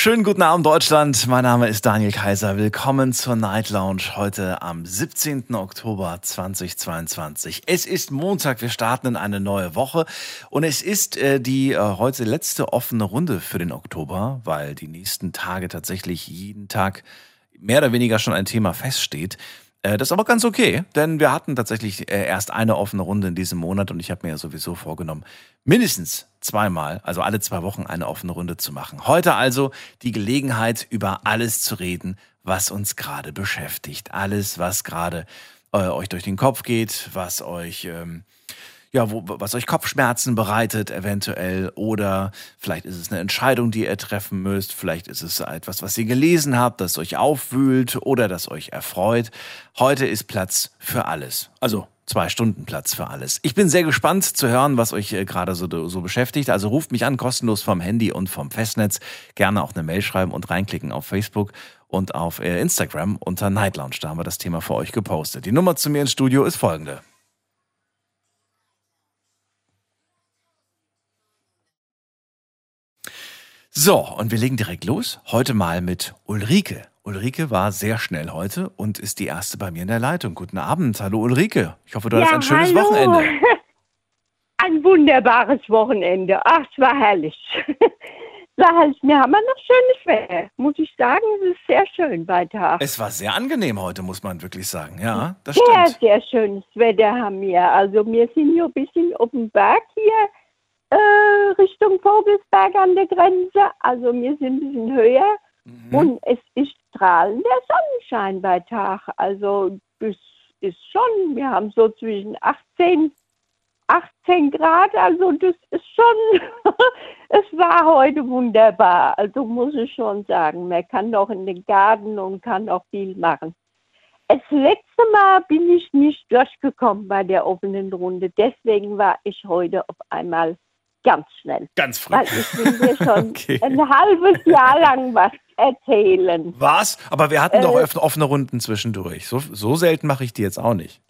Schönen guten Abend, Deutschland. Mein Name ist Daniel Kaiser. Willkommen zur Night Lounge heute am 17. Oktober 2022. Es ist Montag. Wir starten in eine neue Woche. Und es ist äh, die äh, heute letzte offene Runde für den Oktober, weil die nächsten Tage tatsächlich jeden Tag mehr oder weniger schon ein Thema feststeht. Äh, das ist aber ganz okay, denn wir hatten tatsächlich äh, erst eine offene Runde in diesem Monat und ich habe mir ja sowieso vorgenommen, mindestens zweimal, also alle zwei Wochen eine offene Runde zu machen. Heute also die Gelegenheit, über alles zu reden, was uns gerade beschäftigt. Alles, was gerade äh, euch durch den Kopf geht, was euch... Ähm, ja, wo, was euch Kopfschmerzen bereitet eventuell oder vielleicht ist es eine Entscheidung, die ihr treffen müsst, vielleicht ist es etwas, was ihr gelesen habt, das euch aufwühlt oder das euch erfreut. Heute ist Platz für alles. Also zwei Stunden Platz für alles. Ich bin sehr gespannt zu hören, was euch äh, gerade so, so beschäftigt. Also ruft mich an, kostenlos vom Handy und vom Festnetz. Gerne auch eine Mail schreiben und reinklicken auf Facebook und auf äh, Instagram unter Night Lounge. Da haben wir das Thema für euch gepostet. Die Nummer zu mir ins Studio ist folgende. So, und wir legen direkt los. Heute mal mit Ulrike. Ulrike war sehr schnell heute und ist die erste bei mir in der Leitung. Guten Abend. Hallo Ulrike. Ich hoffe, du ja, hast ein schönes hallo. Wochenende. Ein wunderbares Wochenende. Ach, es war herrlich. war herrlich. Wir haben noch schönes Wetter. Muss ich sagen, es ist sehr schön bei Tag. Es war sehr angenehm heute, muss man wirklich sagen. Ja, das sehr, stimmt. Sehr, sehr schönes Wetter haben wir. Also wir sind hier ein bisschen auf dem Berg hier äh, Richtung Vogelsberg an der Grenze. Also wir sind ein bisschen höher mhm. und es ist strahlender Sonnenschein bei Tag. Also das ist schon, wir haben so zwischen 18, 18 Grad, also das ist schon, es war heute wunderbar. Also muss ich schon sagen, man kann doch in den Garten und kann auch viel machen. Das letzte Mal bin ich nicht durchgekommen bei der offenen Runde. Deswegen war ich heute auf einmal ganz schnell. Ganz früh. Weil ich will dir schon okay. ein halbes Jahr lang was erzählen. Was? Aber wir hatten äh, doch offene Runden zwischendurch. So, so selten mache ich die jetzt auch nicht.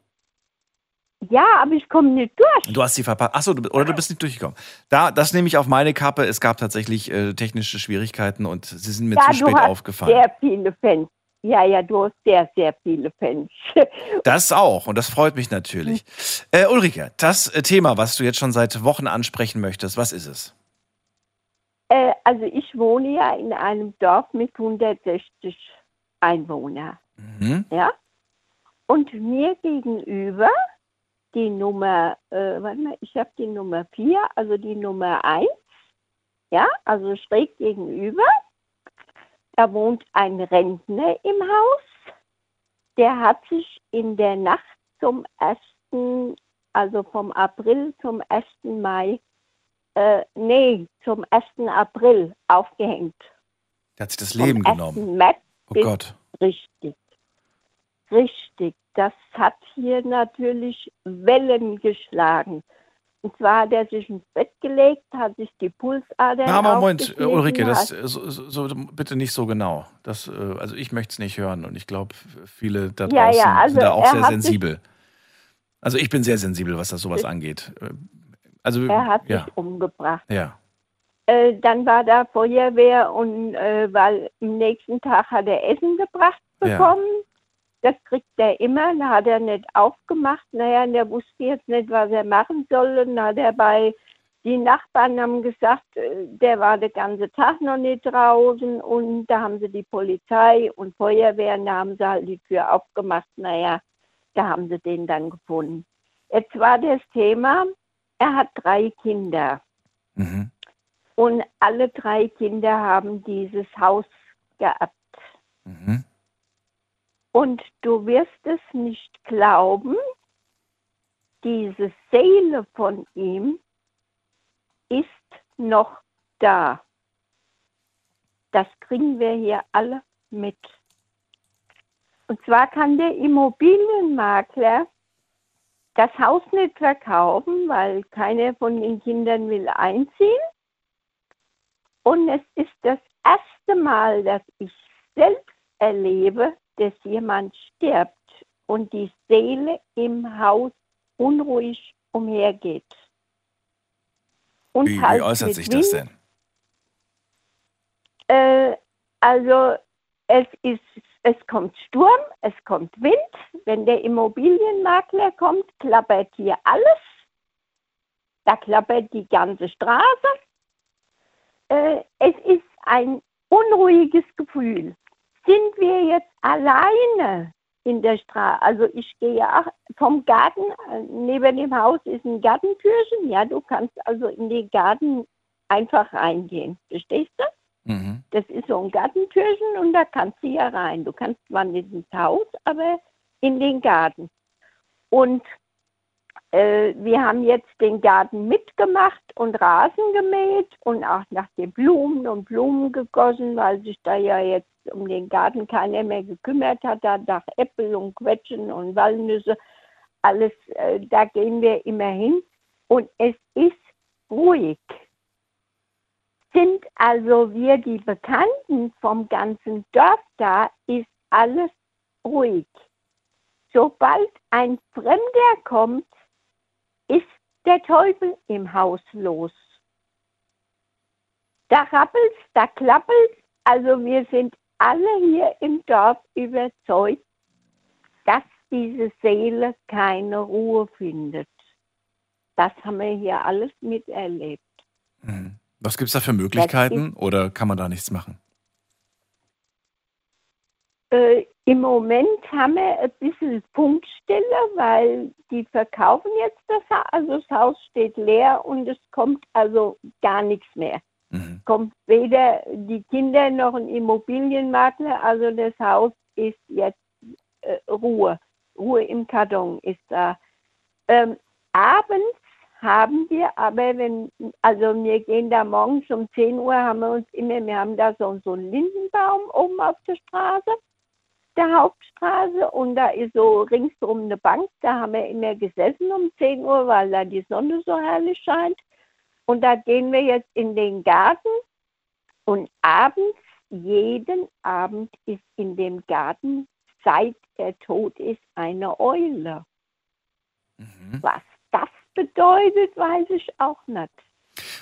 Ja, aber ich komme nicht durch. Du hast sie verpasst. Achso, oder du bist nicht durchgekommen. Da, das nehme ich auf meine Kappe. Es gab tatsächlich äh, technische Schwierigkeiten und sie sind mir ja, zu spät du hast aufgefallen. Sehr viele Fans. Ja, ja, du hast sehr, sehr viele Fans. Das auch und das freut mich natürlich. Äh, Ulrike, das äh, Thema, was du jetzt schon seit Wochen ansprechen möchtest, was ist es? Äh, also ich wohne ja in einem Dorf mit 160 Einwohnern. Mhm. Ja. Und mir gegenüber die Nummer, äh, warte mal, ich habe die Nummer 4, also die Nummer 1, ja, also schräg gegenüber da wohnt ein Rentner im Haus. Der hat sich in der Nacht zum 1., also vom April zum 1. Mai, äh, nee, zum 1. April aufgehängt. Der hat sich das Leben vom genommen. März oh Gott. Richtig. Richtig. Das hat hier natürlich Wellen geschlagen. Und zwar hat er sich ins Bett gelegt, hat sich die Pulsader. Na, Moment, Ulrike, das so, so, bitte nicht so genau. Das, äh, also ich möchte es nicht hören und ich glaube, viele da draußen ja, ja, also sind da auch sehr sensibel. Also ich bin sehr sensibel, was das sowas angeht. Also, er hat ja. sich umgebracht. Ja. Äh, dann war da Feuerwehr und äh, weil am nächsten Tag hat er Essen gebracht bekommen. Ja. Das kriegt er immer. Dann hat er nicht aufgemacht. Naja, und er wusste jetzt nicht, was er machen soll. Und hat er bei, die Nachbarn haben gesagt, äh, der war den ganzen Tag noch nicht draußen. Und da haben sie die Polizei und Feuerwehr, da haben sie halt die Tür aufgemacht. Naja, da haben sie den dann gefunden. Jetzt war das Thema, er hat drei Kinder. Mhm. Und alle drei Kinder haben dieses Haus geerbt. Mhm. Und du wirst es nicht glauben, diese Seele von ihm ist noch da. Das kriegen wir hier alle mit. Und zwar kann der Immobilienmakler das Haus nicht verkaufen, weil keiner von den Kindern will einziehen. Und es ist das erste Mal, dass ich selbst erlebe, dass jemand stirbt und die Seele im Haus unruhig umhergeht. Und wie, halt wie äußert sich Wind, das denn? Äh, also es ist, es kommt Sturm, es kommt Wind. Wenn der Immobilienmakler kommt, klappert hier alles. Da klappert die ganze Straße. Äh, es ist ein unruhiges Gefühl. Sind wir jetzt alleine in der Straße? Also ich gehe auch vom Garten, äh, neben dem Haus ist ein Gartentürchen. Ja, du kannst also in den Garten einfach reingehen. Verstehst du? Mhm. Das ist so ein Gartentürchen und da kannst du ja rein. Du kannst zwar nicht ins Haus, aber in den Garten. Und äh, wir haben jetzt den Garten mitgemacht und Rasen gemäht und auch nach den Blumen und Blumen gegossen, weil sich da ja jetzt um den Garten keiner mehr gekümmert hat. Da nach Äpfel und Quetschen und Walnüsse, alles, äh, da gehen wir immer hin. Und es ist ruhig sind also wir die Bekannten vom ganzen Dorf da, ist alles ruhig. Sobald ein Fremder kommt, ist der Teufel im Haus los. Da rappelt's, da klappelt's. Also wir sind alle hier im Dorf überzeugt, dass diese Seele keine Ruhe findet. Das haben wir hier alles miterlebt. Mhm. Was gibt es da für Möglichkeiten oder kann man da nichts machen? Äh, Im Moment haben wir ein bisschen Punktstille, weil die verkaufen jetzt das Haus. Also das Haus steht leer und es kommt also gar nichts mehr. Mhm. Kommt weder die Kinder noch ein Immobilienmakler. Also das Haus ist jetzt äh, Ruhe. Ruhe im Karton ist da. Ähm, abends haben wir, aber wenn, also wir gehen da morgens um 10 Uhr, haben wir uns immer, wir haben da so, so einen Lindenbaum oben auf der Straße, der Hauptstraße, und da ist so ringsum eine Bank, da haben wir immer gesessen um 10 Uhr, weil da die Sonne so herrlich scheint. Und da gehen wir jetzt in den Garten und abends, jeden Abend ist in dem Garten, seit er tot ist, eine Eule. Mhm. Was das bedeutet, weiß ich auch nicht.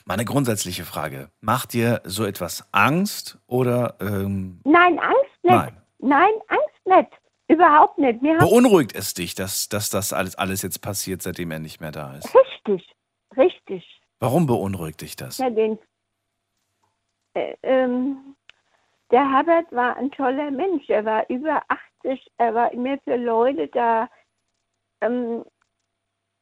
Meine grundsätzliche Frage: Macht dir so etwas Angst oder? Ähm Nein, Angst nicht. Nein. Nein, Angst nicht. Überhaupt nicht. Beunruhigt es dich, dass, dass das alles, alles jetzt passiert, seitdem er nicht mehr da ist? Richtig, richtig. Warum beunruhigt dich das? Ja, den, äh, ähm, der Herbert war ein toller Mensch. Er war über 80, er war immer für Leute da. Ähm,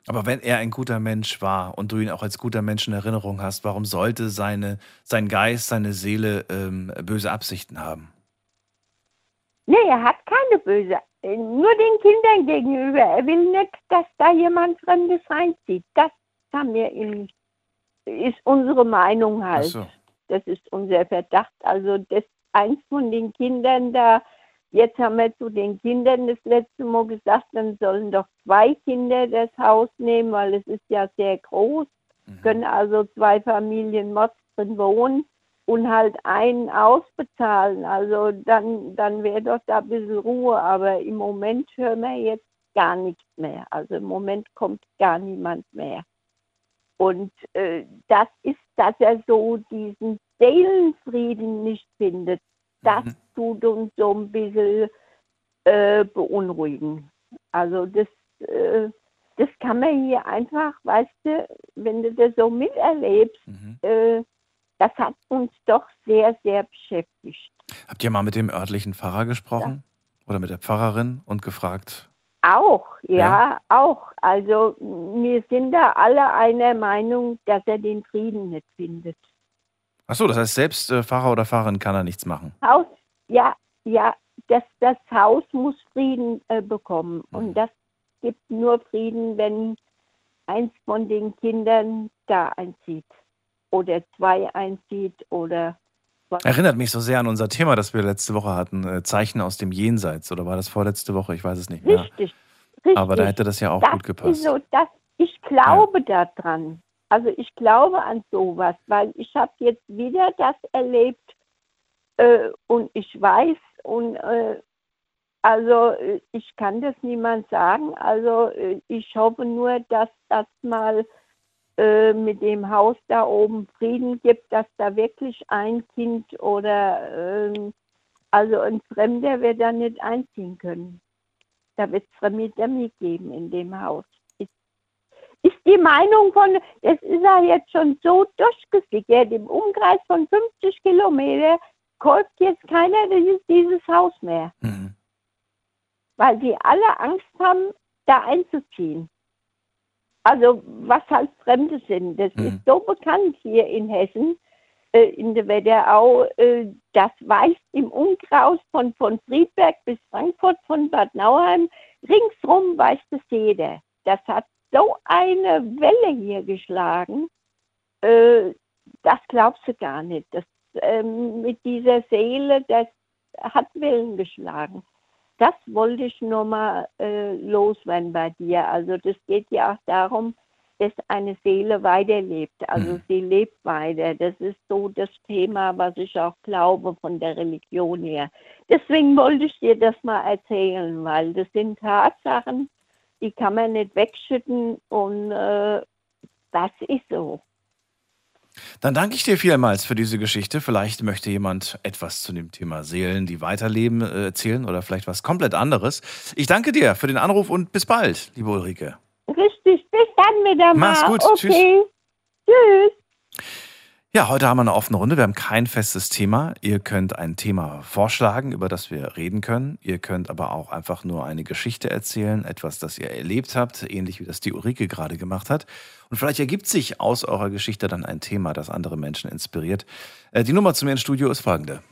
aber wenn er ein guter Mensch war und du ihn auch als guter Mensch in Erinnerung hast, warum sollte seine, sein Geist, seine Seele ähm, böse Absichten haben? Nee, er hat keine böse. Äh, nur den Kindern gegenüber. Er will nicht, dass da jemand Fremdes reinzieht. Das haben wir ihm, ist unsere Meinung halt. So. Das ist unser Verdacht. Also, dass eins von den Kindern da Jetzt haben wir zu den Kindern das letzte Mal gesagt, dann sollen doch zwei Kinder das Haus nehmen, weil es ist ja sehr groß. Mhm. Können also zwei Familien Mods drin wohnen und halt einen ausbezahlen. Also dann, dann wäre doch da ein bisschen Ruhe. Aber im Moment hören wir jetzt gar nichts mehr. Also im Moment kommt gar niemand mehr. Und äh, das ist, dass er so diesen Seelenfrieden nicht findet das mhm. tut uns so ein bisschen äh, beunruhigen. Also das, äh, das kann man hier einfach, weißt du, wenn du das so miterlebst, mhm. äh, das hat uns doch sehr, sehr beschäftigt. Habt ihr mal mit dem örtlichen Pfarrer gesprochen? Ja. Oder mit der Pfarrerin und gefragt? Auch, ja, ja, auch. Also wir sind da alle einer Meinung, dass er den Frieden nicht findet. Achso, das heißt, selbst äh, Fahrer oder Fahrerin kann er nichts machen. Haus, ja, ja, das, das Haus muss Frieden äh, bekommen. Mhm. Und das gibt nur Frieden, wenn eins von den Kindern da einzieht. Oder zwei einzieht oder. Erinnert mich so sehr an unser Thema, das wir letzte Woche hatten: äh, Zeichen aus dem Jenseits. Oder war das vorletzte Woche? Ich weiß es nicht mehr. Richtig. richtig. Aber da hätte das ja auch das gut gepasst. So, das, ich glaube ja. daran. Also ich glaube an sowas, weil ich habe jetzt wieder das erlebt, Äh, und ich weiß, und äh, also äh, ich kann das niemand sagen. Also äh, ich hoffe nur, dass das mal äh, mit dem Haus da oben Frieden gibt, dass da wirklich ein Kind oder ähm, also ein Fremder wird da nicht einziehen können. Da wird es Fremdemie geben in dem Haus. Ist, die Meinung von, das ist ja jetzt schon so durchgesickert, im Umkreis von 50 Kilometern kauft jetzt keiner dieses, dieses Haus mehr. Mhm. Weil die alle Angst haben, da einzuziehen. Also was halt Fremde sind. Das mhm. ist so bekannt hier in Hessen, äh, in der Wetterau. Äh, das weist im Umkreis von, von Friedberg bis Frankfurt, von Bad Nauheim, ringsrum weiß das jeder. Das hat so eine Welle hier geschlagen, äh, das glaubst du gar nicht. Das, ähm, mit dieser Seele, das hat Wellen geschlagen. Das wollte ich nur mal äh, loswerden bei dir. Also das geht ja auch darum, dass eine Seele weiterlebt. Also mhm. sie lebt weiter. Das ist so das Thema, was ich auch glaube von der Religion her. Deswegen wollte ich dir das mal erzählen, weil das sind Tatsachen, die kann man nicht wegschütten und äh, das ist so. Dann danke ich dir vielmals für diese Geschichte. Vielleicht möchte jemand etwas zu dem Thema Seelen, die weiterleben, äh, erzählen oder vielleicht was komplett anderes. Ich danke dir für den Anruf und bis bald, liebe Ulrike. Richtig, bis dann wieder mal. Mach's gut, okay. tschüss. Tschüss. Ja, heute haben wir eine offene Runde. Wir haben kein festes Thema. Ihr könnt ein Thema vorschlagen, über das wir reden können. Ihr könnt aber auch einfach nur eine Geschichte erzählen, etwas, das ihr erlebt habt, ähnlich wie das die Ulrike gerade gemacht hat. Und vielleicht ergibt sich aus eurer Geschichte dann ein Thema, das andere Menschen inspiriert. Äh, die Nummer zu mir ins Studio ist folgende.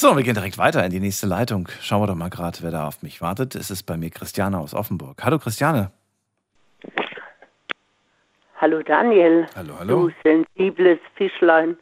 So, wir gehen direkt weiter in die nächste Leitung. Schauen wir doch mal gerade, wer da auf mich wartet. Es ist bei mir Christiane aus Offenburg. Hallo Christiane. Hallo Daniel. Hallo, hallo. Du sensibles Fischlein.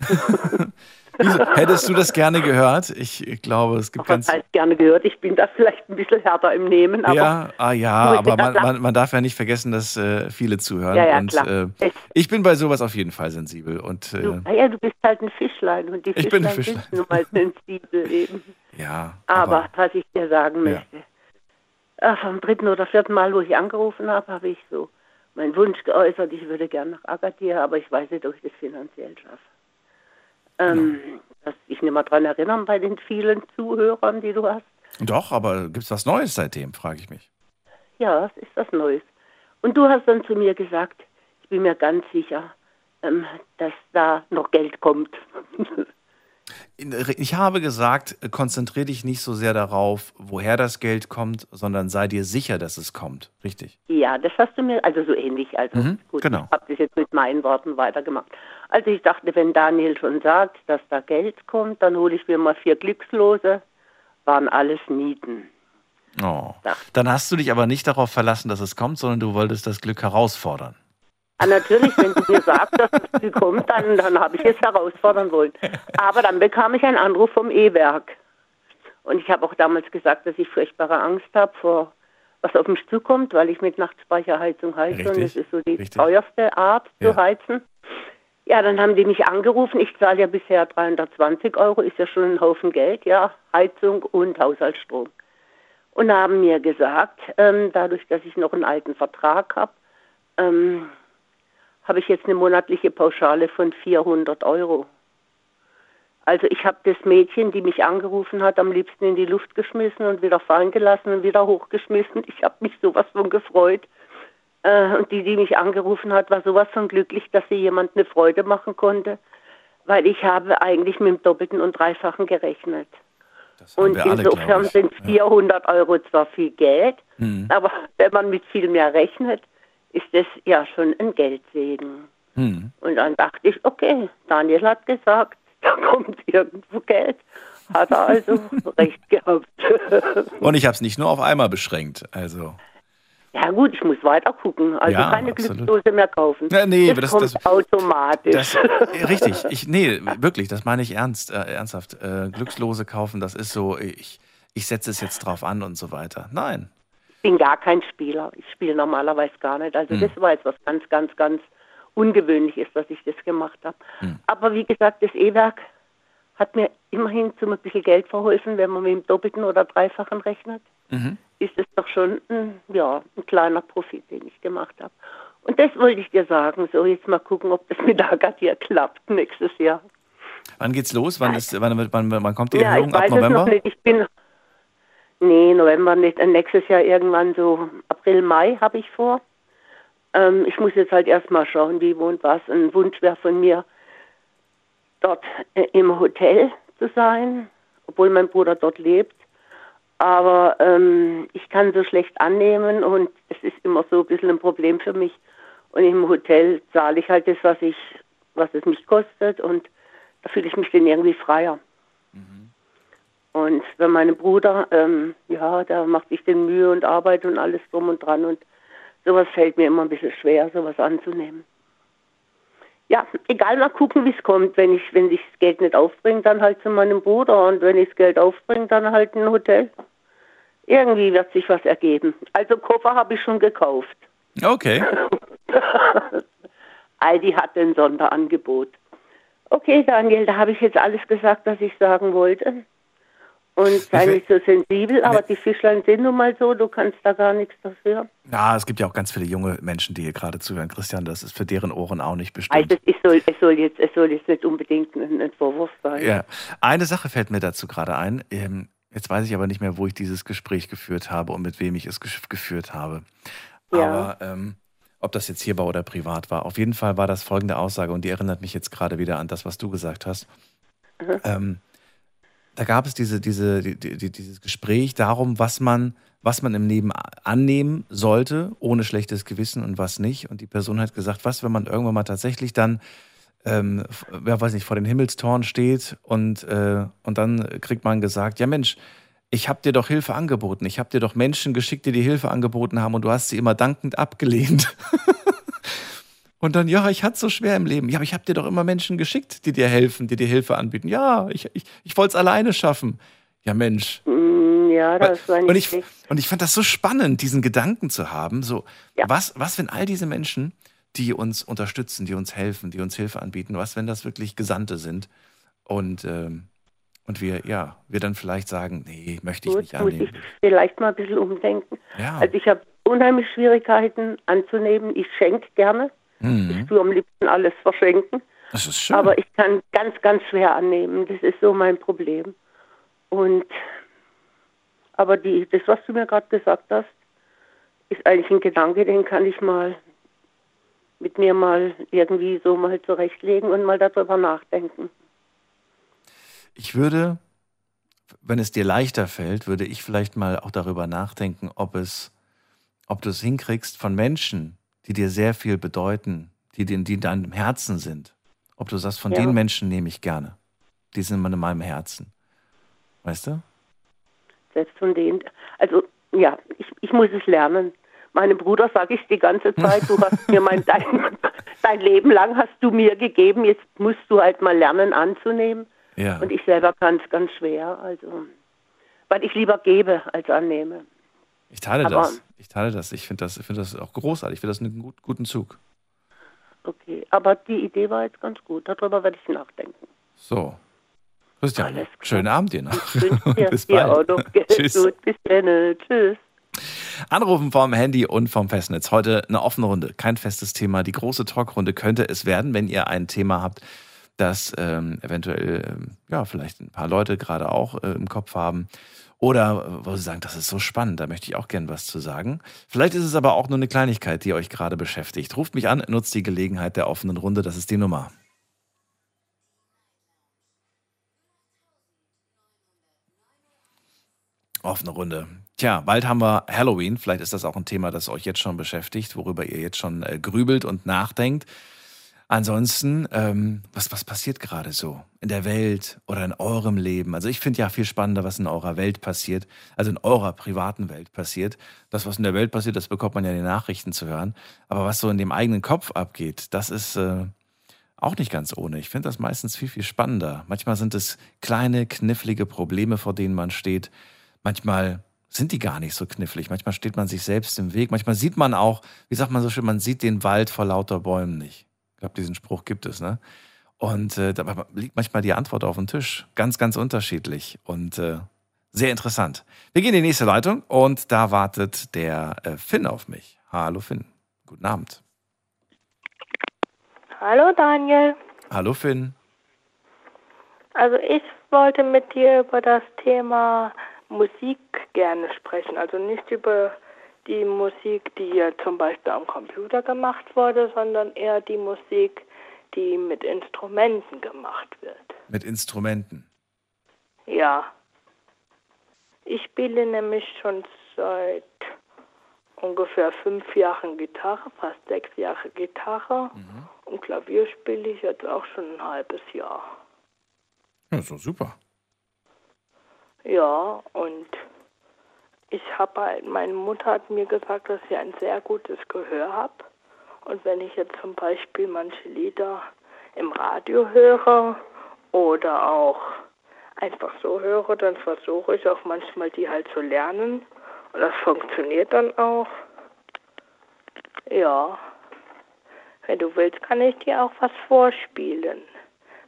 Hättest du das gerne gehört? Ich glaube, es gibt Ach, ganz. Heißt gerne gehört? Ich bin da vielleicht ein bisschen härter im Nehmen. Aber ja, ah, ja aber man, man, man, darf ja nicht vergessen, dass äh, viele zuhören. Ja, ja, und klar. Äh, ich bin bei sowas auf jeden Fall sensibel. Und, äh, du, ja, du bist halt ein Fischlein und die Fischlein, Fischlein. sind nun mal sensibel eben. Ja. Aber, aber, was ich dir sagen möchte, ja. ach, am dritten oder vierten Mal, wo ich angerufen habe, habe ich so meinen Wunsch geäußert, ich würde gerne nach Agadir, aber ich weiß nicht, ob ich das finanziell schaffe. Ähm, dass ich nicht mehr daran erinnern bei den vielen Zuhörern, die du hast. Doch, aber gibt es was Neues seitdem, frage ich mich. Ja, es ist was Neues. Und du hast dann zu mir gesagt, ich bin mir ganz sicher, ähm, dass da noch Geld kommt. Ich habe gesagt, konzentriere dich nicht so sehr darauf, woher das Geld kommt, sondern sei dir sicher, dass es kommt. Richtig? Ja, das hast du mir, also so ähnlich. Also mhm, gut, genau. ich habe das jetzt mit meinen Worten weitergemacht. Also ich dachte, wenn Daniel schon sagt, dass da Geld kommt, dann hole ich mir mal vier Glückslose. Waren alles Nieten. Oh. Dann hast du dich aber nicht darauf verlassen, dass es kommt, sondern du wolltest das Glück herausfordern. Ah, natürlich, wenn du mir sagst, dass es kommt, dann, dann habe ich es herausfordern wollen. Aber dann bekam ich einen Anruf vom E-Werk. Und ich habe auch damals gesagt, dass ich furchtbare Angst habe vor was auf mich zukommt, weil ich mit Nachtspeicherheizung heize Richtig. und es ist so die Richtig. teuerste Art zu ja. heizen. Ja, dann haben die mich angerufen. Ich zahle ja bisher 320 Euro, ist ja schon ein Haufen Geld, ja, Heizung und Haushaltsstrom. Und haben mir gesagt, ähm, dadurch, dass ich noch einen alten Vertrag habe, ähm, habe ich jetzt eine monatliche Pauschale von 400 Euro. Also ich habe das Mädchen, die mich angerufen hat, am liebsten in die Luft geschmissen und wieder fallen gelassen und wieder hochgeschmissen. Ich habe mich sowas von gefreut. Äh, und die, die mich angerufen hat, war sowas von glücklich, dass sie jemand eine Freude machen konnte, weil ich habe eigentlich mit dem Doppelten und Dreifachen gerechnet. Und insofern sind 400 ja. Euro zwar viel Geld, mhm. aber wenn man mit viel mehr rechnet, ist das ja schon ein Geldsegen. Hm. Und dann dachte ich, okay, Daniel hat gesagt, da kommt irgendwo Geld. Hat er also recht gehabt. Und ich habe es nicht nur auf einmal beschränkt. Also. Ja gut, ich muss weiter gucken. Also ja, keine absolut. Glückslose mehr kaufen. Ja, nee, das, das kommt das, automatisch. Das, richtig, ich, nee, wirklich, das meine ich ernst, äh, ernsthaft. Äh, Glückslose kaufen, das ist so, ich, ich setze es jetzt drauf an und so weiter. Nein, bin gar kein Spieler. Ich spiele normalerweise gar nicht. Also mhm. das war jetzt was ganz, ganz, ganz Ungewöhnliches, dass ich das gemacht habe. Mhm. Aber wie gesagt, das E-Werk hat mir immerhin zu ein bisschen Geld verholfen, wenn man mit dem Doppelten oder Dreifachen rechnet. Mhm. Ist es doch schon ein, ja, ein kleiner Profit, den ich gemacht habe. Und das wollte ich dir sagen. So, jetzt mal gucken, ob das mit Agadir klappt nächstes Jahr. Wann geht's los? Wann, ist, wann, wann, wann kommt die ja, Erhöhung? Ab November? Ich bin. Nee, November nicht. Äh, nächstes Jahr irgendwann so April, Mai habe ich vor. Ähm, ich muss jetzt halt erstmal schauen, wie wohnt was. Ein Wunsch wäre von mir, dort äh, im Hotel zu sein, obwohl mein Bruder dort lebt. Aber ähm, ich kann so schlecht annehmen und es ist immer so ein bisschen ein Problem für mich. Und im Hotel zahle ich halt das, was ich, was es mich kostet und da fühle ich mich dann irgendwie freier. Mhm. Und wenn mein Bruder, ähm, ja, da macht sich den Mühe und Arbeit und alles drum und dran und sowas fällt mir immer ein bisschen schwer, sowas anzunehmen. Ja, egal, mal gucken, wie es kommt. Wenn ich, wenn ich das Geld nicht aufbringe, dann halt zu meinem Bruder und wenn ich das Geld aufbringe, dann halt ein Hotel. Irgendwie wird sich was ergeben. Also Koffer habe ich schon gekauft. Okay. Aldi hat ein Sonderangebot. Okay, Daniel, da habe ich jetzt alles gesagt, was ich sagen wollte. Und sei nicht so sensibel, aber die Fischlein sind nun mal so, du kannst da gar nichts dafür. Ja, es gibt ja auch ganz viele junge Menschen, die hier gerade zuhören. Christian, das ist für deren Ohren auch nicht bestimmt. Also es soll, es soll, jetzt, es soll jetzt nicht unbedingt ein, ein Vorwurf sein. Ja. Eine Sache fällt mir dazu gerade ein. Jetzt weiß ich aber nicht mehr, wo ich dieses Gespräch geführt habe und mit wem ich es geführt habe. Ja. Aber ähm, ob das jetzt hier war oder privat war. Auf jeden Fall war das folgende Aussage und die erinnert mich jetzt gerade wieder an das, was du gesagt hast. Mhm. Ähm, da gab es diese, diese, die, die, dieses Gespräch darum, was man, was man im Leben annehmen sollte, ohne schlechtes Gewissen und was nicht. Und die Person hat gesagt, was, wenn man irgendwann mal tatsächlich dann, ähm, wer weiß nicht, vor den Himmelstoren steht und, äh, und dann kriegt man gesagt, ja Mensch, ich habe dir doch Hilfe angeboten. Ich habe dir doch Menschen geschickt, die dir Hilfe angeboten haben und du hast sie immer dankend abgelehnt. und dann, ja, ich hatte es so schwer im Leben. Ja, aber ich habe dir doch immer Menschen geschickt, die dir helfen, die dir Hilfe anbieten. Ja, ich, ich, ich wollte es alleine schaffen. Ja, Mensch. Mm, ja, das war nicht und ich, und ich fand das so spannend, diesen Gedanken zu haben. So, ja. was, was, wenn all diese Menschen, die uns unterstützen, die uns helfen, die uns Hilfe anbieten, was, wenn das wirklich Gesandte sind? Und ähm, und wir, ja, wir dann vielleicht sagen, nee, möchte ich Gut, nicht annehmen. Muss ich vielleicht mal ein bisschen umdenken. Ja. Also ich habe unheimlich Schwierigkeiten anzunehmen. Ich schenke gerne. Mhm. Ich tue am liebsten alles verschenken. Das ist schön. Aber ich kann ganz, ganz schwer annehmen. Das ist so mein Problem. Und aber die, das, was du mir gerade gesagt hast, ist eigentlich ein Gedanke, den kann ich mal mit mir mal irgendwie so mal zurechtlegen und mal darüber nachdenken. Ich würde, wenn es dir leichter fällt, würde ich vielleicht mal auch darüber nachdenken, ob es, ob du es hinkriegst von Menschen, die dir sehr viel bedeuten, die, die in deinem Herzen sind. Ob du sagst, von ja. den Menschen nehme ich gerne. Die sind in meinem Herzen. Weißt du? Selbst von denen. Also, ja, ich, ich muss es lernen. Meinem Bruder sage ich die ganze Zeit, du hast mir mein, dein, dein Leben lang hast du mir gegeben, jetzt musst du halt mal lernen anzunehmen. Ja. Und ich selber kann es ganz schwer, also weil ich lieber gebe als annehme. Ich teile Aber, das. Ich teile das. Ich finde das, find das auch großartig. Ich finde das einen gut, guten Zug. Okay, aber die Idee war jetzt ganz gut. Darüber werde ich nachdenken. So. Christian, schönen Abend dir noch. bis bald. Tschüss. Gut, bis dann. Tschüss. Anrufen vom Handy und vom Festnetz. Heute eine offene Runde, kein festes Thema. Die große Talkrunde könnte es werden, wenn ihr ein Thema habt, das ähm, eventuell, ähm, ja, vielleicht ein paar Leute gerade auch äh, im Kopf haben. Oder äh, wo sie sagen, das ist so spannend, da möchte ich auch gern was zu sagen. Vielleicht ist es aber auch nur eine Kleinigkeit, die euch gerade beschäftigt. Ruft mich an, nutzt die Gelegenheit der offenen Runde, das ist die Nummer. Offene Runde. Tja, bald haben wir Halloween. Vielleicht ist das auch ein Thema, das euch jetzt schon beschäftigt, worüber ihr jetzt schon äh, grübelt und nachdenkt. Ansonsten, ähm, was, was passiert gerade so in der Welt oder in eurem Leben? Also ich finde ja viel spannender, was in eurer Welt passiert, also in eurer privaten Welt passiert. Das, was in der Welt passiert, das bekommt man ja in den Nachrichten zu hören. Aber was so in dem eigenen Kopf abgeht, das ist äh, auch nicht ganz ohne. Ich finde das meistens viel, viel spannender. Manchmal sind es kleine, knifflige Probleme, vor denen man steht. Manchmal sind die gar nicht so knifflig. Manchmal steht man sich selbst im Weg. Manchmal sieht man auch, wie sagt man so schön, man sieht den Wald vor lauter Bäumen nicht. Ich glaube, diesen Spruch gibt es, ne? Und äh, da liegt manchmal die Antwort auf dem Tisch. Ganz, ganz unterschiedlich und äh, sehr interessant. Wir gehen in die nächste Leitung und da wartet der äh, Finn auf mich. Hallo Finn. Guten Abend. Hallo Daniel. Hallo Finn. Also ich wollte mit dir über das Thema Musik gerne sprechen. Also nicht über die Musik, die ja zum Beispiel am Computer gemacht wurde, sondern eher die Musik, die mit Instrumenten gemacht wird. Mit Instrumenten? Ja. Ich spiele nämlich schon seit ungefähr fünf Jahren Gitarre, fast sechs Jahre Gitarre. Mhm. Und Klavier spiele ich jetzt auch schon ein halbes Jahr. Ja, so super. Ja, und ich habe halt, meine Mutter hat mir gesagt, dass ich ein sehr gutes Gehör habe. Und wenn ich jetzt zum Beispiel manche Lieder im Radio höre oder auch einfach so höre, dann versuche ich auch manchmal die halt zu lernen. Und das funktioniert dann auch. Ja. Wenn du willst, kann ich dir auch was vorspielen.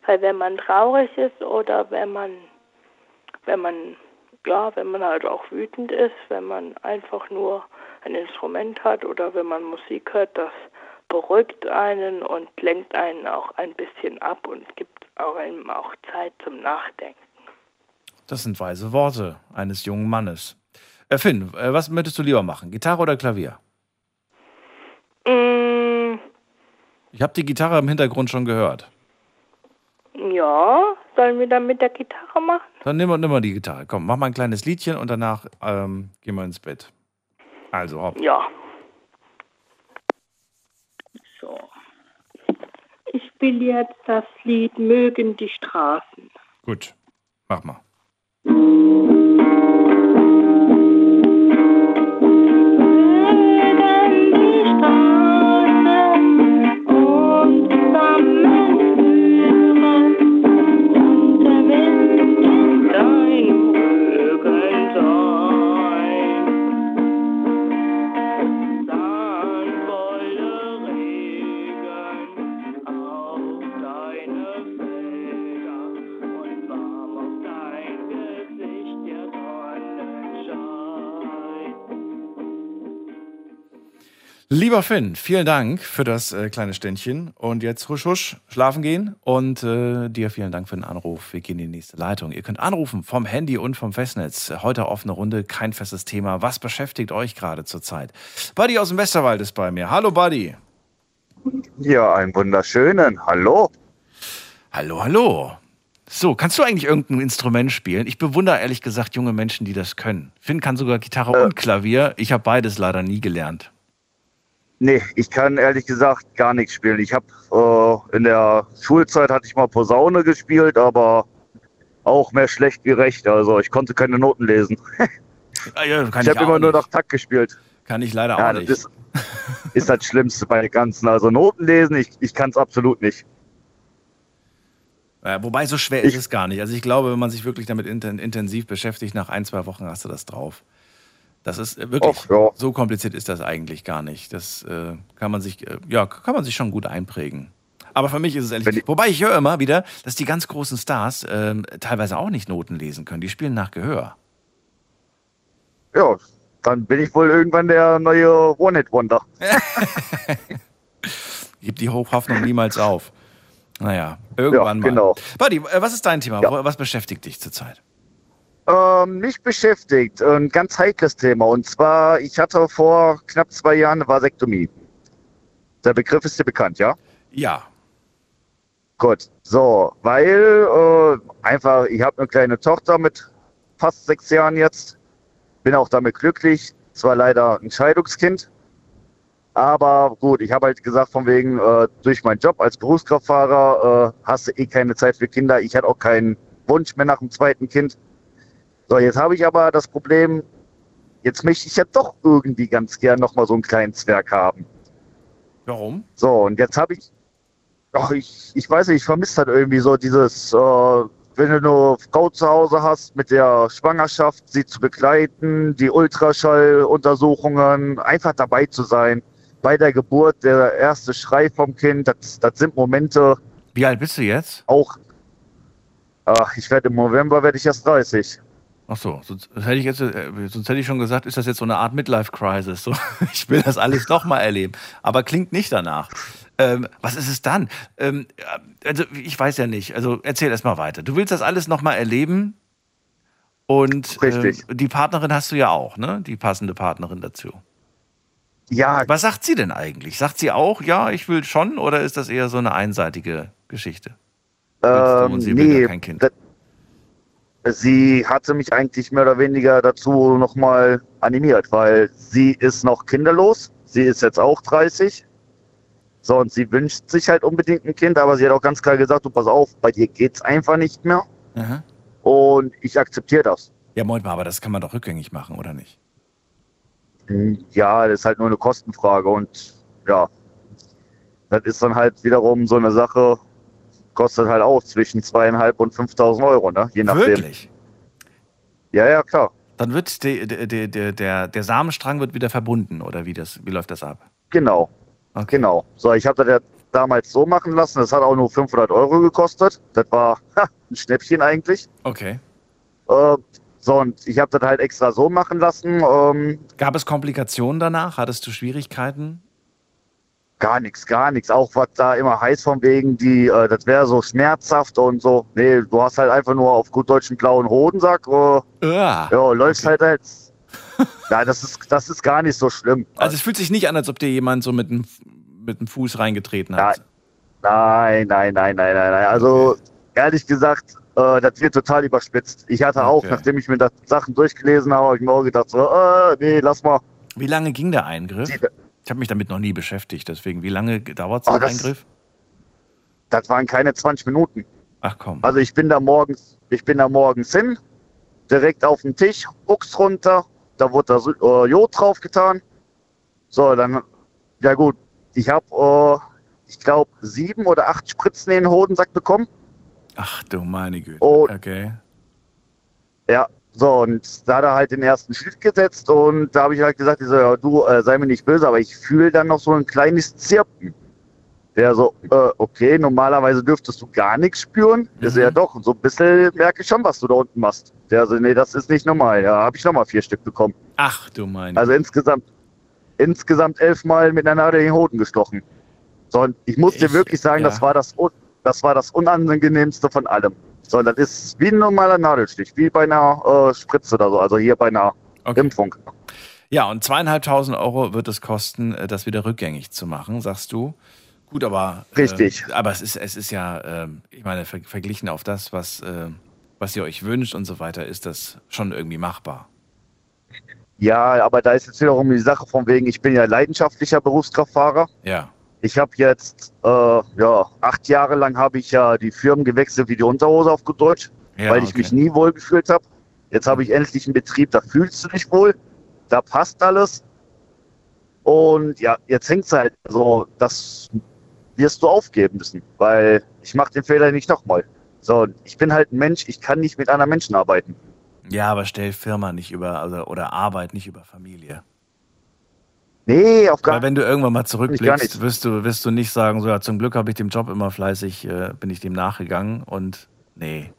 Weil wenn man traurig ist oder wenn man, wenn man, ja, wenn man halt auch wütend ist, wenn man einfach nur ein Instrument hat oder wenn man Musik hört, das beruhigt einen und lenkt einen auch ein bisschen ab und gibt einem auch Zeit zum Nachdenken. Das sind weise Worte eines jungen Mannes. Äh, Finn, äh, was möchtest du lieber machen? Gitarre oder Klavier? Mm. Ich habe die Gitarre im Hintergrund schon gehört. Ja, sollen wir dann mit der Gitarre machen? Dann nimm, nimm mal die Gitarre. Komm, mach mal ein kleines Liedchen und danach ähm, gehen wir ins Bett. Also, hopp. Ja. So. Ich spiele jetzt das Lied Mögen die Straßen. Gut, mach mal. Lieber Finn, vielen Dank für das äh, kleine Ständchen. Und jetzt husch husch, schlafen gehen. Und äh, dir vielen Dank für den Anruf. Wir gehen in die nächste Leitung. Ihr könnt anrufen vom Handy und vom Festnetz. Heute offene Runde, kein festes Thema. Was beschäftigt euch gerade zurzeit? Buddy aus dem Westerwald ist bei mir. Hallo Buddy. Ja, einen wunderschönen. Hallo. Hallo, hallo. So, kannst du eigentlich irgendein Instrument spielen? Ich bewundere ehrlich gesagt junge Menschen, die das können. Finn kann sogar Gitarre äh. und Klavier. Ich habe beides leider nie gelernt. Nee, ich kann ehrlich gesagt gar nichts spielen. Ich habe äh, in der Schulzeit hatte ich mal Posaune gespielt, aber auch mehr schlecht wie recht. Also ich konnte keine Noten lesen. Ah, ja, ich habe immer nur nach Takt gespielt. Kann ich leider ja, auch nicht. Das ist, ist das Schlimmste bei den Ganzen. Also Noten lesen, ich, ich kann es absolut nicht. Ja, wobei so schwer ich, ist es gar nicht. Also ich glaube, wenn man sich wirklich damit intensiv beschäftigt, nach ein, zwei Wochen hast du das drauf. Das ist äh, wirklich, Och, ja. so kompliziert ist das eigentlich gar nicht. Das äh, kann man sich, äh, ja, kann man sich schon gut einprägen. Aber für mich ist es ehrlich, ich, wobei ich höre immer wieder, dass die ganz großen Stars äh, teilweise auch nicht Noten lesen können. Die spielen nach Gehör. Ja, dann bin ich wohl irgendwann der neue One-Hit-Wonder. Gib die Hochhoffnung niemals auf. Naja, irgendwann ja, genau. mal. Buddy, äh, was ist dein Thema? Ja. Was beschäftigt dich zurzeit? Ähm, mich beschäftigt ein ganz heikles Thema. Und zwar, ich hatte vor knapp zwei Jahren eine Vasektomie. Der Begriff ist dir bekannt, ja? Ja. Gut, so, weil äh, einfach, ich habe eine kleine Tochter mit fast sechs Jahren jetzt, bin auch damit glücklich, zwar leider ein Scheidungskind, aber gut, ich habe halt gesagt, von wegen, äh, durch meinen Job als Berufskraftfahrer äh, hast du eh keine Zeit für Kinder. Ich hatte auch keinen Wunsch mehr nach dem zweiten Kind. So, jetzt habe ich aber das Problem, jetzt möchte ich ja doch irgendwie ganz gern nochmal so einen kleinen Zwerg haben. Warum? So, und jetzt habe ich, ach, ich, ich weiß nicht, ich vermisse halt irgendwie so dieses, äh, wenn du eine Frau zu Hause hast, mit der Schwangerschaft, sie zu begleiten, die Ultraschalluntersuchungen, einfach dabei zu sein. Bei der Geburt, der erste Schrei vom Kind, das, das sind Momente. Wie alt bist du jetzt? Auch, ach, ich werde im November werde ich erst 30. Ach so, sonst hätte ich jetzt, äh, sonst hätte ich schon gesagt, ist das jetzt so eine Art Midlife-Crisis? So, ich will das alles noch mal erleben. Aber klingt nicht danach. Ähm, was ist es dann? Ähm, also ich weiß ja nicht. Also erzähl erst mal weiter. Du willst das alles noch mal erleben und äh, die Partnerin hast du ja auch, ne? Die passende Partnerin dazu. Ja. Was sagt sie denn eigentlich? Sagt sie auch, ja, ich will schon, oder ist das eher so eine einseitige Geschichte? Ähm, nee, kein Kind. Sie hatte mich eigentlich mehr oder weniger dazu nochmal animiert, weil sie ist noch kinderlos. Sie ist jetzt auch 30 so, und sie wünscht sich halt unbedingt ein Kind, aber sie hat auch ganz klar gesagt, du pass auf, bei dir geht's einfach nicht mehr. Aha. Und ich akzeptiere das. Ja, Moment mal, aber das kann man doch rückgängig machen, oder nicht? Hm, ja, das ist halt nur eine Kostenfrage und ja, das ist dann halt wiederum so eine Sache, kostet halt auch zwischen zweieinhalb und 5.000 Euro, ne? Je nachdem. Wirklich? Ja, ja, klar. Dann wird der, der, der, der, der Samenstrang wird wieder verbunden, oder wie, das, wie läuft das ab? Genau. Okay. Genau. So, ich habe das ja damals so machen lassen. Das hat auch nur 500 Euro gekostet. Das war ha, ein Schnäppchen eigentlich. Okay. Äh, so, und ich habe das halt extra so machen lassen. Ähm, Gab es Komplikationen danach? Hattest du Schwierigkeiten? Gar nichts, gar nichts. Auch was da immer heißt von wegen, die, äh, das wäre so schmerzhaft und so. Nee, du hast halt einfach nur auf gut deutschen blauen Hodensack. Äh, ja, läufst okay. halt als Nein, das ist, das ist gar nicht so schlimm. Also es fühlt sich nicht an, als ob dir jemand so mit dem, mit dem Fuß reingetreten hat. Nein, nein, nein, nein, nein, nein. Also ehrlich gesagt, äh, das wird total überspitzt. Ich hatte auch, nachdem ich mir das Sachen durchgelesen habe, habe ich mir auch gedacht, so, äh, nee, lass mal. Wie lange ging der Eingriff? Ich habe mich damit noch nie beschäftigt, deswegen, wie lange dauert so ein Eingriff? Das waren keine 20 Minuten. Ach komm. Also ich bin da morgens, ich bin da morgens hin, direkt auf den Tisch, Buchs runter, da wurde da äh, Jod drauf getan. So, dann, ja gut, ich habe, äh, ich glaube, sieben oder acht Spritzen in den Hodensack bekommen. Ach du meine Güte. Und, okay. Ja, so, und da hat er halt den ersten Schritt gesetzt und da habe ich halt gesagt, ich so, ja, du äh, sei mir nicht böse, aber ich fühle dann noch so ein kleines Zirpen. Der so, äh, okay, normalerweise dürftest du gar nichts spüren. Mhm. Ist ja doch, so ein bisschen merke ich schon, was du da unten machst. Der so, nee, das ist nicht normal. Ja, habe ich nochmal vier Stück bekommen. Ach du meine. Also insgesamt, insgesamt elfmal mit einer Nadel in den Hoden gestochen. So, und ich muss ich, dir wirklich sagen, ja. das, war das, das war das Unangenehmste von allem. So, das ist wie ein normaler Nadelstich, wie bei einer äh, Spritze oder so, also hier bei einer okay. Impfung. Ja, und zweieinhalbtausend Euro wird es kosten, äh, das wieder rückgängig zu machen, sagst du. Gut, aber. Richtig. Äh, aber es ist, es ist ja, äh, ich meine, ver verglichen auf das, was, äh, was ihr euch wünscht und so weiter, ist das schon irgendwie machbar. Ja, aber da ist jetzt wiederum die Sache von wegen, ich bin ja leidenschaftlicher Berufskraftfahrer. Ja. Ich habe jetzt, äh, ja, acht Jahre lang habe ich ja die Firmen gewechselt wie die Unterhose auf gut Deutsch, ja, weil ich okay. mich nie wohl gefühlt habe. Jetzt habe ich endlich einen Betrieb, da fühlst du dich wohl, da passt alles. Und ja, jetzt hängt es halt so, das wirst du aufgeben müssen, weil ich mache den Fehler nicht nochmal. So, ich bin halt ein Mensch, ich kann nicht mit anderen Menschen arbeiten. Ja, aber stell Firma nicht über, also, oder Arbeit nicht über Familie. Nee, auf gar Weil wenn du irgendwann mal zurückblickst, wirst du, wirst du nicht sagen, so ja, zum Glück habe ich dem Job immer fleißig, äh, bin ich dem nachgegangen und nee.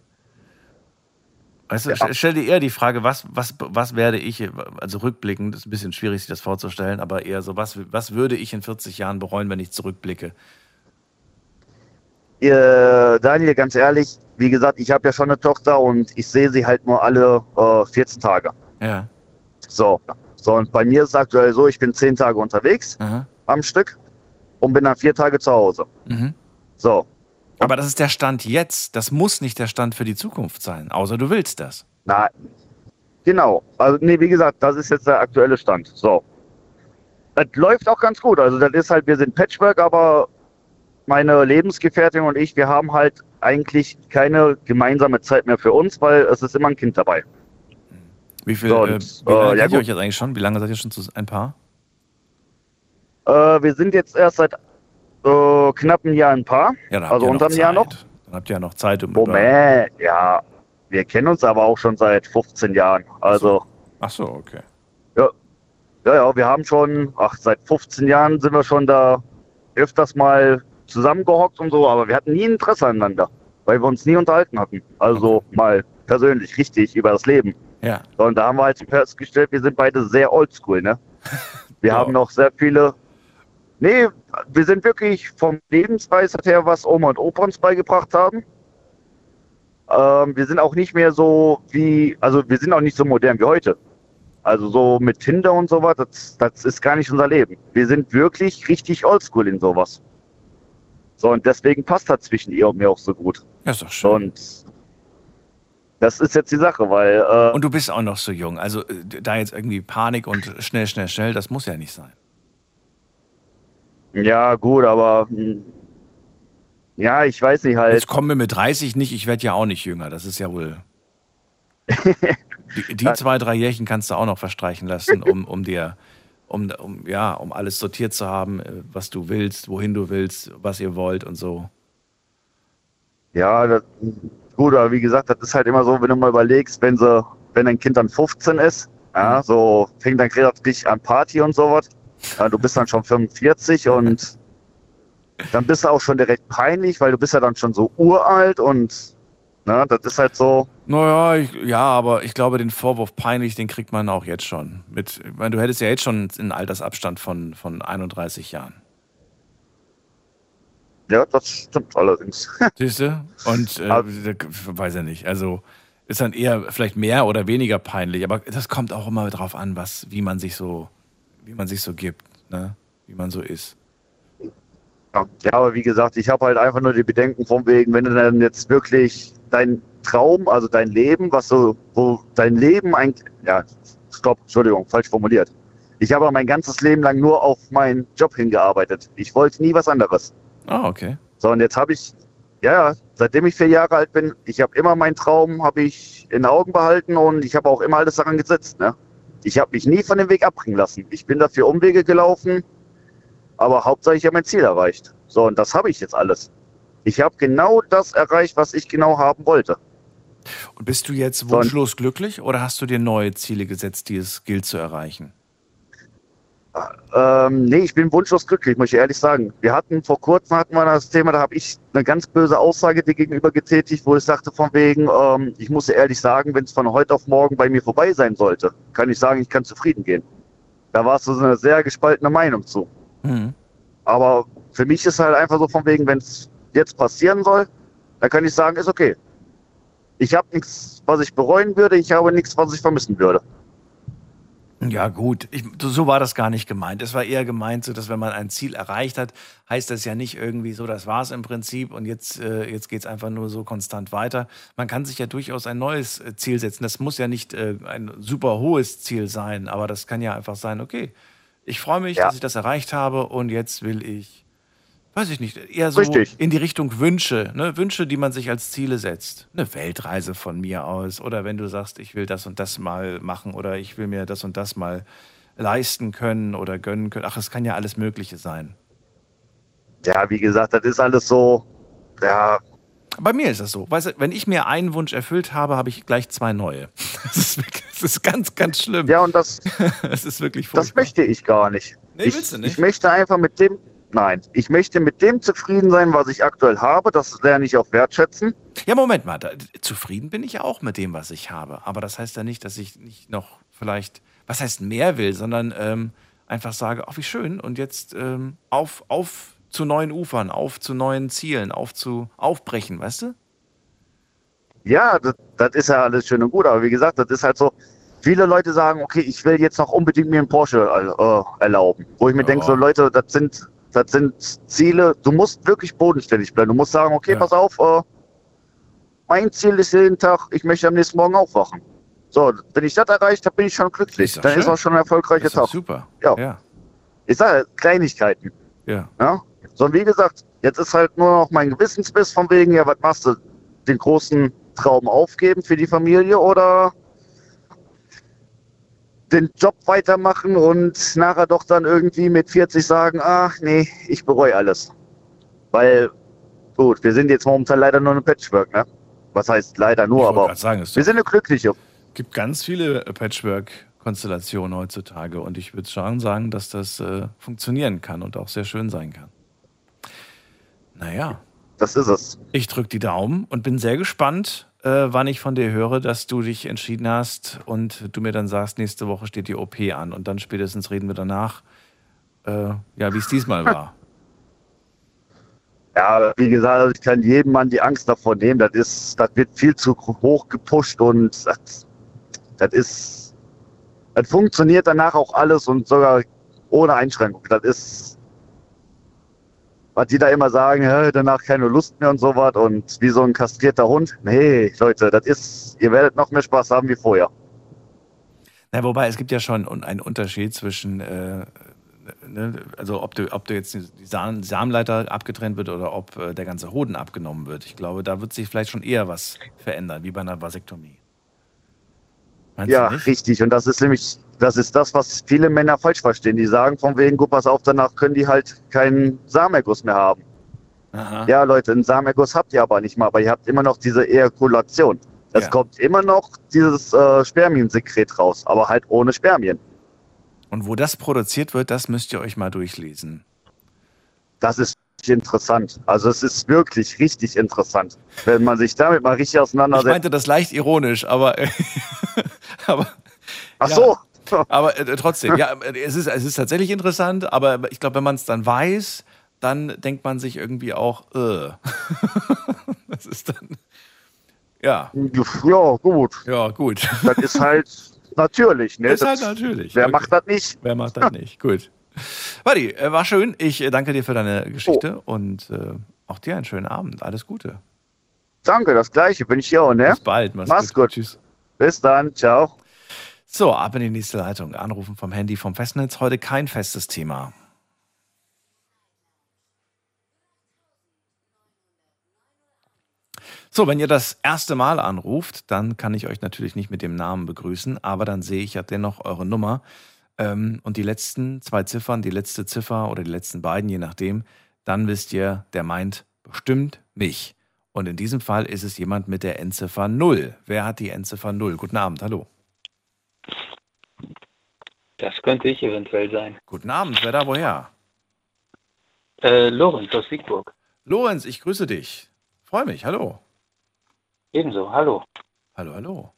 Weißt du, ja. stell dir eher die Frage, was, was, was werde ich, also rückblickend, ist ein bisschen schwierig, sich das vorzustellen, aber eher so, was, was würde ich in 40 Jahren bereuen, wenn ich zurückblicke? Äh, Daniel, ganz ehrlich, wie gesagt, ich habe ja schon eine Tochter und ich sehe sie halt nur alle äh, 14 Tage. Ja. So. So, und bei mir ist es aktuell so, ich bin 10 Tage unterwegs Aha. am Stück und bin dann vier Tage zu Hause. Mhm. So. Aber das ist der Stand jetzt. Das muss nicht der Stand für die Zukunft sein, außer du willst das. Nein. Genau. Also, nee, wie gesagt, das ist jetzt der aktuelle Stand. So. Das läuft auch ganz gut. Also, das ist halt, wir sind Patchwork, aber meine Lebensgefährtin und ich, wir haben halt eigentlich keine gemeinsame Zeit mehr für uns, weil es ist immer ein Kind dabei. Wie viel, so, äh, wie lange äh, ja, ihr euch jetzt eigentlich schon? Wie lange seid ihr schon zu ein Paar? Äh, wir sind jetzt erst seit äh, knapp einem Jahr ein Paar. Ja, also unter einem Jahr noch. Habt ihr ja noch Zeit, um Moment, ja. Wir kennen uns aber auch schon seit 15 Jahren. Also, Ach so, okay. ja, ja, ja, wir haben schon, ach, seit 15 Jahren sind wir schon da öfters mal zusammengehockt und so, aber wir hatten nie Interesse aneinander, weil wir uns nie unterhalten hatten. Also mal persönlich, richtig, über das Leben. Ja. So, Und da haben wir halt festgestellt, wir sind beide sehr oldschool, ne? Wir Ja. haben noch sehr viele. Nee, wir sind wirklich vom Lebensweisheit her, was Oma und Opa uns beigebracht haben. Ähm, wir sind auch nicht mehr so wie, also wir sind auch nicht so modern wie heute. Also so mit Tinder und sowas, das, das ist gar nicht unser Leben. Wir sind wirklich richtig oldschool in sowas. So, und deswegen passt das zwischen ihr und mir auch so gut. Ja, ist doch schön. Und das ist jetzt die Sache, weil äh, Und du bist auch noch so jung. Also äh, da jetzt irgendwie Panik und schnell, schnell, schnell, das muss ja nicht sein. Ja, gut, aber hm, ja, ich weiß nicht halt. Jetzt kommen wir mit 30 nicht, ich werde ja auch nicht jünger. Das ist ja wohl. Die, die zwei, drei Jährchen kannst du auch noch verstreichen lassen, um, um dir, um, um, ja, um alles sortiert zu haben, äh, was du willst, wohin du willst, was ihr wollt und so. Ja, das, gut, aber wie gesagt, das ist halt immer so, wenn du mal überlegst, wenn sie, wenn ein Kind dann 15 ist, ja, so fängt dann richtig an Party und sowas. Ja, du bist dann schon 45 und dann bist du auch schon direkt peinlich, weil du bist ja dann schon so uralt und ne, das ist halt so. Naja, ich, ja, aber ich glaube, den Vorwurf peinlich, den kriegt man auch jetzt schon. Mit, ich meine, du hättest ja jetzt schon einen Altersabstand von, von 31 Jahren. Ja, das stimmt allerdings. Siehst du? Und äh, weiß ja nicht. Also ist dann eher vielleicht mehr oder weniger peinlich, aber das kommt auch immer drauf an, was, wie man sich so, wie man sich so gibt, ne? Wie man so ist. Ja, ja, aber wie gesagt, ich habe halt einfach nur die Bedenken von wegen, wenn du dann jetzt wirklich dein Traum, also dein Leben, was so, wo dein Leben eigentlich, ja, stopp, Entschuldigung, falsch formuliert. Ich habe mein ganzes Leben lang nur auf meinen Job hingearbeitet. Ich wollte nie was anderes. Ah, okay. So, und jetzt habe ich, ja, seitdem ich vier Jahre alt bin, ich habe immer meinen Traum, habe ich in den Augen behalten und ich habe auch immer alles daran gesetzt. Ne? Ich habe mich nie von dem Weg abbringen lassen. Ich bin dafür Umwege gelaufen, aber hauptsächlich habe mein Ziel erreicht. So, und das habe ich jetzt alles. Ich habe genau das erreicht, was ich genau haben wollte. Und bist du jetzt So, wunschlos glücklich oder hast du dir neue Ziele gesetzt, die es gilt zu erreichen? Ähm, nee, ich bin wunschlos glücklich, muss ich ehrlich sagen. Wir hatten vor kurzem hatten wir das Thema, da habe ich eine ganz böse Aussage dir gegenüber getätigt, wo ich sagte von wegen, ähm, ich muss ehrlich sagen, wenn es von heute auf morgen bei mir vorbei sein sollte, kann ich sagen, ich kann zufrieden gehen. Da warst du so eine sehr gespaltene Meinung zu. Hm. Aber für mich ist halt einfach so von wegen, wenn es jetzt passieren soll, dann kann ich sagen, ist okay. Ich habe nichts, was ich bereuen würde, ich habe nichts, was ich vermissen würde. Ja, gut. Ich, so war das gar nicht gemeint. Es war eher gemeint, so, dass wenn man ein Ziel erreicht hat, heißt das ja nicht irgendwie so, das war's im Prinzip und jetzt, äh, jetzt geht's einfach nur so konstant weiter. Man kann sich ja durchaus ein neues äh, Ziel setzen. Das muss ja nicht äh, ein super hohes Ziel sein, aber das kann ja einfach sein, okay, ich freue mich, Ja. dass ich das erreicht habe und jetzt will ich, weiß ich nicht, eher so Richtig. in die Richtung Wünsche, ne? Wünsche, die man sich als Ziele setzt. Eine Weltreise von mir aus oder wenn du sagst, ich will das und das mal machen oder ich will mir das und das mal leisten können oder gönnen können. Ach, es kann ja alles Mögliche sein. Ja, wie gesagt, das ist alles so, ja, Bei mir ist das so. Weißt du, wenn ich mir einen Wunsch erfüllt habe, habe ich gleich zwei neue. Das ist, wirklich, das ist ganz, ganz schlimm. ja, und das, Das ist wirklich Das furchtbar. möchte ich gar nicht. Nee, ich, willst du nicht? ich möchte einfach mit dem, nein, ich möchte mit dem zufrieden sein, was ich aktuell habe. Das lerne ich auch wertschätzen. Ja, Moment mal. Da, zufrieden bin ich ja auch mit dem, was ich habe. Aber das heißt ja nicht, dass ich nicht noch vielleicht, was heißt mehr will, sondern ähm, einfach sage, ach, wie schön. Und jetzt ähm, auf, auf zu neuen Ufern, auf zu neuen Zielen, auf zu aufbrechen, weißt du? Ja, das, das ist ja alles schön und gut. Aber wie gesagt, das ist halt so, viele Leute sagen, okay, ich will jetzt noch unbedingt mir einen Porsche äh, erlauben. Wo ich mir Ja. denke, so Leute, das sind, das sind Ziele, du musst wirklich bodenständig bleiben. Du musst sagen, okay, Ja. pass auf, äh, mein Ziel ist jeden Tag, ich möchte am nächsten Morgen aufwachen. So, wenn ich das erreicht habe, bin ich schon glücklich. Ist Dann ist schön. auch schon ein erfolgreicher ist Tag. super. Ja. ja. Ich sage Kleinigkeiten. ja. Ja? So, und wie gesagt, jetzt ist halt nur noch mein Gewissensbiss von wegen, ja, was machst du? Den großen Traum aufgeben für die Familie oder den Job weitermachen und nachher doch dann irgendwie mit 40 sagen, ach nee, ich bereue alles. Weil gut, wir sind jetzt momentan leider nur ein Patchwork, ne? Was heißt leider nur, aber sagen, es wir sind eine glückliche. gibt ganz viele Patchwork-Konstellationen heutzutage und ich würde schon sagen, dass das äh, funktionieren kann und auch sehr schön sein kann. Naja, Das ist es. ich drücke die Daumen und bin sehr gespannt, äh, wann ich von dir höre, dass du dich entschieden hast und du mir dann sagst, nächste Woche steht die OP an und dann spätestens reden wir danach, äh, ja, wie es diesmal war. Ja, wie gesagt, also ich kann jedem Mann die Angst davor nehmen. Das ist, das wird viel zu hoch gepusht und das, das ist, das funktioniert danach auch alles und sogar ohne Einschränkung. Das ist, was die da immer sagen, hä, danach keine Lust mehr und sowas und wie so ein kastrierter Hund. Nee, Leute, das ist, ihr werdet noch mehr Spaß haben wie vorher. Na, wobei, es gibt ja schon einen Unterschied zwischen, äh, ne, also ob du, ob du jetzt die Samen, Samenleiter abgetrennt wird oder ob äh, der ganze Hoden abgenommen wird. Ich glaube, da wird sich vielleicht schon eher was verändern, wie bei einer Vasektomie. Meinst Ja, richtig. Und das ist nämlich, das ist das, was viele Männer falsch verstehen. Die sagen von wegen, gut, pass auf, danach können die halt keinen Samenerguss mehr haben. Aha. Ja, Leute, einen Samenerguss habt ihr aber nicht mal, aber ihr habt immer noch diese Ejakulation. Es Ja. kommt immer noch dieses äh, Spermiensekret raus, aber halt ohne Spermien. Und wo das produziert wird, das müsst ihr euch mal durchlesen. Das ist interessant. Also es ist wirklich richtig interessant, wenn man sich damit mal richtig Ich auseinandersetzt. meinte das leicht ironisch, aber, aber, Ach ja. aber äh, trotzdem, ja, es ist, es ist tatsächlich interessant, aber ich glaube, wenn man es dann weiß, dann denkt man sich irgendwie auch, äh. das ist dann, ja, Ja, gut. ja, gut. Das ist halt natürlich. Ne? Ist halt natürlich. Wer Okay. macht das nicht? Wer macht das nicht? Gut. Wadi, äh, war schön. Ich äh, danke dir für deine Geschichte und äh, auch dir einen schönen Abend. Alles Gute. Danke, das gleiche bin ich hier auch, ne? Bis bald. Mach's, Mach's gut. Tschüss. Bis dann, ciao. So, ab in die nächste Leitung. Anrufen vom Handy vom Festnetz. Heute kein festes Thema. So, wenn ihr das erste Mal anruft, dann kann ich euch natürlich nicht mit dem Namen begrüßen, aber dann sehe ich ja dennoch eure Nummer. Ähm, und die letzten zwei Ziffern, die letzte Ziffer oder die letzten beiden, je nachdem, dann wisst ihr, der meint bestimmt mich. Und in diesem Fall ist es jemand mit der Endziffer 0. Wer hat die Endziffer 0? Guten Abend, hallo. Das könnte ich eventuell sein. Guten Abend, wer da woher? Äh, Lorenz aus Siegburg. Lorenz, ich grüße dich. Freue mich, hallo. Ebenso, hallo. Hallo, hallo.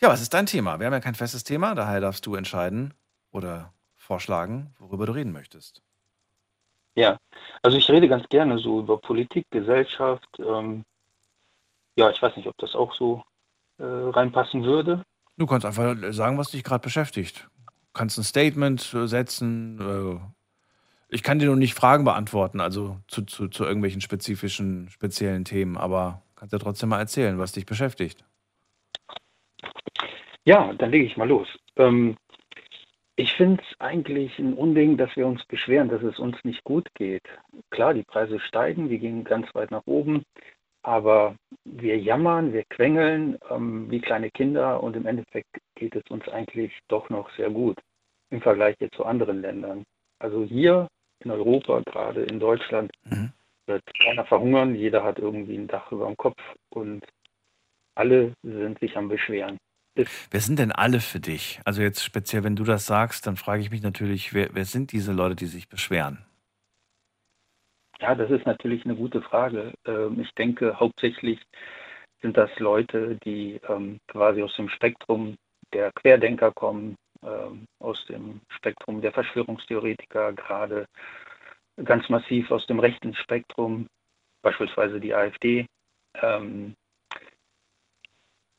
Ja, was ist dein Thema? Wir haben ja kein festes Thema, daher darfst du entscheiden oder vorschlagen, worüber du reden möchtest. Ja, also ich rede ganz gerne so über Politik, Gesellschaft. Ähm, ja, ich weiß nicht, ob das auch so äh, reinpassen würde. Du kannst einfach sagen, was dich gerade beschäftigt. Du kannst ein Statement äh, setzen. Äh, ich kann dir nur nicht Fragen beantworten, also zu, zu, zu irgendwelchen spezifischen, speziellen Themen, aber kannst ja trotzdem mal erzählen, was dich beschäftigt. Ja, dann lege ich mal los. Ähm, ich finde es eigentlich ein Unding, dass wir uns beschweren, dass es uns nicht gut geht. Klar, die Preise steigen, die gehen ganz weit nach oben, aber wir jammern, wir quengeln ähm, wie kleine Kinder und im Endeffekt geht es uns eigentlich doch noch sehr gut im Vergleich jetzt zu anderen Ländern. Also hier in Europa, gerade in Deutschland, Mhm. wird keiner verhungern, jeder hat irgendwie ein Dach über dem Kopf und alle sind sich am Beschweren. Wer sind denn alle für dich? Also jetzt speziell, wenn du das sagst, dann frage ich mich natürlich, wer, wer sind diese Leute, die sich beschweren? Ja, das ist natürlich eine gute Frage. Ähm, Ich denke, hauptsächlich sind das Leute, die ähm, quasi aus dem Spektrum der Querdenker kommen, ähm, aus dem Spektrum der Verschwörungstheoretiker, gerade ganz massiv aus dem rechten Spektrum, beispielsweise die AfD.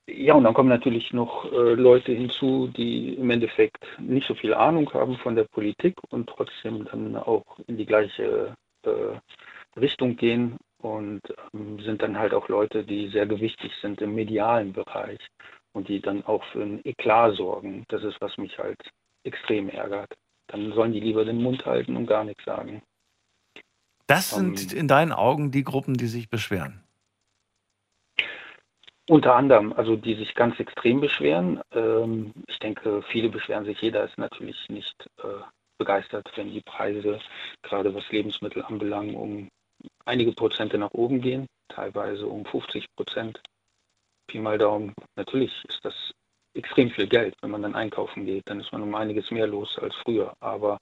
Ja, und dann kommen natürlich noch äh, Leute hinzu, die im Endeffekt nicht so viel Ahnung haben von der Politik und trotzdem dann auch in die gleiche Richtung gehen und ähm, sind dann halt auch Leute, die sehr gewichtig sind im medialen Bereich und die dann auch für ein Eklat sorgen. Das ist, was mich halt extrem ärgert. Dann sollen die lieber den Mund halten und gar nichts sagen. Das sind Ähm. in deinen Augen die Gruppen, die sich beschweren. Unter anderem, also die sich ganz extrem beschweren. Ähm, ich denke, viele beschweren sich. Jeder ist natürlich nicht äh, begeistert, wenn die Preise, gerade was Lebensmittel anbelangt, um einige Prozente nach oben gehen, teilweise um 50 Prozent. Pi mal Daumen. Natürlich ist das extrem viel Geld, wenn man dann einkaufen geht. Dann ist man um einiges mehr los als früher. Aber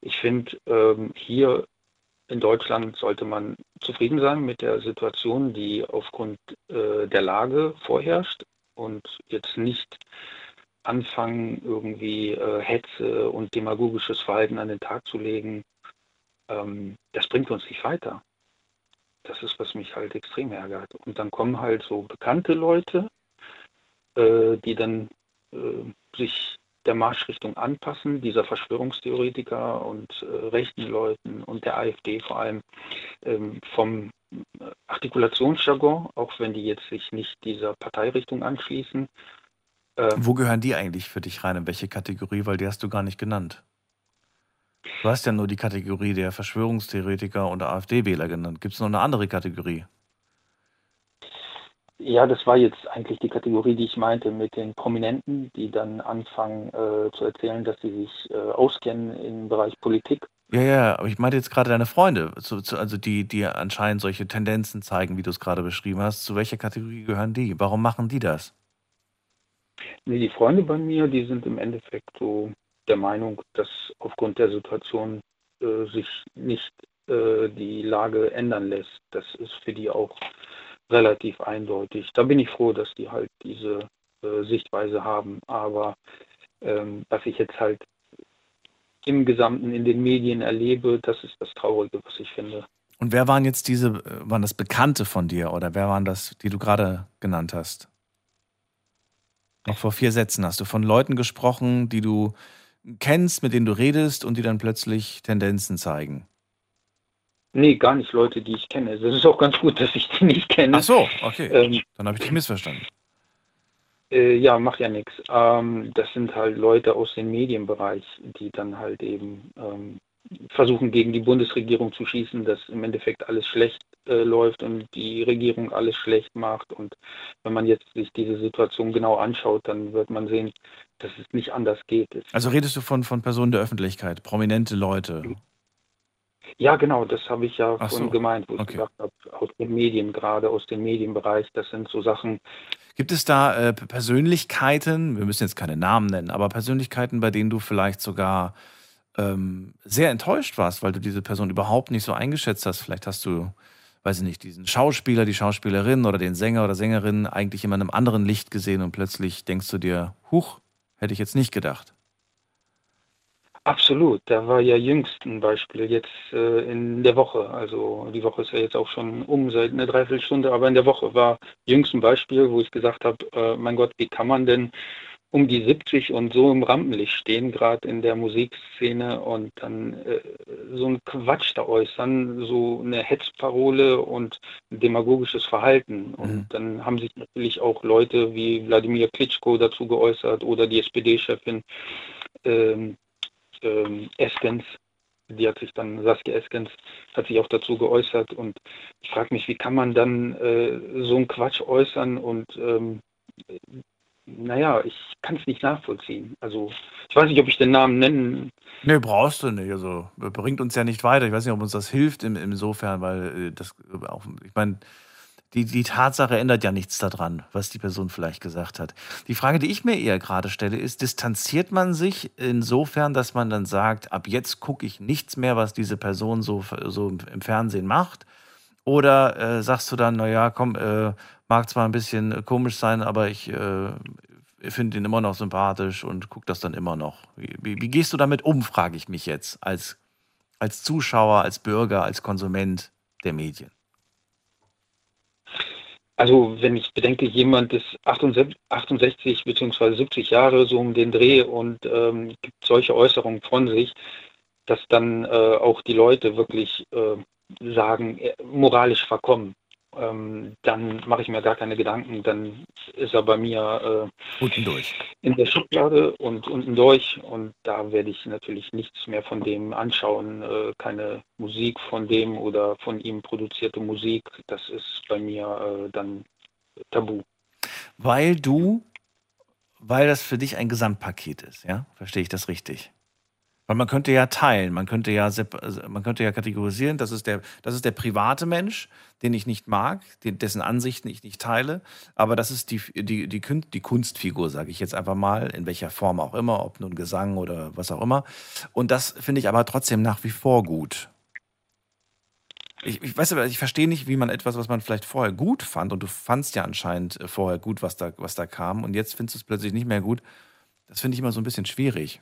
ich finde, ähm, hier in Deutschland sollte man zufrieden sein mit der Situation, die aufgrund äh, der Lage vorherrscht und jetzt nicht anfangen, irgendwie äh, Hetze und demagogisches Verhalten an den Tag zu legen. Ähm, das bringt uns nicht weiter. Das ist, was mich halt extrem ärgert. Und dann kommen halt so bekannte Leute, äh, die dann äh, sich der Marschrichtung anpassen, dieser Verschwörungstheoretiker und äh, rechten Leuten und der AfD vor allem ähm, vom Artikulationsjargon, auch wenn die jetzt sich nicht dieser Parteirichtung anschließen. Ähm, Wo gehören die eigentlich für dich rein? In welche Kategorie? Weil die hast du gar nicht genannt. Du hast ja nur die Kategorie der Verschwörungstheoretiker und AfD-Wähler genannt. Gibt es noch eine andere Kategorie? Ja, das war jetzt eigentlich die Kategorie, die ich meinte, mit den Prominenten, die dann anfangen äh, zu erzählen, dass sie sich äh, auskennen im Bereich Politik. Ja, ja, aber ich meinte jetzt gerade deine Freunde, zu, zu, also die, die anscheinend solche Tendenzen zeigen, wie du es gerade beschrieben hast. Zu welcher Kategorie gehören die? Warum machen die das? Nee, die Freunde bei mir, die sind im Endeffekt so der Meinung, dass aufgrund der Situation äh, sich nicht äh, die Lage ändern lässt. Das ist für die auch relativ eindeutig. Da bin ich froh, dass die halt diese äh, Sichtweise haben. Aber ähm, was ich jetzt halt im Gesamten in den Medien erlebe, das ist das Traurige, was ich finde. Und wer waren jetzt diese, äh, waren das Bekannte von dir oder wer waren das, die du gerade genannt hast? Noch vor vier Sätzen hast du von Leuten gesprochen, die du kennst, mit denen du redest und die dann plötzlich Tendenzen zeigen. Nee, gar nicht Leute, die ich kenne. Das ist auch ganz gut, dass ich die nicht kenne. Ach so, okay. Ähm, Dann habe ich dich missverstanden. Äh, ja, macht ja nichts. Ähm, das sind halt Leute aus dem Medienbereich, die dann halt eben ähm, versuchen, gegen die Bundesregierung zu schießen, dass im Endeffekt alles schlecht äh, läuft und die Regierung alles schlecht macht. Und wenn man jetzt sich diese Situation genau anschaut, dann wird man sehen, dass es nicht anders geht. Also redest du von, von Personen der Öffentlichkeit, prominente Leute? Ja, genau, das habe ich ja Ach so. gemeint, wo okay. ich gesagt habe, aus den Medien, gerade aus dem Medienbereich, das sind so Sachen. Gibt es da äh, Persönlichkeiten, wir müssen jetzt keine Namen nennen, aber Persönlichkeiten, bei denen du vielleicht sogar ähm, sehr enttäuscht warst, weil du diese Person überhaupt nicht so eingeschätzt hast? Vielleicht hast du, weiß ich nicht, diesen Schauspieler, die Schauspielerin oder den Sänger oder Sängerin eigentlich in einem anderen Licht gesehen und plötzlich denkst du dir, huch, hätte ich jetzt nicht gedacht. Absolut, da war ja jüngst ein Beispiel jetzt äh, in der Woche. Also die Woche ist ja jetzt auch schon um seit einer Dreiviertelstunde, aber in der Woche war jüngst ein Beispiel, wo ich gesagt habe, äh, mein Gott, wie kann man denn um die 70 und so im Rampenlicht stehen, gerade in der Musikszene und dann äh, so ein Quatsch da äußern, so eine Hetzparole und demagogisches Verhalten. Und mhm. dann haben sich natürlich auch Leute wie Wladimir Klitschko dazu geäußert oder die SPD-Chefin. Ähm, ähm, Eskens, die hat sich dann, Saskia Eskens, hat sich auch dazu geäußert und ich frage mich, wie kann man dann äh, so einen Quatsch äußern und ähm, naja, ich kann es nicht nachvollziehen. Also ich weiß nicht, ob ich den Namen nennen. Nee, brauchst du nicht. Also bringt uns ja nicht weiter. Ich weiß nicht, ob uns das hilft im, insofern, weil äh, das auch, ich meine, die, die Tatsache ändert ja nichts daran, was die Person vielleicht gesagt hat. Die Frage, die ich mir eher gerade stelle, ist, distanziert man sich insofern, dass man dann sagt, ab jetzt gucke ich nichts mehr, was diese Person so, so im Fernsehen macht? Oder äh, sagst du dann, naja, komm, äh, mag zwar ein bisschen komisch sein, aber ich äh, finde ihn immer noch sympathisch und gucke das dann immer noch. Wie, wie, gehst du damit um, frage ich mich jetzt, als, als Zuschauer, als Bürger, als Konsument der Medien? Also wenn ich bedenke, jemand ist 68, 68 bzw. 70 Jahre so um den Dreh und ähm, gibt solche Äußerungen von sich, dass dann äh, auch die Leute wirklich äh, sagen, äh, moralisch verkommen ähm, dann mache ich mir gar keine Gedanken. Dann ist er bei mir äh, unten durch. in der Schublade und unten durch. Und da werde ich natürlich nichts mehr von dem anschauen. Äh, keine Musik von dem oder von ihm produzierte Musik. Das ist bei mir äh, dann tabu. Weil du, weil das für dich ein Gesamtpaket ist, ja? Verstehe ich das richtig? Weil man könnte ja teilen, man könnte ja, also man könnte ja kategorisieren, das ist, der, das ist der private Mensch, den ich nicht mag, dessen Ansichten ich nicht teile, aber das ist die, die, die, die Kunstfigur, sage ich jetzt einfach mal, in welcher Form auch immer, ob nun Gesang oder was auch immer. Und das finde ich aber trotzdem nach wie vor gut. Ich, ich weiß aber, ich verstehe nicht, wie man etwas, was man vielleicht vorher gut fand, und du fandst ja anscheinend äh, vorher gut, was da, was da kam, und jetzt findest du es plötzlich nicht mehr gut. Das finde ich immer so ein bisschen schwierig.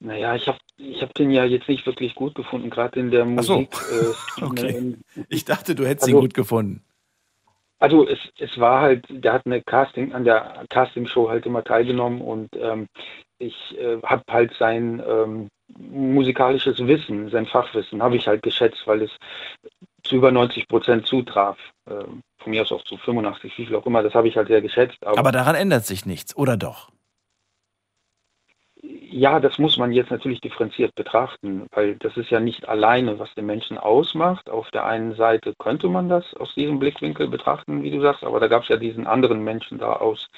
Naja, ich habe ich hab den ja jetzt nicht wirklich gut gefunden, gerade in der Musik. So. Äh, okay. Ich dachte, du hättest also, ihn gut gefunden. Also es, es war halt, der hat eine Casting, an der Castingshow halt immer teilgenommen und ähm, ich äh, habe halt sein ähm, musikalisches Wissen, sein Fachwissen, habe ich halt geschätzt, weil es zu über 90 Prozent zutraf. Äh, von mir aus auch zu 85, wie viel auch immer, das habe ich halt sehr geschätzt. Aber, aber daran ändert sich nichts, oder doch? Ja, das muss man jetzt natürlich differenziert betrachten, weil das ist ja nicht alleine, was den Menschen ausmacht. Auf der einen Seite könnte man das aus diesem Blickwinkel betrachten, wie du sagst, aber da gab es ja diesen anderen Menschen da aus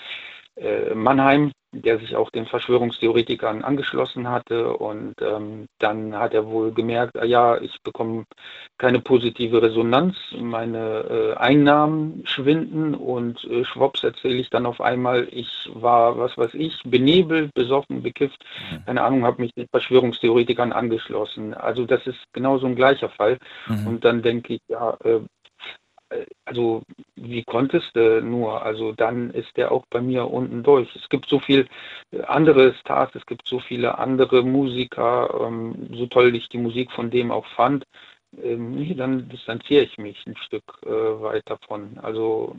äh, Mannheim, der sich auch den Verschwörungstheoretikern angeschlossen hatte. Und ähm, dann hat er wohl gemerkt, ah ja, ich bekomme keine positive Resonanz, meine äh, Einnahmen schwinden und äh, schwupps erzähle ich dann auf einmal, ich war, was weiß ich, benebelt, besoffen, bekifft, mhm. keine Ahnung, habe mich den Verschwörungstheoretikern angeschlossen. Also das ist genau so ein gleicher Fall. Mhm. Und dann denke ich, ja, äh, also wie konntest du nur? Also dann ist der auch bei mir unten durch. Es gibt so viel andere Stars, es gibt so viele andere Musiker, ähm, so toll ich die Musik von dem auch fand. Ähm, dann distanziere ich mich ein Stück äh, weit davon. Also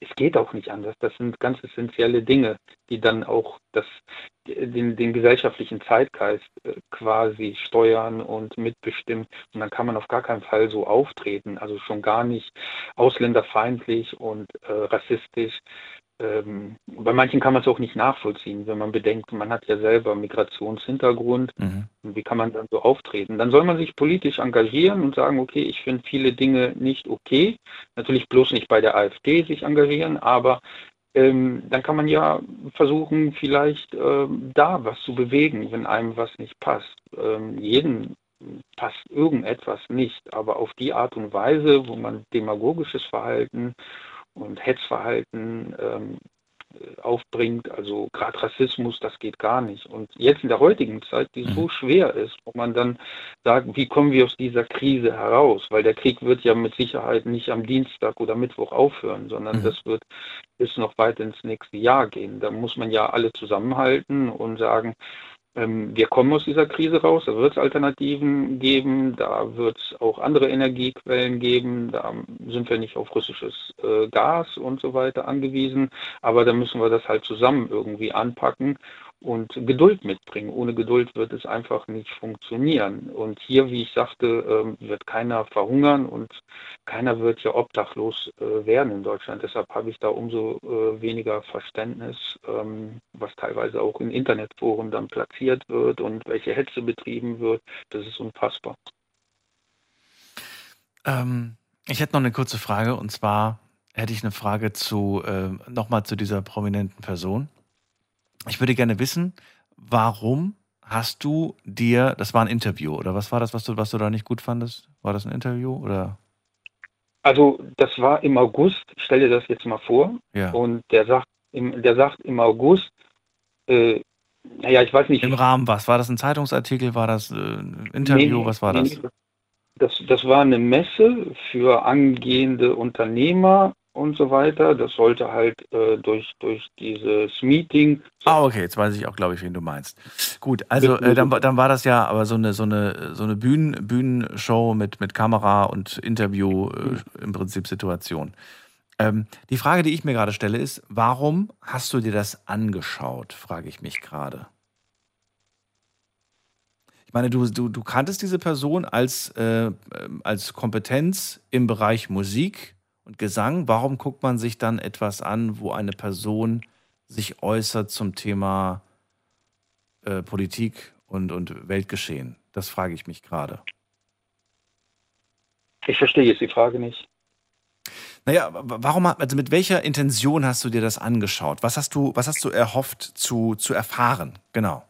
es geht auch nicht anders. Das sind ganz essentielle Dinge, die dann auch das, den, den gesellschaftlichen Zeitgeist äh, quasi steuern und mitbestimmen. Und dann kann man auf gar keinen Fall so auftreten, also schon gar nicht ausländerfeindlich und äh, rassistisch ähm, bei manchen kann man es auch nicht nachvollziehen, wenn man bedenkt, man hat ja selber Migrationshintergrund. Mhm. Wie kann man dann so auftreten? Dann soll man sich politisch engagieren und sagen, okay, ich finde viele Dinge nicht okay. Natürlich bloß nicht bei der AfD sich engagieren, aber ähm, dann kann man ja versuchen, vielleicht ähm, da was zu bewegen, wenn einem was nicht passt. Ähm, jeden passt irgendetwas nicht, aber auf die Art und Weise, wo man demagogisches Verhalten und Hetzverhalten ähm, aufbringt, also gerade Rassismus, das geht gar nicht. Und jetzt in der heutigen Zeit, die so mhm. schwer ist, wo man dann sagt, wie kommen wir aus dieser Krise heraus? Weil der Krieg wird ja mit Sicherheit nicht am Dienstag oder Mittwoch aufhören, sondern mhm. das wird bis noch weit ins nächste Jahr gehen. Da muss man ja alle zusammenhalten und sagen, wir kommen aus dieser Krise raus, da wird es Alternativen geben, da wird es auch andere Energiequellen geben, da sind wir nicht auf russisches äh, Gas und so weiter angewiesen, aber da müssen wir das halt zusammen irgendwie anpacken und Geduld mitbringen. Ohne Geduld wird es einfach nicht funktionieren. Und hier, wie ich sagte, ähm, wird keiner verhungern und keiner wird ja obdachlos äh, werden in Deutschland. Deshalb habe ich da umso äh, weniger Verständnis, ähm, was teilweise auch in Internetforen dann platziert wird und welche Hetze betrieben wird. Das ist unfassbar. Ähm, ich hätte noch eine kurze Frage und zwar hätte ich eine Frage zu äh, nochmal zu dieser prominenten Person. Ich würde gerne wissen, warum hast du dir, das war ein Interview oder was war das, was du, was du da nicht gut fandest? War das ein Interview oder? Also das war im August, ich stelle dir das jetzt mal vor. Ja. Und der sagt, im, der sagt im August, äh, naja, ich weiß nicht. Im Rahmen was? War das ein Zeitungsartikel? War das äh, ein Interview? Nee, was war das? Nee, das? Das war eine Messe für angehende Unternehmer und so weiter. Das sollte halt äh, durch, durch dieses Meeting. Ah, okay, jetzt weiß ich auch, glaube ich, wen du meinst. Gut, also äh, dann, dann war das ja aber so eine, so eine, so eine Bühnen, Bühnenshow mit, mit Kamera und Interview äh, im Prinzip Situation. Ähm, die Frage, die ich mir gerade stelle, ist, warum hast du dir das angeschaut, frage ich mich gerade. Ich meine, du, du, du kanntest diese Person als, äh, als Kompetenz im Bereich Musik, und Gesang. Warum guckt man sich dann etwas an, wo eine Person sich äußert zum Thema äh, Politik und, und Weltgeschehen? Das frage ich mich gerade. Ich verstehe jetzt die Frage nicht. Naja, warum, also mit welcher Intention hast du dir das angeschaut? Was hast du, was hast du erhofft zu, zu erfahren? Genau.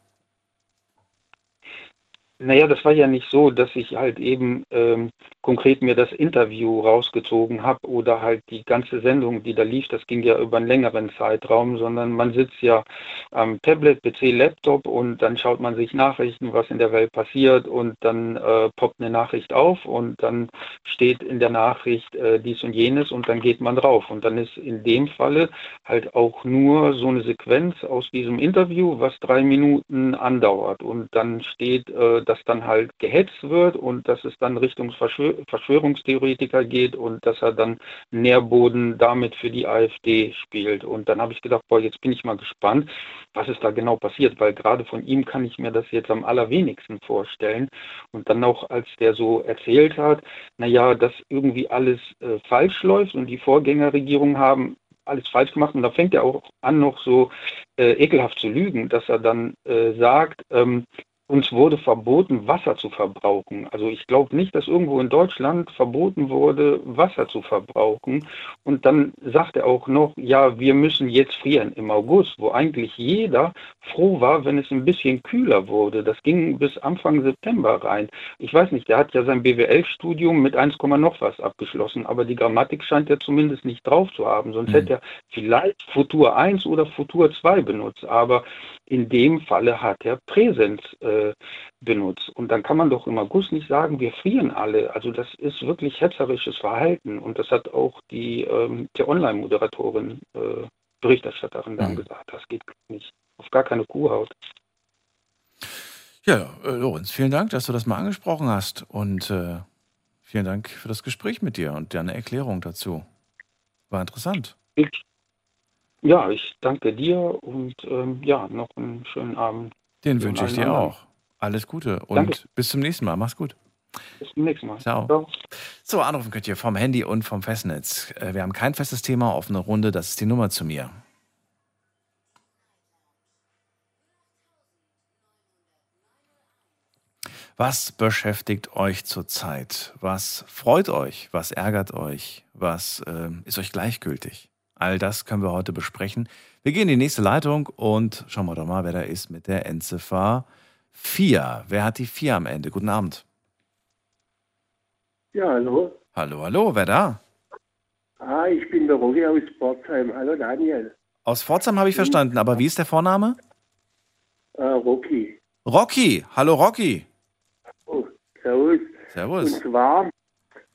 Naja, das war ja nicht so, dass ich halt eben ähm, konkret mir das Interview rausgezogen habe oder halt die ganze Sendung, die da lief, das ging ja über einen längeren Zeitraum, sondern man sitzt ja am Tablet, PC, Laptop und dann schaut man sich Nachrichten, was in der Welt passiert und dann äh, poppt eine Nachricht auf und dann steht in der Nachricht äh, dies und jenes und dann geht man drauf. Und dann ist in dem Falle halt auch nur so eine Sequenz aus diesem Interview, was drei Minuten andauert und dann steht, äh, dass dann halt gehetzt wird und dass es dann Richtung Verschwör Verschwörungstheoretiker geht und dass er dann Nährboden damit für die AfD spielt. Und dann habe ich gedacht, boah, jetzt bin ich mal gespannt, was ist da genau passiert, weil gerade von ihm kann ich mir das jetzt am allerwenigsten vorstellen. Und dann auch, als der so erzählt hat, naja, dass irgendwie alles äh, falsch läuft und die Vorgängerregierung haben alles falsch gemacht. Und da fängt er auch an, noch so äh, ekelhaft zu lügen, dass er dann äh, sagt, ähm, uns wurde verboten, Wasser zu verbrauchen. Also ich glaube nicht, dass irgendwo in Deutschland verboten wurde, Wasser zu verbrauchen. Und dann sagt er auch noch, ja, wir müssen jetzt frieren im August, wo eigentlich jeder froh war, wenn es ein bisschen kühler wurde. Das ging bis Anfang September rein. Ich weiß nicht, der hat ja sein BWL-Studium mit 1, noch was abgeschlossen, aber die Grammatik scheint er zumindest nicht drauf zu haben. Sonst mhm. hätte er vielleicht Futur 1 oder Futur 2 benutzt. Aber in dem Falle hat er Präsens äh, benutzt. Und dann kann man doch im August nicht sagen, wir frieren alle. Also das ist wirklich hetzerisches Verhalten. Und das hat auch die, ähm, die Online-Moderatorin, äh, Berichterstatterin dann mhm. gesagt. Das geht nicht. Auf gar keine Kuhhaut. Ja, äh, Lorenz, vielen Dank, dass du das mal angesprochen hast. Und äh, vielen Dank für das Gespräch mit dir und deine Erklärung dazu. War interessant. Ich ja, ich danke dir und ähm, ja, noch einen schönen Abend. Den wünsche ich dir auch. Alles Gute und danke. bis zum nächsten Mal. Mach's gut. Bis zum nächsten Mal. Ciao. Ciao. So, anrufen könnt ihr vom Handy und vom Festnetz. Äh, wir haben kein festes Thema, offene Runde. Das ist die Nummer zu mir. Was beschäftigt euch zurzeit? Was freut euch? Was ärgert euch? Was äh, ist euch gleichgültig? All das können wir heute besprechen. Wir gehen in die nächste Leitung und schauen wir doch mal, wer da ist mit der Endziffer 4. Wer hat die 4 am Ende? Guten Abend. Ja, hallo. Hallo, hallo, wer da? Ah, ich bin der Rocky aus Pforzheim. Hallo Daniel. Aus Pforzheim habe ich verstanden, aber wie ist der Vorname? Äh, Rocky. Rocky, hallo Rocky. Oh, servus. Servus. Und zwar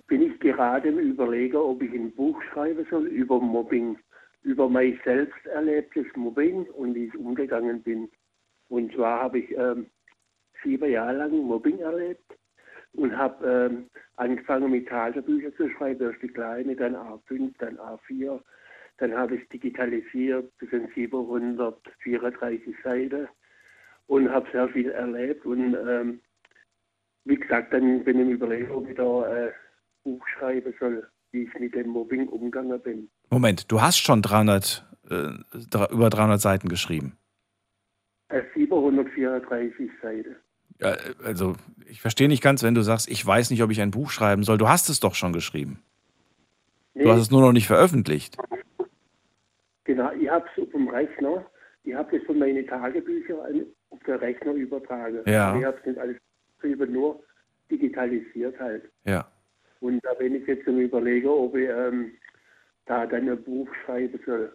bin ich gerade im Überleger, ob ich ein Buch schreiben soll über Mobbing, über mein selbst erlebtes Mobbing und wie ich umgegangen bin. Und zwar habe ich ähm, sieben Jahre lang Mobbing erlebt und habe ähm, angefangen mit Tagebüchern zu schreiben, erst die kleine, dann A5, dann A4. Dann habe ich digitalisiert, das sind 734 Seiten und habe sehr viel erlebt. Und ähm, wie gesagt, dann bin ich im Überlegen, ob ich da äh, Buch schreiben soll, wie ich mit dem Mobbing umgegangen bin. Moment, du hast schon 300, äh, über 300 Seiten geschrieben. 734 Seiten. Ja, also, ich verstehe nicht ganz, wenn du sagst, ich weiß nicht, ob ich ein Buch schreiben soll. Du hast es doch schon geschrieben. Nee. Du hast es nur noch nicht veröffentlicht. Genau, ich habe es auf dem Rechner. Ich habe das von meinen Tagebüchern auf den Rechner übertragen. Ja. Ich habe es nicht alles geschrieben, nur digitalisiert halt. Ja. Und da bin ich jetzt am überlegen, ob ich ähm, da dann ein Buch schreiben soll.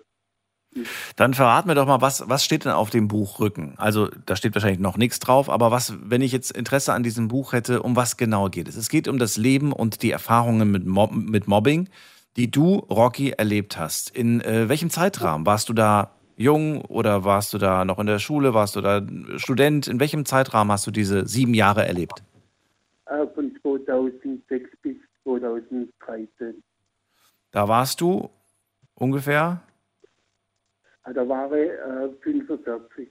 Dann verrat mir doch mal, was, was steht denn auf dem Buchrücken? Also da steht wahrscheinlich noch nichts drauf, aber was, wenn ich jetzt Interesse an diesem Buch hätte, um was genau geht es? Es geht um das Leben und die Erfahrungen mit, Mob mit Mobbing, die du, Rocky, erlebt hast. In äh, welchem Zeitrahmen? Warst du da jung oder warst du da noch in der Schule? Warst du da Student? In welchem Zeitrahmen hast du diese sieben Jahre erlebt? Äh, von 2006 bis 2013. Da warst du ungefähr? Ah, da war ich äh, 45.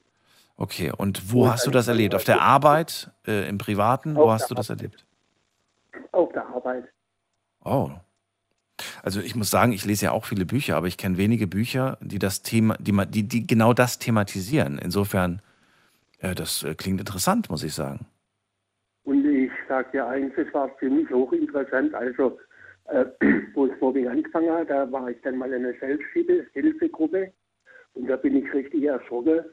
Okay, und wo und hast du das erlebt? Auf der Arbeit, äh, im Privaten? Wo hast du das erlebt? Auf der Arbeit. Oh. Also ich muss sagen, ich lese ja auch viele Bücher, aber ich kenne wenige Bücher, die das Thema, die, die, die genau das thematisieren. Insofern, äh, das äh, klingt interessant, muss ich sagen. Und ich sage dir eins, es war für mich auch interessant. Also, äh, wo es Mobbing angefangen hat, da war ich dann mal in einer Selbsthilfegruppe und da bin ich richtig erschrocken,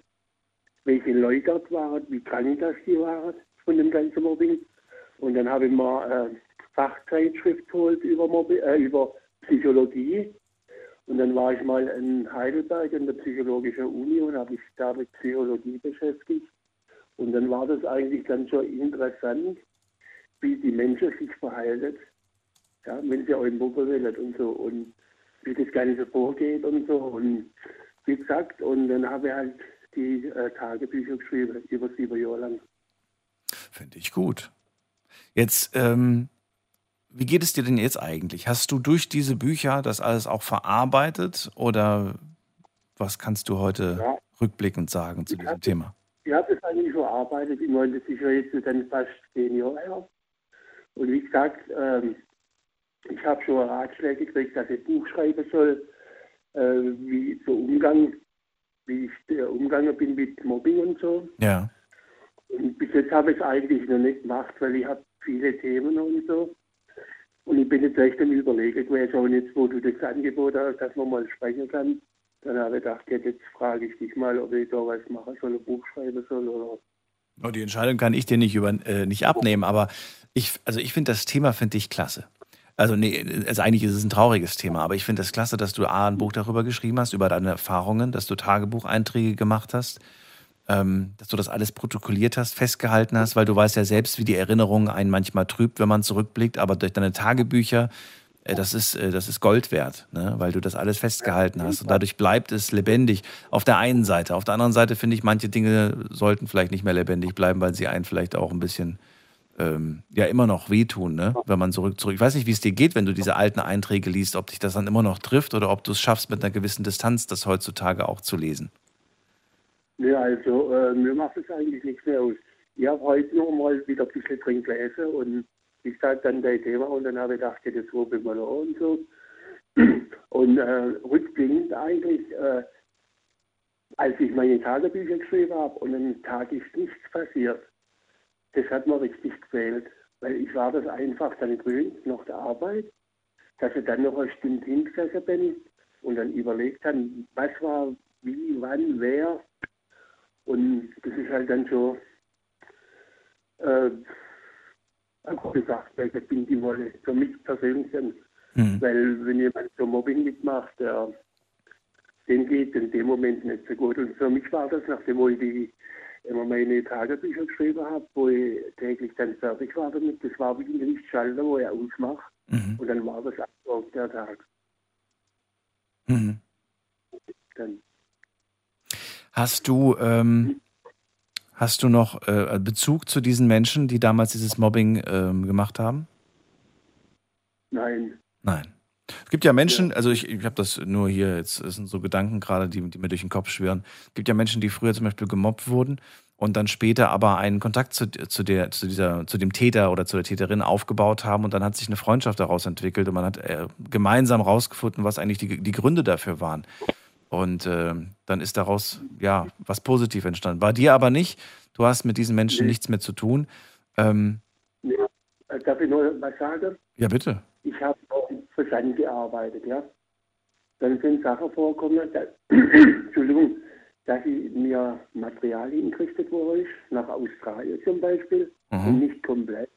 welche Leute dort waren, wie krank das die waren. von dem ganzen Mobbing. Und dann habe ich mir äh, Fachzeitschrift geholt über, Mobbing, äh, über Psychologie. Und dann war ich mal in Heidelberg in der psychologischen Uni und habe mich da mit Psychologie beschäftigt. Und dann war das eigentlich dann schon interessant, wie die Menschen sich verhalten, ja, wenn sie euch Mobben wollen und so. Und wie das Ganze vorgeht und so. Und wie gesagt, und dann habe ich halt die äh, Tagebücher geschrieben, über sieben Jahre lang. Finde ich gut. Jetzt, ähm, wie geht es dir denn jetzt eigentlich? Hast du durch diese Bücher das alles auch verarbeitet oder was kannst du heute ja. rückblickend sagen zu ich diesem hab, Thema? Ich habe das eigentlich verarbeitet. Ich meine, das ist ja jetzt dann fast zehn Jahre her. Und wie gesagt, ähm, ich habe schon Ratschläge gekriegt, dass ich Buch schreiben soll, äh, wie so Umgang, wie ich äh, umgegangen bin mit Mobbing und so. Ja. Und bis jetzt habe ich es eigentlich noch nicht gemacht, weil ich habe viele Themen und so. Und ich bin jetzt echt am Überlegen gewesen, und jetzt, wo du das Angebot hast, dass man mal sprechen kann, dann habe ich gedacht, jetzt frage ich dich mal, ob ich da was machen soll, ein Buch schreiben soll oder. Oh, die Entscheidung kann ich dir nicht, über, äh, nicht abnehmen, aber ich, also ich finde das Thema finde ich klasse. Also nee, also eigentlich ist es ein trauriges Thema, aber ich finde es klasse, dass du A, ein Buch darüber geschrieben hast, über deine Erfahrungen, dass du Tagebucheinträge gemacht hast, ähm, dass du das alles protokolliert hast, festgehalten hast, weil du weißt ja selbst, wie die Erinnerung einen manchmal trübt, wenn man zurückblickt, aber durch deine Tagebücher, das ist, äh, das ist Gold wert, ne? weil du das alles festgehalten hast und dadurch bleibt es lebendig. Auf der einen Seite. Auf der anderen Seite finde ich, manche Dinge sollten vielleicht nicht mehr lebendig bleiben, weil sie einen vielleicht auch ein bisschen ähm, ja immer noch wehtun, ne? wenn man zurück, zurück. Ich weiß nicht, wie es dir geht, wenn du diese alten Einträge liest, ob dich das dann immer noch trifft oder ob du es schaffst, mit einer gewissen Distanz das heutzutage auch zu lesen. Ja, also äh, mir macht es eigentlich nichts mehr aus. Ich habe heute noch mal wieder ein bisschen drin gelesen und ich sage dann dein Thema und dann habe ich gedacht, das rufe ich mal an und so. Und äh, rückblickend eigentlich, äh, als ich meine Tagebücher geschrieben habe und am Tag ist nichts passiert, das hat mir richtig gefehlt, weil ich war das einfach dann gewöhnt nach der Arbeit, dass ich dann noch eine Stunde hingesessen bin und dann überlegt habe, was war, wie, wann, wer. Und das ist halt dann so, äh, gesagt, weil ich bin die Wolle für mich persönlich. Mhm. Weil wenn jemand so Mobbing mitmacht, der, dem geht in dem Moment nicht so gut. Und für mich war das, nachdem ich die immer meine Tagebücher geschrieben habe, wo ich täglich dann fertig war damit. Das war wie ein Lichtschalter, wo ich ausmache. Mhm. Und dann war das auf der Tag. Mhm. Dann. Hast du, ähm, hast du noch äh, Bezug zu diesen Menschen, die damals dieses Mobbing ähm, gemacht haben? Nein. Nein. Es gibt ja Menschen, also ich, ich habe das nur hier, jetzt das sind so Gedanken gerade, die, die mir durch den Kopf schwirren. Es gibt ja Menschen, die früher zum Beispiel gemobbt wurden und dann später aber einen Kontakt zu, zu, der, zu, dieser, zu dem Täter oder zu der Täterin aufgebaut haben und dann hat sich eine Freundschaft daraus entwickelt und man hat äh, gemeinsam rausgefunden, was eigentlich die, die Gründe dafür waren. Und äh, dann ist daraus ja was positiv entstanden. Bei dir aber nicht. Du hast mit diesen Menschen nee. nichts mehr zu tun. Ähm, ja. Darf ich nur was sagen? Ja, bitte ich habe auch im Versand gearbeitet, ja. Dann sind Sachen vorgekommen, dass, Entschuldigung, dass ich mir Materialien gekriegt wurde, nach Australien zum Beispiel, mhm. und nicht komplett.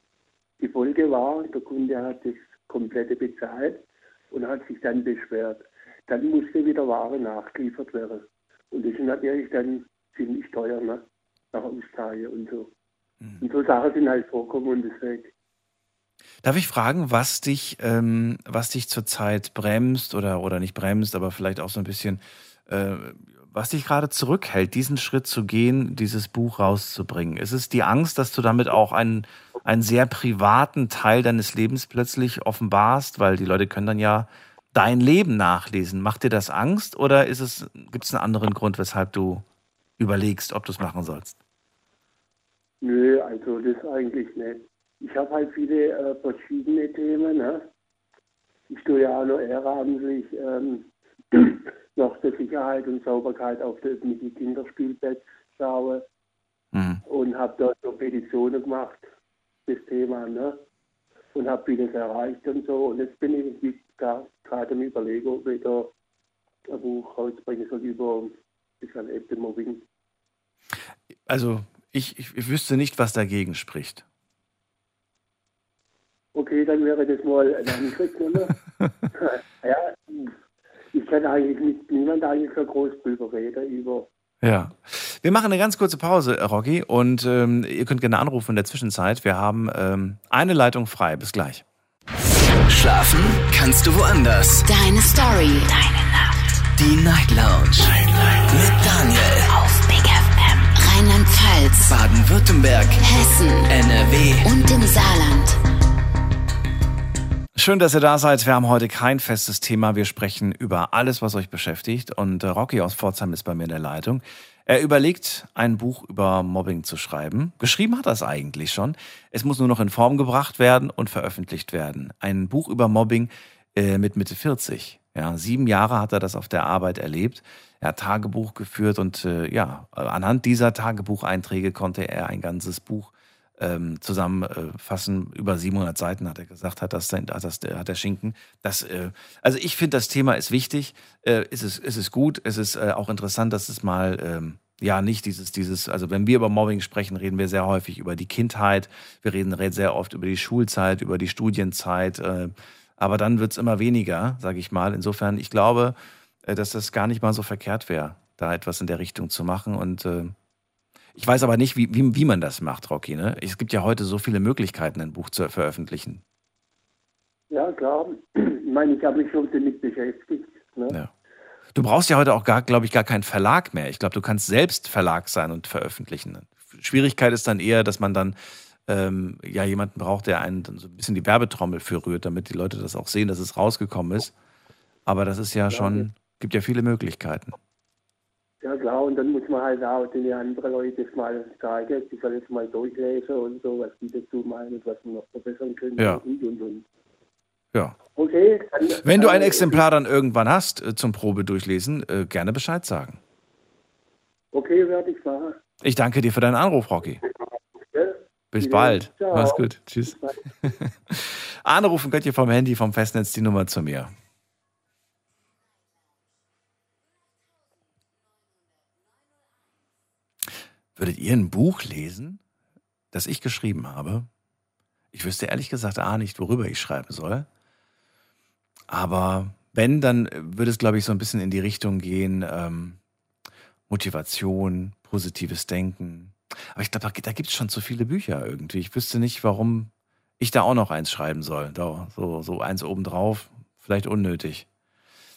Die Folge war, der Kunde hat das komplette bezahlt und hat sich dann beschwert. Dann musste wieder Ware nachgeliefert werden. Und das ist natürlich dann ziemlich teuer, ne? nach Australien und so. Mhm. Und so Sachen sind halt vorkommen und deswegen Darf ich fragen, was dich, ähm, was dich zurzeit bremst oder, oder nicht bremst, aber vielleicht auch so ein bisschen, äh, was dich gerade zurückhält, diesen Schritt zu gehen, dieses Buch rauszubringen? Ist es die Angst, dass du damit auch einen, einen sehr privaten Teil deines Lebens plötzlich offenbarst? Weil die Leute können dann ja dein Leben nachlesen. Macht dir das Angst oder ist es, gibt es einen anderen Grund, weshalb du überlegst, ob du es machen sollst? Nö, also das eigentlich nicht ich habe halt viele äh, verschiedene Themen. Ne? Ich tue ja auch noch ehrenamtlich ähm, noch zur Sicherheit und Sauberkeit auf der öffentlichen Kinderspielplatz schaue mhm. und habe dort so Petitionen gemacht, das Thema, ne? Und habe vieles erreicht und so. Und jetzt bin ich gerade im Überlegen, ob ich da ein Buch rausbringen soll über das Mobbing. Also ich, ich, ich wüsste nicht, was dagegen spricht. Okay, dann wäre das mal ein Angriff, oder? ja, ich kann eigentlich mit niemand eigentlich so groß drüber reden, über ja. Wir machen eine ganz kurze Pause, Rocky, und ähm, ihr könnt gerne anrufen in der Zwischenzeit. Wir haben ähm, eine Leitung frei. Bis gleich. Schlafen kannst du woanders. Deine Story. Deine Nacht. Die Night Lounge. Night, Night. Mit Daniel. Auf Big FM. Rheinland-Pfalz. Baden-Württemberg. Hessen. NRW. Und im Saarland. Schön, dass ihr da seid. Wir haben heute kein festes Thema. Wir sprechen über alles, was euch beschäftigt. Und äh, Rocky aus Pforzheim ist bei mir in der Leitung. Er überlegt, ein Buch über Mobbing zu schreiben. Geschrieben hat er es eigentlich schon. Es muss nur noch in Form gebracht werden und veröffentlicht werden. Ein Buch über Mobbing äh, mit Mitte 40. Ja, sieben Jahre hat er das auf der Arbeit erlebt. Er hat Tagebuch geführt und äh, ja, anhand dieser Tagebucheinträge konnte er ein ganzes Buch ähm, zusammenfassen. Über 700 Seiten hat er gesagt, hat das, hat das hat der Schinken. Das, äh, also ich finde, das Thema ist wichtig. Äh, es, ist, es gut. Es ist äh, auch interessant, dass es mal ähm, ja nicht dieses, dieses, also wenn wir über Mobbing sprechen, reden wir sehr häufig über die Kindheit. Wir reden sehr oft über die Schulzeit, über die Studienzeit. Äh, aber dann wird es immer weniger, sage ich mal. Insofern, ich glaube, äh, dass das gar nicht mal so verkehrt wäre, da etwas in der Richtung zu machen. Und äh, ich weiß aber nicht, wie, wie, wie man das macht, Rocky. Ne? Es gibt ja heute so viele Möglichkeiten, ein Buch zu veröffentlichen. Ja, klar. Ich meine, ich habe mich schon damit beschäftigt. Ne? Ja. Du brauchst ja heute auch gar, glaube ich, gar keinen Verlag mehr. Ich glaube, du kannst selbst Verlag sein und veröffentlichen. Schwierigkeit ist dann eher, dass man dann ähm, ja jemanden braucht, der einen dann so ein bisschen die Werbetrommel für rührt, damit die Leute das auch sehen, dass es rausgekommen ist. Aber das ist ja schon, gibt ja viele Möglichkeiten. Ja klar, und dann muss man halt auch den anderen Leuten mal zeigen, die sollen es mal durchlesen und so, was die dazu meinen und was man noch verbessern können ja. und und und. Ja. Okay. Dann, Wenn du ein Exemplar dann irgendwann hast äh, zum Probe durchlesen, äh, gerne Bescheid sagen. Okay, werde ich machen. Ich danke dir für deinen Anruf, Rocky. Ja, Bis bald. Ciao. Mach's gut. Tschüss. Anrufen könnt ihr vom Handy, vom Festnetz die Nummer zu mir. Würdet ihr ein Buch lesen, das ich geschrieben habe? Ich wüsste ehrlich gesagt A nicht, worüber ich schreiben soll. Aber wenn, dann würde es, glaube ich, so ein bisschen in die Richtung gehen, ähm, Motivation, positives Denken. Aber ich glaube, da, gibt es schon zu viele Bücher irgendwie. Ich wüsste nicht, warum ich da auch noch eins schreiben soll. So, so eins obendrauf, vielleicht unnötig.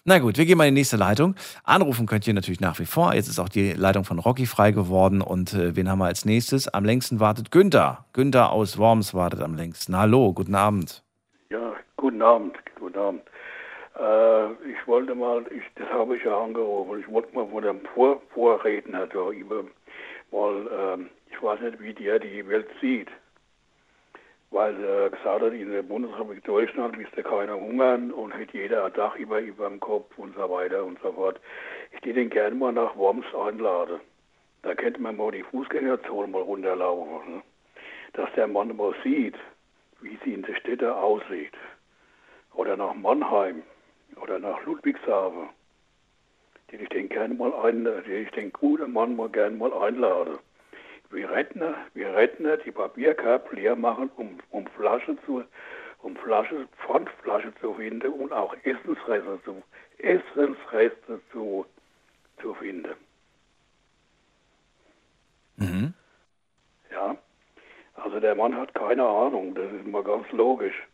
Na gut, wir gehen mal in die nächste Leitung. Anrufen könnt ihr natürlich nach wie vor. Jetzt ist auch die Leitung von Rocky frei geworden. Und äh, wen haben wir als nächstes? Am längsten wartet Günther. Günther aus Worms wartet am längsten. Hallo, guten Abend. Ja, guten Abend, guten Abend. Äh, ich wollte mal, ich, das habe ich ja angerufen, ich wollte mal von dem Vor Vorredner da über mal, ähm, ich weiß nicht, wie der die Welt sieht. Weil er gesagt hat, in der Bundesrepublik Deutschland müsste keiner hungern und hätte jeder ein Dach über, über dem Kopf und so weiter und so fort. Ich würde den gerne mal nach Worms einladen. Da könnte man mal die Fußgängerzone mal runterlaufen. Ne? Dass der Mann mal sieht, wie sie in der Städte aussieht. Oder nach Mannheim oder nach Ludwigshafen. Den ich den gerne mal ein, den ich den guten Mann mal gerne mal einlade. Wir Rentner, wir Rentner die Papierkorb leer machen, um, um Flasche zu, um Flasche, Pfandflasche zu finden und auch Essensreste zu, Essensreste zu, zu finden. Mhm. Ja, also der Mann hat keine Ahnung, das ist mal ganz logisch.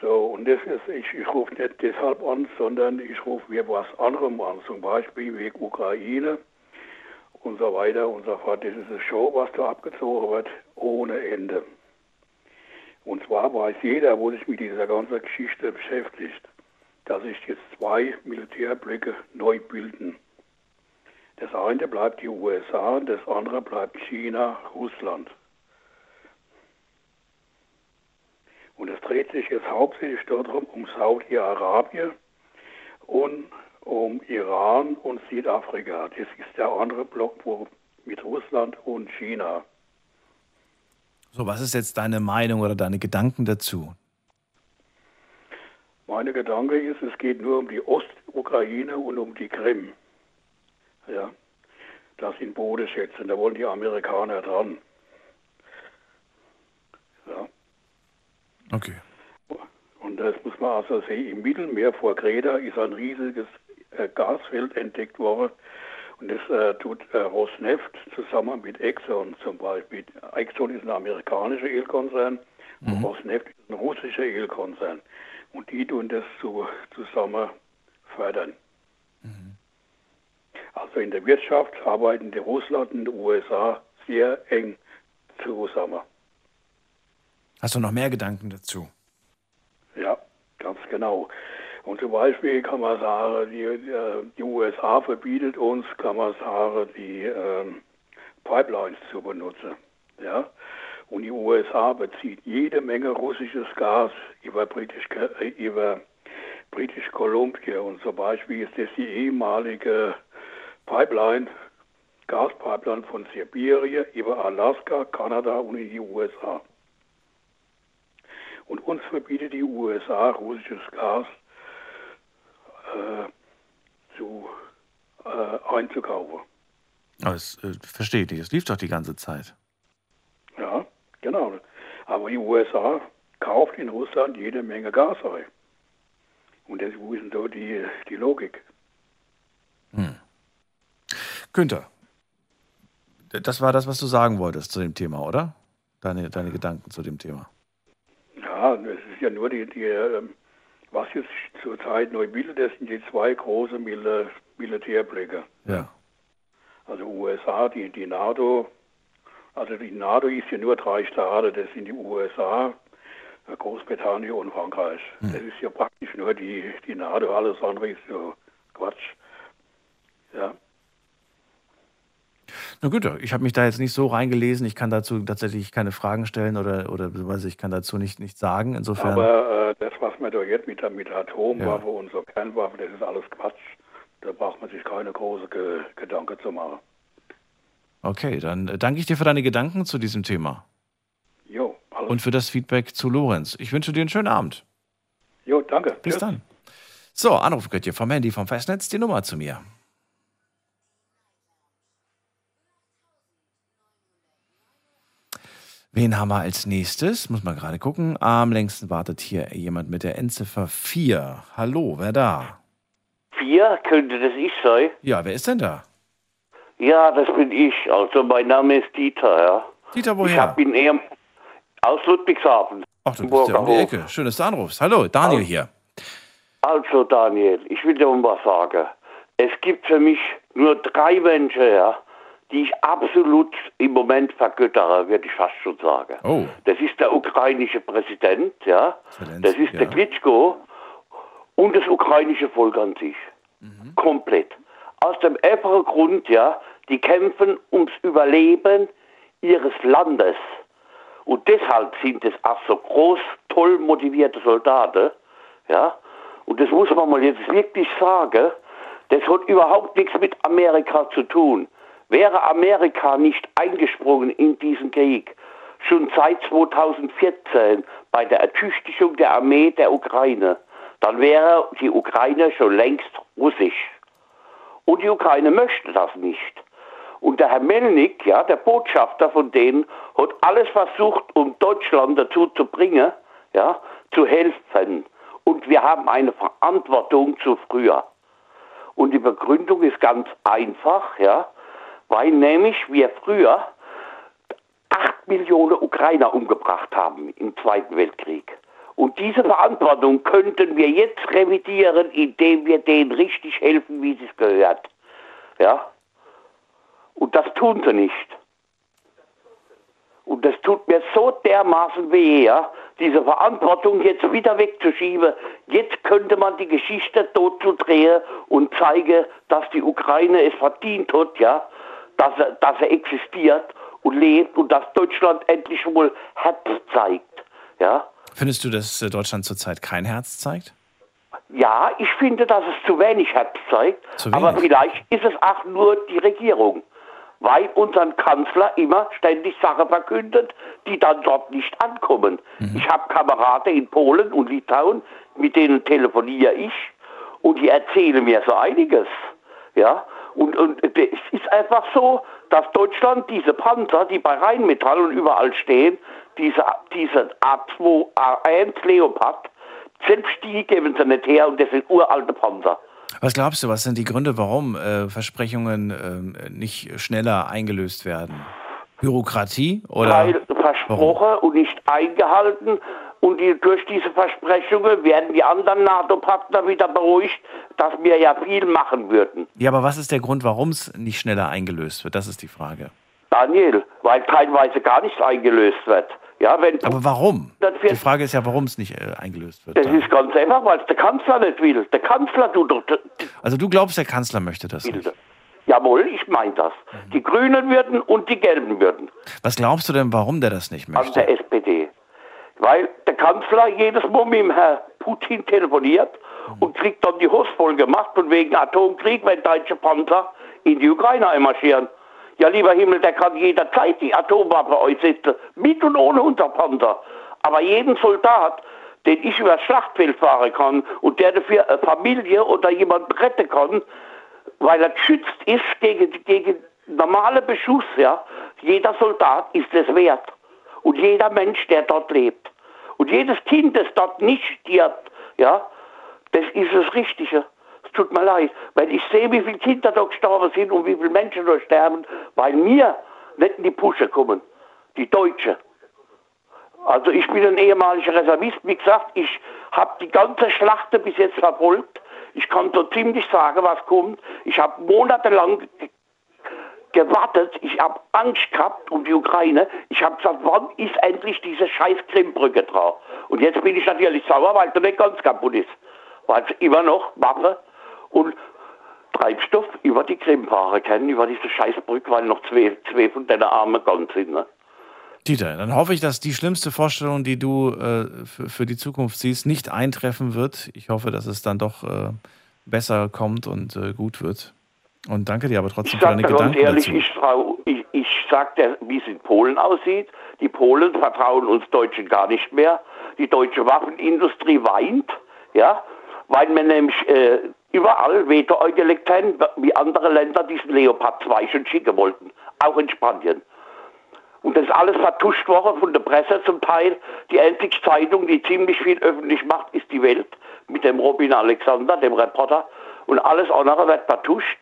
So, und das ist, ich, ich rufe nicht deshalb an, sondern ich rufe mir was anderem an, zum Beispiel wegen Ukraine und so weiter und so fort. Das ist eine Show, was da abgezogen wird, ohne Ende. Und zwar weiß jeder, wo sich mit dieser ganzen Geschichte beschäftigt, dass sich jetzt zwei Militärblöcke neu bilden. Das eine bleibt die USA, das andere bleibt China, Russland. Und es dreht sich jetzt hauptsächlich darum, um Saudi-Arabien und um Iran und Südafrika. Das ist der andere Block wo, mit Russland und China. So, was ist jetzt deine Meinung oder deine Gedanken dazu? Meine Gedanke ist, es geht nur um die Ostukraine und um die Krim. Ja. das in Boote setzen. Da wollen die Amerikaner dran. Ja. Okay. Und das muss man also sehen. Im Mittelmeer vor Kreta ist ein riesiges Gasfeld entdeckt worden. Und das äh, tut äh, Rosneft zusammen mit Exxon zum Beispiel. Exxon ist ein amerikanischer Ölkonzern mhm. und Rosneft ist ein russischer Ölkonzern. Und die tun das zu, zusammen fördern. Mhm. Also in der Wirtschaft arbeiten die Russland und die USA sehr eng zusammen. Hast du noch mehr Gedanken dazu? Ja, ganz genau. Und zum Beispiel sagen, die, äh, die USA verbietet uns, sagen, die ähm, Pipelines zu benutzen. Ja? Und die USA bezieht jede Menge russisches Gas über British, äh, über British Columbia. Und zum Beispiel ist das die ehemalige Pipeline, Gaspipeline von Sibirien über Alaska, Kanada und in die USA. Und uns verbietet die USA russisches Gas zu, äh, einzukaufen. Aber das äh, verstehe ich nicht, es lief doch die ganze Zeit. Ja, genau. Aber die USA kauft in Russland jede Menge Gas ein. Und das ist so die, die Logik. Hm. Günther, das war das, was du sagen wolltest zu dem Thema, oder? Deine, deine Gedanken zu dem Thema. Ja, es ist ja nur die, die ähm, was jetzt zurzeit neu bildet, das sind die zwei großen Mil Militärblöcke. Ja. Also USA, die, die NATO, also die NATO ist ja nur drei Staaten, das sind die USA, Großbritannien und Frankreich. Hm. Das ist ja praktisch nur die, die NATO, alles andere ist so Quatsch. Ja. Na gut, ich habe mich da jetzt nicht so reingelesen. Ich kann dazu tatsächlich keine Fragen stellen oder, oder ich kann dazu nicht, nichts sagen. Insofern. Aber äh, das, was man da jetzt mit der, mit der Atomwaffe ja. und so Kernwaffen, das ist alles Quatsch. Da braucht man sich keine großen Ge Gedanken zu machen. Okay, dann äh, danke ich dir für deine Gedanken zu diesem Thema. Jo, alles. Und für das Feedback zu Lorenz. Ich wünsche dir einen schönen Abend. Jo, danke. Bis Tschüss. dann. So, Anruf könnt ihr vom Handy vom Festnetz die Nummer zu mir. Wen haben wir als nächstes? Muss man gerade gucken. Am längsten wartet hier jemand mit der Endziffer 4. Hallo, wer da? 4? Könnte das ich sein? Ja, wer ist denn da? Ja, das bin ich. Also mein Name ist Dieter, ja. Dieter, woher? Ich hab ihn eher aus Ludwigshafen. Ach, du bist ja um die Ecke. Schön, dass du anrufst. Hallo, Daniel also, hier. Also Daniel, ich will dir mal was sagen. Es gibt für mich nur drei Menschen, ja, die ich absolut im Moment vergöttere, würde ich fast schon sagen. Oh. Das ist der ukrainische Präsident, ja. Das ist ja. der Klitschko und das ukrainische Volk an sich. Mhm. Komplett. Aus dem einfachen Grund, ja, die kämpfen ums Überleben ihres Landes. Und deshalb sind es auch so groß, toll motivierte Soldaten, ja. Und das muss man mal jetzt wirklich sagen, das hat überhaupt nichts mit Amerika zu tun. Wäre Amerika nicht eingesprungen in diesen Krieg, schon seit 2014 bei der Ertüchtigung der Armee der Ukraine, dann wäre die Ukraine schon längst russisch. Und die Ukraine möchte das nicht. Und der Herr Melnik, ja, der Botschafter von denen, hat alles versucht, um Deutschland dazu zu bringen, ja, zu helfen. Und wir haben eine Verantwortung zu früher. Und die Begründung ist ganz einfach, ja weil nämlich wir früher acht Millionen Ukrainer umgebracht haben im Zweiten Weltkrieg. Und diese Verantwortung könnten wir jetzt revidieren, indem wir denen richtig helfen, wie es gehört. Ja? Und das tun sie nicht. Und das tut mir so dermaßen weh, ja, diese Verantwortung jetzt wieder wegzuschieben. Jetzt könnte man die Geschichte dort zu drehen und zeigen, dass die Ukraine es verdient hat, ja, dass er, dass er existiert und lebt und dass Deutschland endlich wohl Herz zeigt. Ja? Findest du, dass äh, Deutschland zurzeit kein Herz zeigt? Ja, ich finde, dass es zu wenig Herz zeigt. Wenig. Aber vielleicht ist es auch nur die Regierung. Weil unseren Kanzler immer ständig Sachen verkündet, die dann dort nicht ankommen. Mhm. Ich habe Kameraden in Polen und Litauen, mit denen telefoniere ich und die erzählen mir so einiges. Ja, Und, und es ist einfach so, dass Deutschland diese Panzer, die bei Rheinmetall und überall stehen, diese, diese A2, A1 Leopard, selbst die geben sie nicht her und das sind uralte Panzer. Was glaubst du, was sind die Gründe, warum äh, Versprechungen äh, nicht schneller eingelöst werden? Bürokratie oder? Weil versprochen warum? und nicht eingehalten. Und die, durch diese Versprechungen werden die anderen NATO-Partner wieder beruhigt, dass wir ja viel machen würden. Ja, aber was ist der Grund, warum es nicht schneller eingelöst wird? Das ist die Frage. Daniel, weil teilweise gar nichts eingelöst wird. Ja, wenn aber warum? Die Frage ist ja, warum es nicht äh, eingelöst wird. Das dann. ist ganz einfach, weil es der Kanzler nicht will. Der Kanzler tut doch. Also du glaubst, der Kanzler möchte das nicht? Jawohl, ich meine das. Mhm. Die Grünen würden und die Gelben würden. Was glaubst du denn, warum der das nicht möchte? An der SPD. Weil der Kanzler jedes Mal mit dem Herrn Putin telefoniert mhm. und kriegt dann die Hose voll gemacht von wegen Atomkrieg, wenn deutsche Panzer in die Ukraine einmarschieren. Ja, lieber Himmel, der kann jederzeit die Atomwaffe einsetzen, mit und ohne Unterpanzer. Aber jeden Soldat, den ich übers Schlachtfeld fahren kann und der dafür eine Familie oder jemanden retten kann, weil er geschützt ist gegen, gegen normale Beschuss, ja, jeder Soldat ist es wert. Und jeder Mensch, der dort lebt. Und jedes Kind, das dort nicht stirbt, ja, das ist das Richtige tut mir leid, weil ich sehe, wie viele Kinder da gestorben sind und wie viele Menschen da sterben, weil mir nicht in die Pusche kommen, die Deutsche. Also ich bin ein ehemaliger Reservist, wie gesagt, ich habe die ganze Schlacht bis jetzt verfolgt. Ich kann so ziemlich sagen, was kommt. Ich habe monatelang gewartet, ich habe Angst gehabt um die Ukraine. Ich habe gesagt, wann ist endlich diese scheiß Krimbrücke drauf? Und jetzt bin ich natürlich sauer, weil sie nicht ganz kaputt ist. Weil es immer noch Waffe und Treibstoff über die Krim fahren können, über diese Scheißbrücke, weil noch zwei, zwei von deinen Armen ganz sind. Ne? Dieter, dann hoffe ich, dass die schlimmste Vorstellung, die du äh, für, für, die Zukunft siehst, nicht eintreffen wird. Ich hoffe, dass es dann doch äh, besser kommt und äh, gut wird. Und danke dir aber trotzdem für deine Gedanken ehrlich, dazu. Ich, ich, ich sage dir, wie es in Polen aussieht. Die Polen vertrauen uns Deutschen gar nicht mehr. Die deutsche Waffenindustrie weint, ja, weil man nämlich äh, überall Veto eingelegt haben, wie andere Länder diesen Leopard 2 schon schicken wollten, auch in Spanien. Und das ist alles vertuscht worden von der Presse zum Teil. Die einzige Zeitung, die ziemlich viel öffentlich macht, ist die Welt mit dem Robin Alexander, dem Reporter. Und alles andere wird vertuscht.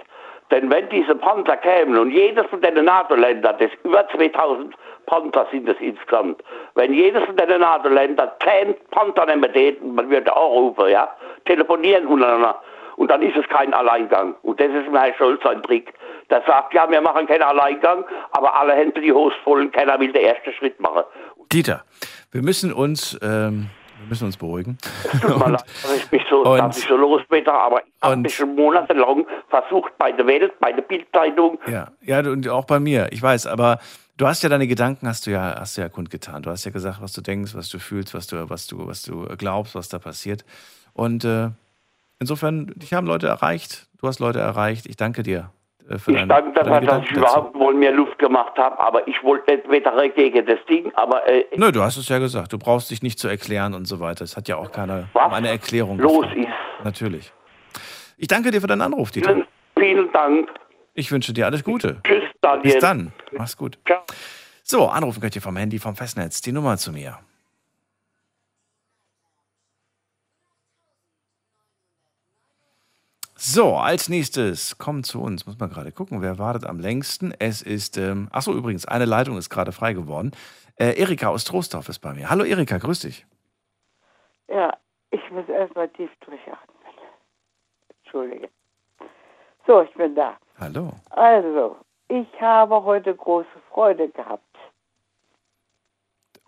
Denn wenn diese Panzer kämen und jedes von den NATO-Ländern, das über 2000 Panther sind es insgesamt, wenn jedes von den NATO-Ländern 10 Panther nehmen täten, man würde auch rufen, ja, telefonieren untereinander, und dann ist es kein Alleingang. Und das ist Herr Scholz ein Trick. Der sagt, ja, wir machen keinen Alleingang, aber alle Hände die Hose voll keiner will den ersten Schritt machen. Dieter, wir müssen uns, ähm, wir müssen uns beruhigen. Es tut mir leid, dass ich mich so, und, dass ich so losbitte, aber ich habe mich schon monatelang versucht bei der Welt, bei der Bildzeitung. Ja, ja, und auch bei mir, ich weiß, aber du hast ja deine Gedanken, hast du ja, hast du ja kundgetan. Du hast ja gesagt, was du denkst, was du fühlst, was du, was du, was du glaubst, was da passiert. Und äh, Insofern, dich haben Leute erreicht, du hast Leute erreicht. Ich danke dir. Äh, für ich deine, danke dafür, dass ich überhaupt wohl mehr Luft gemacht habe, aber ich wollte nicht weiter gegen das Ding, aber... Äh, Nö, du hast es ja gesagt, du brauchst dich nicht zu erklären und so weiter. Es hat ja auch keine was eine Erklärung. los gefragt. ist. Natürlich. Ich danke dir für deinen Anruf, Dieter. Vielen, vielen Dank. Ich wünsche dir alles Gute. Tschüss, Daniel. Bis dann. Mach's gut. Ciao. So, anrufen könnt ihr vom Handy, vom Festnetz. Die Nummer zu mir. So, als nächstes kommt zu uns, muss man gerade gucken, wer wartet am längsten. Es ist, ähm, ach so, übrigens, eine Leitung ist gerade frei geworden. Äh, Erika aus Trostorf ist bei mir. Hallo Erika, grüß dich. Ja, ich muss erstmal tief durchatmen. Entschuldige. So, ich bin da. Hallo. Also, ich habe heute große Freude gehabt.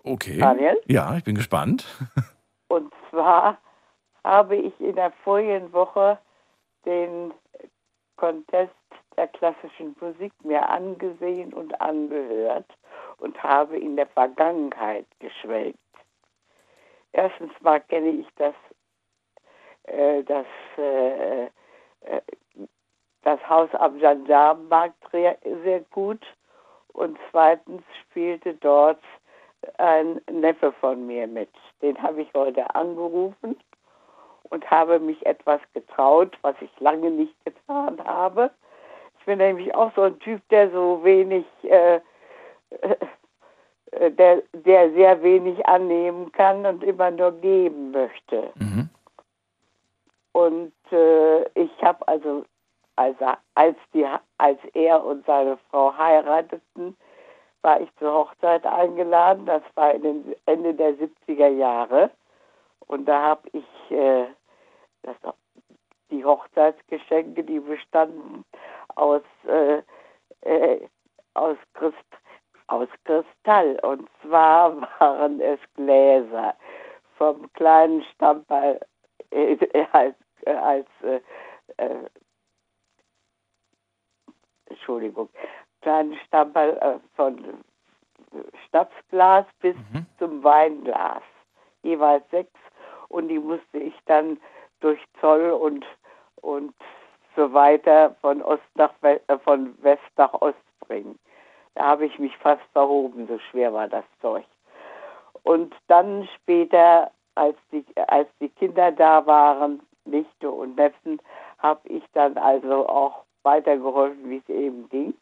Okay. Daniel? Ja, ich bin gespannt. Und zwar habe ich in der vorigen Woche den Contest der klassischen Musik mir angesehen und angehört und habe in der Vergangenheit geschwelgt. Erstens mal kenne ich das, äh, das, äh, äh, das Haus am Gendarmenmarkt sehr gut und zweitens spielte dort ein Neffe von mir mit. Den habe ich heute angerufen und habe mich etwas getraut, was ich lange nicht getan habe. Ich bin nämlich auch so ein Typ, der so wenig, äh, äh, der, der sehr wenig annehmen kann und immer nur geben möchte. Mhm. Und äh, ich habe also, also als, die, als er und seine Frau heirateten, war ich zur Hochzeit eingeladen. Das war in den Ende der 70er Jahre. Und da habe ich äh, das, die Hochzeitsgeschenke, die bestanden aus, äh, äh, aus, Christ, aus Kristall. Und zwar waren es Gläser vom kleinen Stammball äh, als, äh, als äh, äh, Entschuldigung, kleinen Stammball von Schnapsglas bis mhm. zum Weinglas. Jeweils sechs. Und die musste ich dann durch Zoll und, und so weiter von Ost nach West, äh, von West nach Ost bringen. Da habe ich mich fast verhoben, so schwer war das Zeug. Und dann später, als die, als die Kinder da waren, Nichte und Neffen, habe ich dann also auch weitergeholfen, wie es eben ging.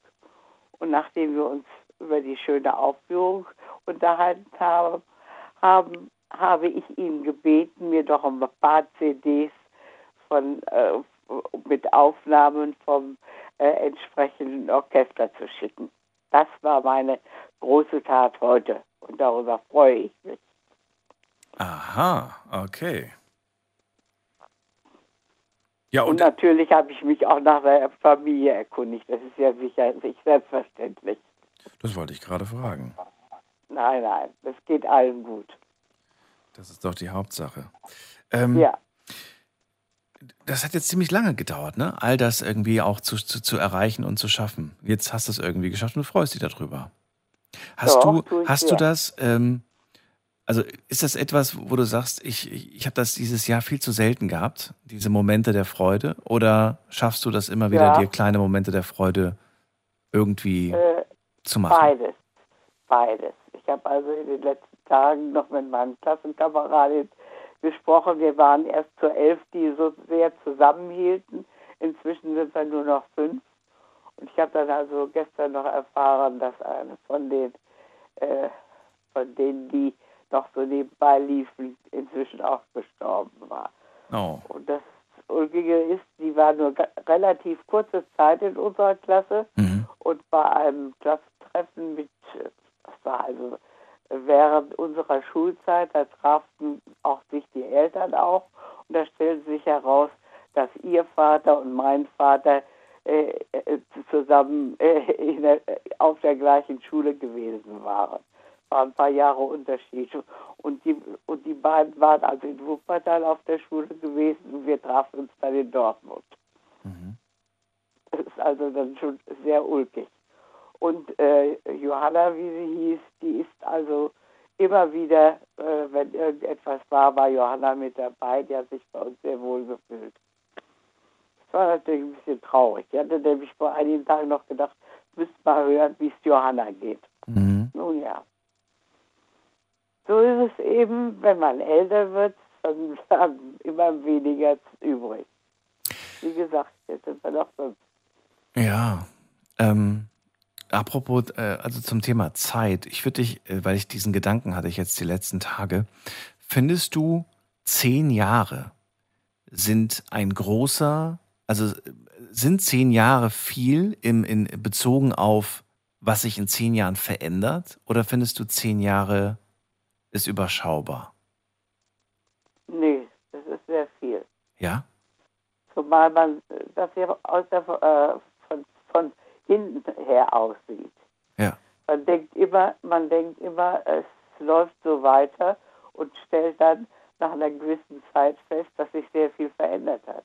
Und nachdem wir uns über die schöne Aufführung unterhalten haben, haben habe ich ihn gebeten, mir doch ein paar CDs von, äh, mit Aufnahmen vom äh, entsprechenden Orchester zu schicken. Das war meine große Tat heute und darüber freue ich mich. Aha, okay. Ja, und, und natürlich habe ich mich auch nach der Familie erkundigt. Das ist ja sicher nicht selbstverständlich. Das wollte ich gerade fragen. Nein, nein, das geht allen gut. Das ist doch die Hauptsache. Ähm, ja. Das hat jetzt ziemlich lange gedauert, ne? All das irgendwie auch zu, zu, zu erreichen und zu schaffen. Jetzt hast du es irgendwie geschafft und freust dich darüber. Hast Doch, du, hast du das, ähm, also ist das etwas, wo du sagst, ich, ich, ich habe das dieses Jahr viel zu selten gehabt, diese Momente der Freude? Oder schaffst du das immer wieder, ja. dir kleine Momente der Freude irgendwie äh, zu machen? Beides. Beides. Ich habe also in den letzten Tagen noch mit meinen Klassenkameraden gesprochen. Wir waren erst zur elf, die so sehr zusammenhielten. Inzwischen sind wir nur noch fünf. Und ich habe dann also gestern noch erfahren, dass eine von den, äh, von denen, die noch so nebenbei liefen, inzwischen auch gestorben war. Oh. Und das Ulkige ist, die war nur relativ kurze Zeit in unserer Klasse mhm. und bei einem Klassentreffen mit, das war also während unserer Schulzeit, da trafen auch sich die Eltern auch und da stellte sich heraus, dass ihr Vater und mein Vater äh, äh zusammen äh, der, auf der gleichen Schule gewesen waren. War ein paar Jahre Unterschied. Und die, und die beiden waren also in Wuppertal auf der Schule gewesen und wir trafen uns dann in Dortmund. Mhm. Das ist also dann schon sehr ulkig. Und äh, Johanna, wie sie hieß, die ist also immer wieder, äh, wenn irgendetwas war, war Johanna mit dabei. Die hat sich bei uns sehr wohl gefühlt. Das war natürlich ein bisschen traurig. Ich hatte nämlich vor einigen Tagen noch gedacht, müsst mal hören, wie es Johanna geht. Mhm. Nun ja. So ist es eben, wenn man älter wird, dann haben immer weniger übrig. Wie gesagt, jetzt sind wir noch fünf. Ja, ähm, Apropos, äh, also zum Thema Zeit. Ich würde dich, äh, weil ich diesen Gedanken hatte ich jetzt die letzten Tage, findest du zehn Jahre sind ein großer, also sind zehn Jahre viel im, in, bezogen auf, was sich in zehn Jahren verändert? Oder findest du zehn Jahre ist überschaubar? Nee, das ist sehr viel. Ja? Zumal man das hier aus der, äh, von, von hintenher aussieht. Ja. Man denkt immer, man denkt immer, es läuft so weiter und stellt dann nach einer gewissen Zeit fest, dass sich sehr viel verändert hat.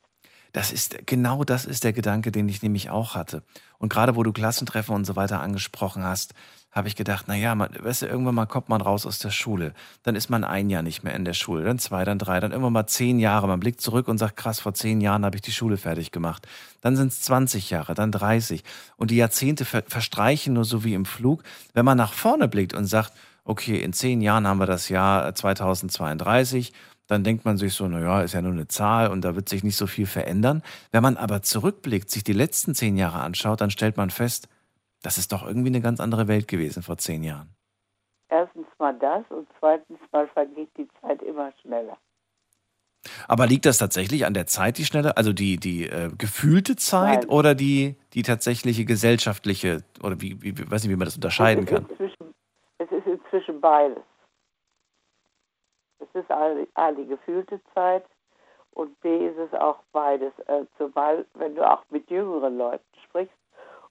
Das ist genau das ist der Gedanke, den ich nämlich auch hatte. Und gerade wo du Klassentreffen und so weiter angesprochen hast, habe ich gedacht, na ja, man, weißt du, irgendwann mal kommt man raus aus der Schule. Dann ist man ein Jahr nicht mehr in der Schule, dann zwei, dann drei, dann irgendwann mal zehn Jahre. Man blickt zurück und sagt, krass, vor zehn Jahren habe ich die Schule fertig gemacht. Dann sind es 20 Jahre, dann 30. Und die Jahrzehnte ver verstreichen nur so wie im Flug. Wenn man nach vorne blickt und sagt, okay, in zehn Jahren haben wir das Jahr 2032, dann denkt man sich so, naja, ist ja nur eine Zahl und da wird sich nicht so viel verändern. Wenn man aber zurückblickt, sich die letzten zehn Jahre anschaut, dann stellt man fest, das ist doch irgendwie eine ganz andere Welt gewesen vor zehn Jahren. Erstens mal das und zweitens mal vergeht die Zeit immer schneller. Aber liegt das tatsächlich an der Zeit, die schnelle, also die, die äh, gefühlte Zeit Nein. oder die, die tatsächliche gesellschaftliche, oder wie, wie, weiß nicht, wie man das unterscheiden es kann? es ist inzwischen beides. Es ist A, A, die gefühlte Zeit und B ist es auch beides. Äh, zumal, wenn du auch mit jüngeren Leuten sprichst,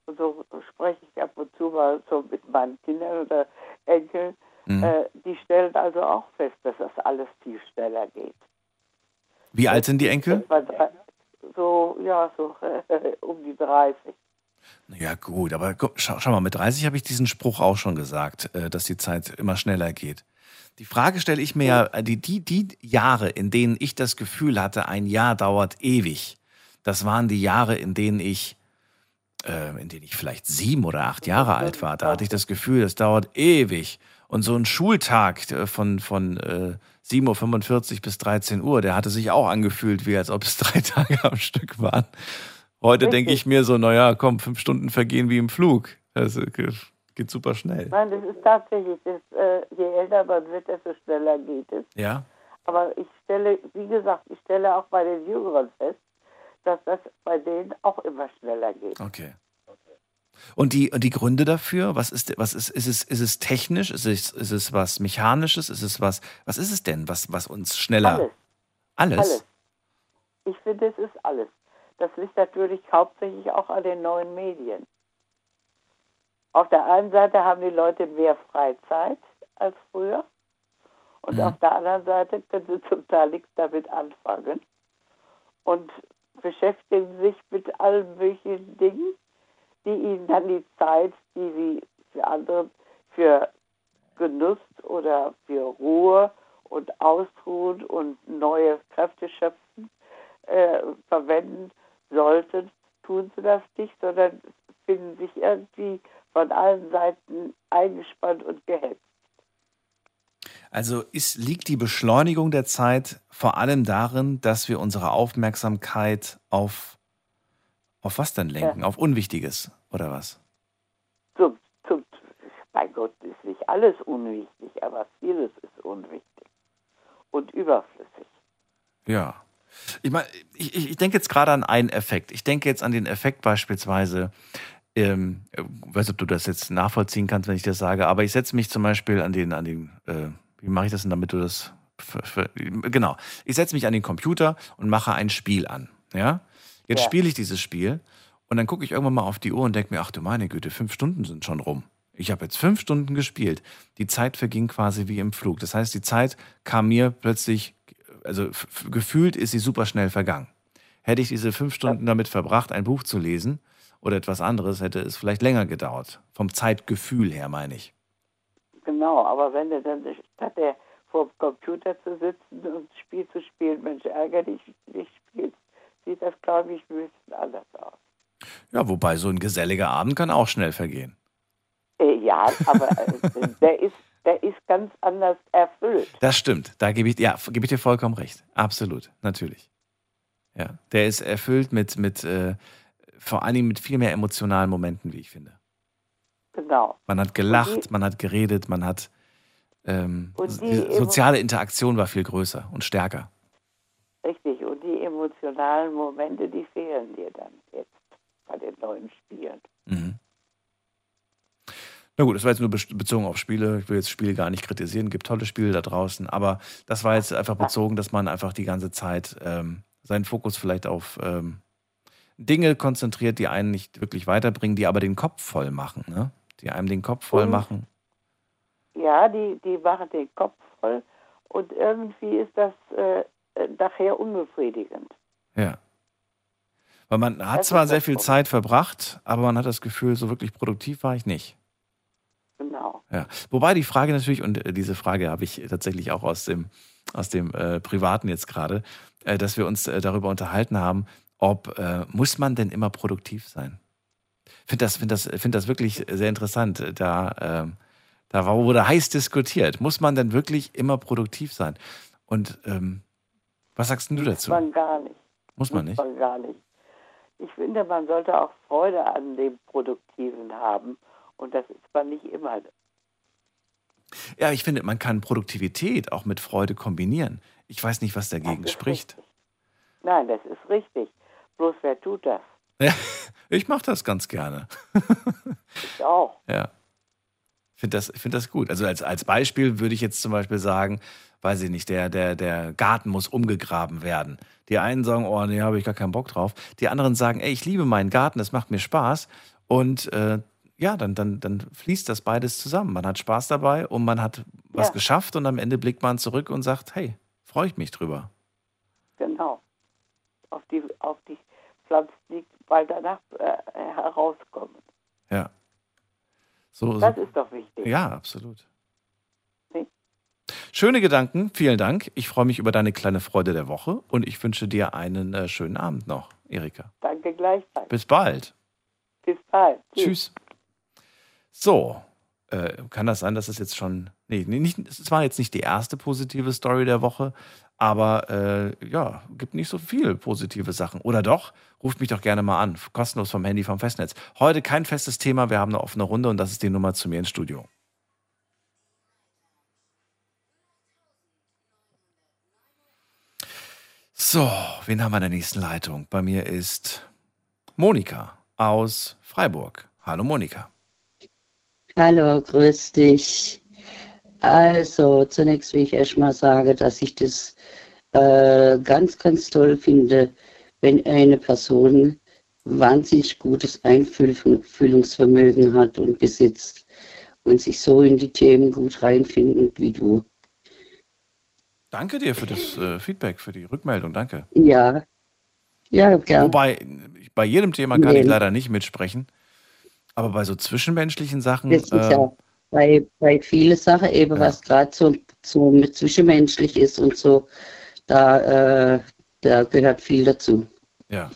und so spreche ich ab und zu mal so mit meinen Kindern oder Enkeln, Mhm. äh, die stellen also auch fest, dass das alles viel schneller geht. Wie alt sind die Enkel? So, ja, so um die 30. Ja gut, aber schau, schau mal, mit 30 habe ich diesen Spruch auch schon gesagt, äh, dass die Zeit immer schneller geht. Die Frage stelle ich mir ja, äh, die, die, die Jahre, in denen ich das Gefühl hatte, ein Jahr dauert ewig, das waren die Jahre, in denen ich, äh, in denen ich vielleicht sieben oder acht Jahre alt war. Da hatte ich das Gefühl, das dauert ewig. Und so ein Schultag äh, von, von äh, 7.45 Uhr bis 13 Uhr, der hatte sich auch angefühlt, wie als ob es drei Tage am Stück waren. Heute denke ich mir so, naja, komm, fünf Stunden vergehen wie im Flug. Äh, geht super schnell. Nein, das ist tatsächlich, das, äh, je älter man wird, desto schneller geht es. Ja? Aber ich stelle, wie gesagt, ich stelle auch bei den Jüngeren fest, dass das bei denen auch immer schneller geht. Okay. Und die, und die Gründe dafür, was ist, was ist, ist es, ist es technisch? Ist es, ist es was Mechanisches? Ist es was, was ist es denn, was, was uns schneller? Alles. Alles? Alles. Ich finde, es ist alles. Das liegt natürlich hauptsächlich auch an den neuen Medien. Auf der einen Seite haben die Leute mehr Freizeit als früher. Und Mhm. auf der anderen Seite können sie zum Teil nichts damit anfangen und beschäftigen sich mit allen möglichen Dingen, die ihnen dann die Zeit, die sie für andere, für Genuss oder für Ruhe und Ausruhen und neue Kräfte schöpfen, äh, verwenden sollten, tun sie das nicht, sondern finden sich irgendwie von allen Seiten eingespannt und gehetzt. Also ist, liegt die Beschleunigung der Zeit vor allem darin, dass wir unsere Aufmerksamkeit auf, auf was denn lenken? Auf Unwichtiges oder was? Zum, zum, mein Gott, ist nicht alles unwichtig, aber vieles ist unwichtig und überflüssig. Ja. Ich meine, ich ich denke jetzt gerade an einen Effekt. Ich denke jetzt an den Effekt beispielsweise, ähm, ich weiß nicht, ob du das jetzt nachvollziehen kannst, wenn ich das sage, aber ich setze mich zum Beispiel an den, an den, äh, wie mache ich das denn, damit du das, ver- ver- genau, ich setze mich an den Computer und mache ein Spiel an, ja? Jetzt Ja. spiele ich dieses Spiel und dann gucke ich irgendwann mal auf die Uhr und denke mir, ach du meine Güte, fünf Stunden sind schon rum. Ich habe jetzt fünf Stunden gespielt. Die Zeit verging quasi wie im Flug. Das heißt, die Zeit kam mir plötzlich, also gefühlt ist sie super schnell vergangen. Hätte ich diese fünf Stunden damit verbracht, ein Buch zu lesen oder etwas anderes, hätte es vielleicht länger gedauert. Vom Zeitgefühl her, meine ich. Genau, aber wenn du dann statt der vor dem Computer zu sitzen und Spiel zu spielen, Mensch, ärger dich nicht spielst, sieht das, glaube ich, ein bisschen anders aus. Ja, wobei so ein geselliger Abend kann auch schnell vergehen. Äh, ja, aber äh, der, ist, der ist ganz anders erfüllt. Das stimmt. Da gebe ich, ja, gebe ich dir vollkommen recht. Absolut, natürlich. Ja, der ist erfüllt mit, mit äh, vor allen Dingen mit viel mehr emotionalen Momenten, wie ich finde. Genau. Man hat gelacht, die- man hat geredet, man hat ähm, die soziale Interaktion war viel größer und stärker. Richtig, und die emotionalen Momente, die fehlen dir dann jetzt bei den neuen Spielen. Mhm. Na gut, das war jetzt nur bezogen auf Spiele. Ich will jetzt Spiele gar nicht kritisieren. Gibt tolle Spiele da draußen. Aber das war jetzt einfach bezogen, dass man einfach die ganze Zeit ähm, seinen Fokus vielleicht auf ähm, Dinge konzentriert, die einen nicht wirklich weiterbringen, die aber den Kopf voll machen. Ne? Die einem den Kopf voll Und- machen. Ja, die, die machen den Kopf voll und irgendwie ist das äh, nachher unbefriedigend. Ja. Weil man hat Das zwar sehr viel. Zeit verbracht, aber man hat das Gefühl, so wirklich produktiv war ich nicht. Genau. Ja. Wobei die Frage natürlich, und äh, diese Frage habe ich tatsächlich auch aus dem, aus dem äh, Privaten jetzt gerade, äh, dass wir uns äh, darüber unterhalten haben, ob äh, muss man denn immer produktiv sein? Ich finde das, find das, find das wirklich sehr interessant. Da, ähm, da wurde heiß diskutiert. Muss man denn wirklich immer produktiv sein? Und ähm, was sagst du dazu? Muss man gar nicht. Muss man nicht? Muss man gar nicht. Ich finde, man sollte auch Freude an dem Produktiven haben. Und das ist zwar nicht immer. Ja, ich finde, man kann Produktivität auch mit Freude kombinieren. Ich weiß nicht, was dagegen spricht. Richtig. Nein, das ist richtig. Bloß wer tut das? Ja, ich mache das ganz gerne. Ich auch. Ja. Ich finde das, find das gut. Also als, als Beispiel würde ich jetzt zum Beispiel sagen, weiß ich nicht, der, der, der Garten muss umgegraben werden. Die einen sagen, oh, nee, habe ich gar keinen Bock drauf. Die anderen sagen, ey, ich liebe meinen Garten, es macht mir Spaß. Und äh, ja, dann, dann, dann fließt das beides zusammen. Man hat Spaß dabei und man hat was Ja. geschafft und am Ende blickt man zurück und sagt, hey, freue ich mich drüber. Genau. Auf die, auf die Pflanzen, die bald danach äh, herauskommen. Ja. So, Das so. ist doch wichtig. Ja, absolut. Nee. Schöne Gedanken, vielen Dank. Ich freue mich über deine kleine Freude der Woche und ich wünsche dir einen äh, schönen Abend noch, Erika. Danke gleichfalls. Bis bald. Bis bald. Tschüss. So, äh, kann das sein, dass es jetzt schon. Nee, nicht, es war jetzt nicht die erste positive Story der Woche, aber äh, ja, gibt nicht so viel positive Sachen. Oder doch? Ruft mich doch gerne mal an. Kostenlos vom Handy vom Festnetz. Heute kein festes Thema, wir haben eine offene Runde und das ist die Nummer zu mir ins Studio. So, wen haben wir in der nächsten Leitung? Bei mir ist Monika aus Freiburg. Hallo Monika. Hallo, grüß dich. Also, zunächst will ich erstmal sagen, dass ich das äh, ganz, ganz toll finde, wenn eine Person wahnsinnig gutes Einfühlungsvermögen hat und besitzt und sich so in die Themen gut reinfindet wie du. Danke dir für das äh, Feedback, für die Rückmeldung. Danke. Ja, ja, gern. Wobei, bei jedem Thema kann Nee. ich leider nicht mitsprechen. Aber bei so zwischenmenschlichen Sachen. Das ist äh, ja bei, bei vielen Sachen eben, was gerade so, so mit zwischenmenschlich ist und so, da, äh, da gehört viel dazu. Ja.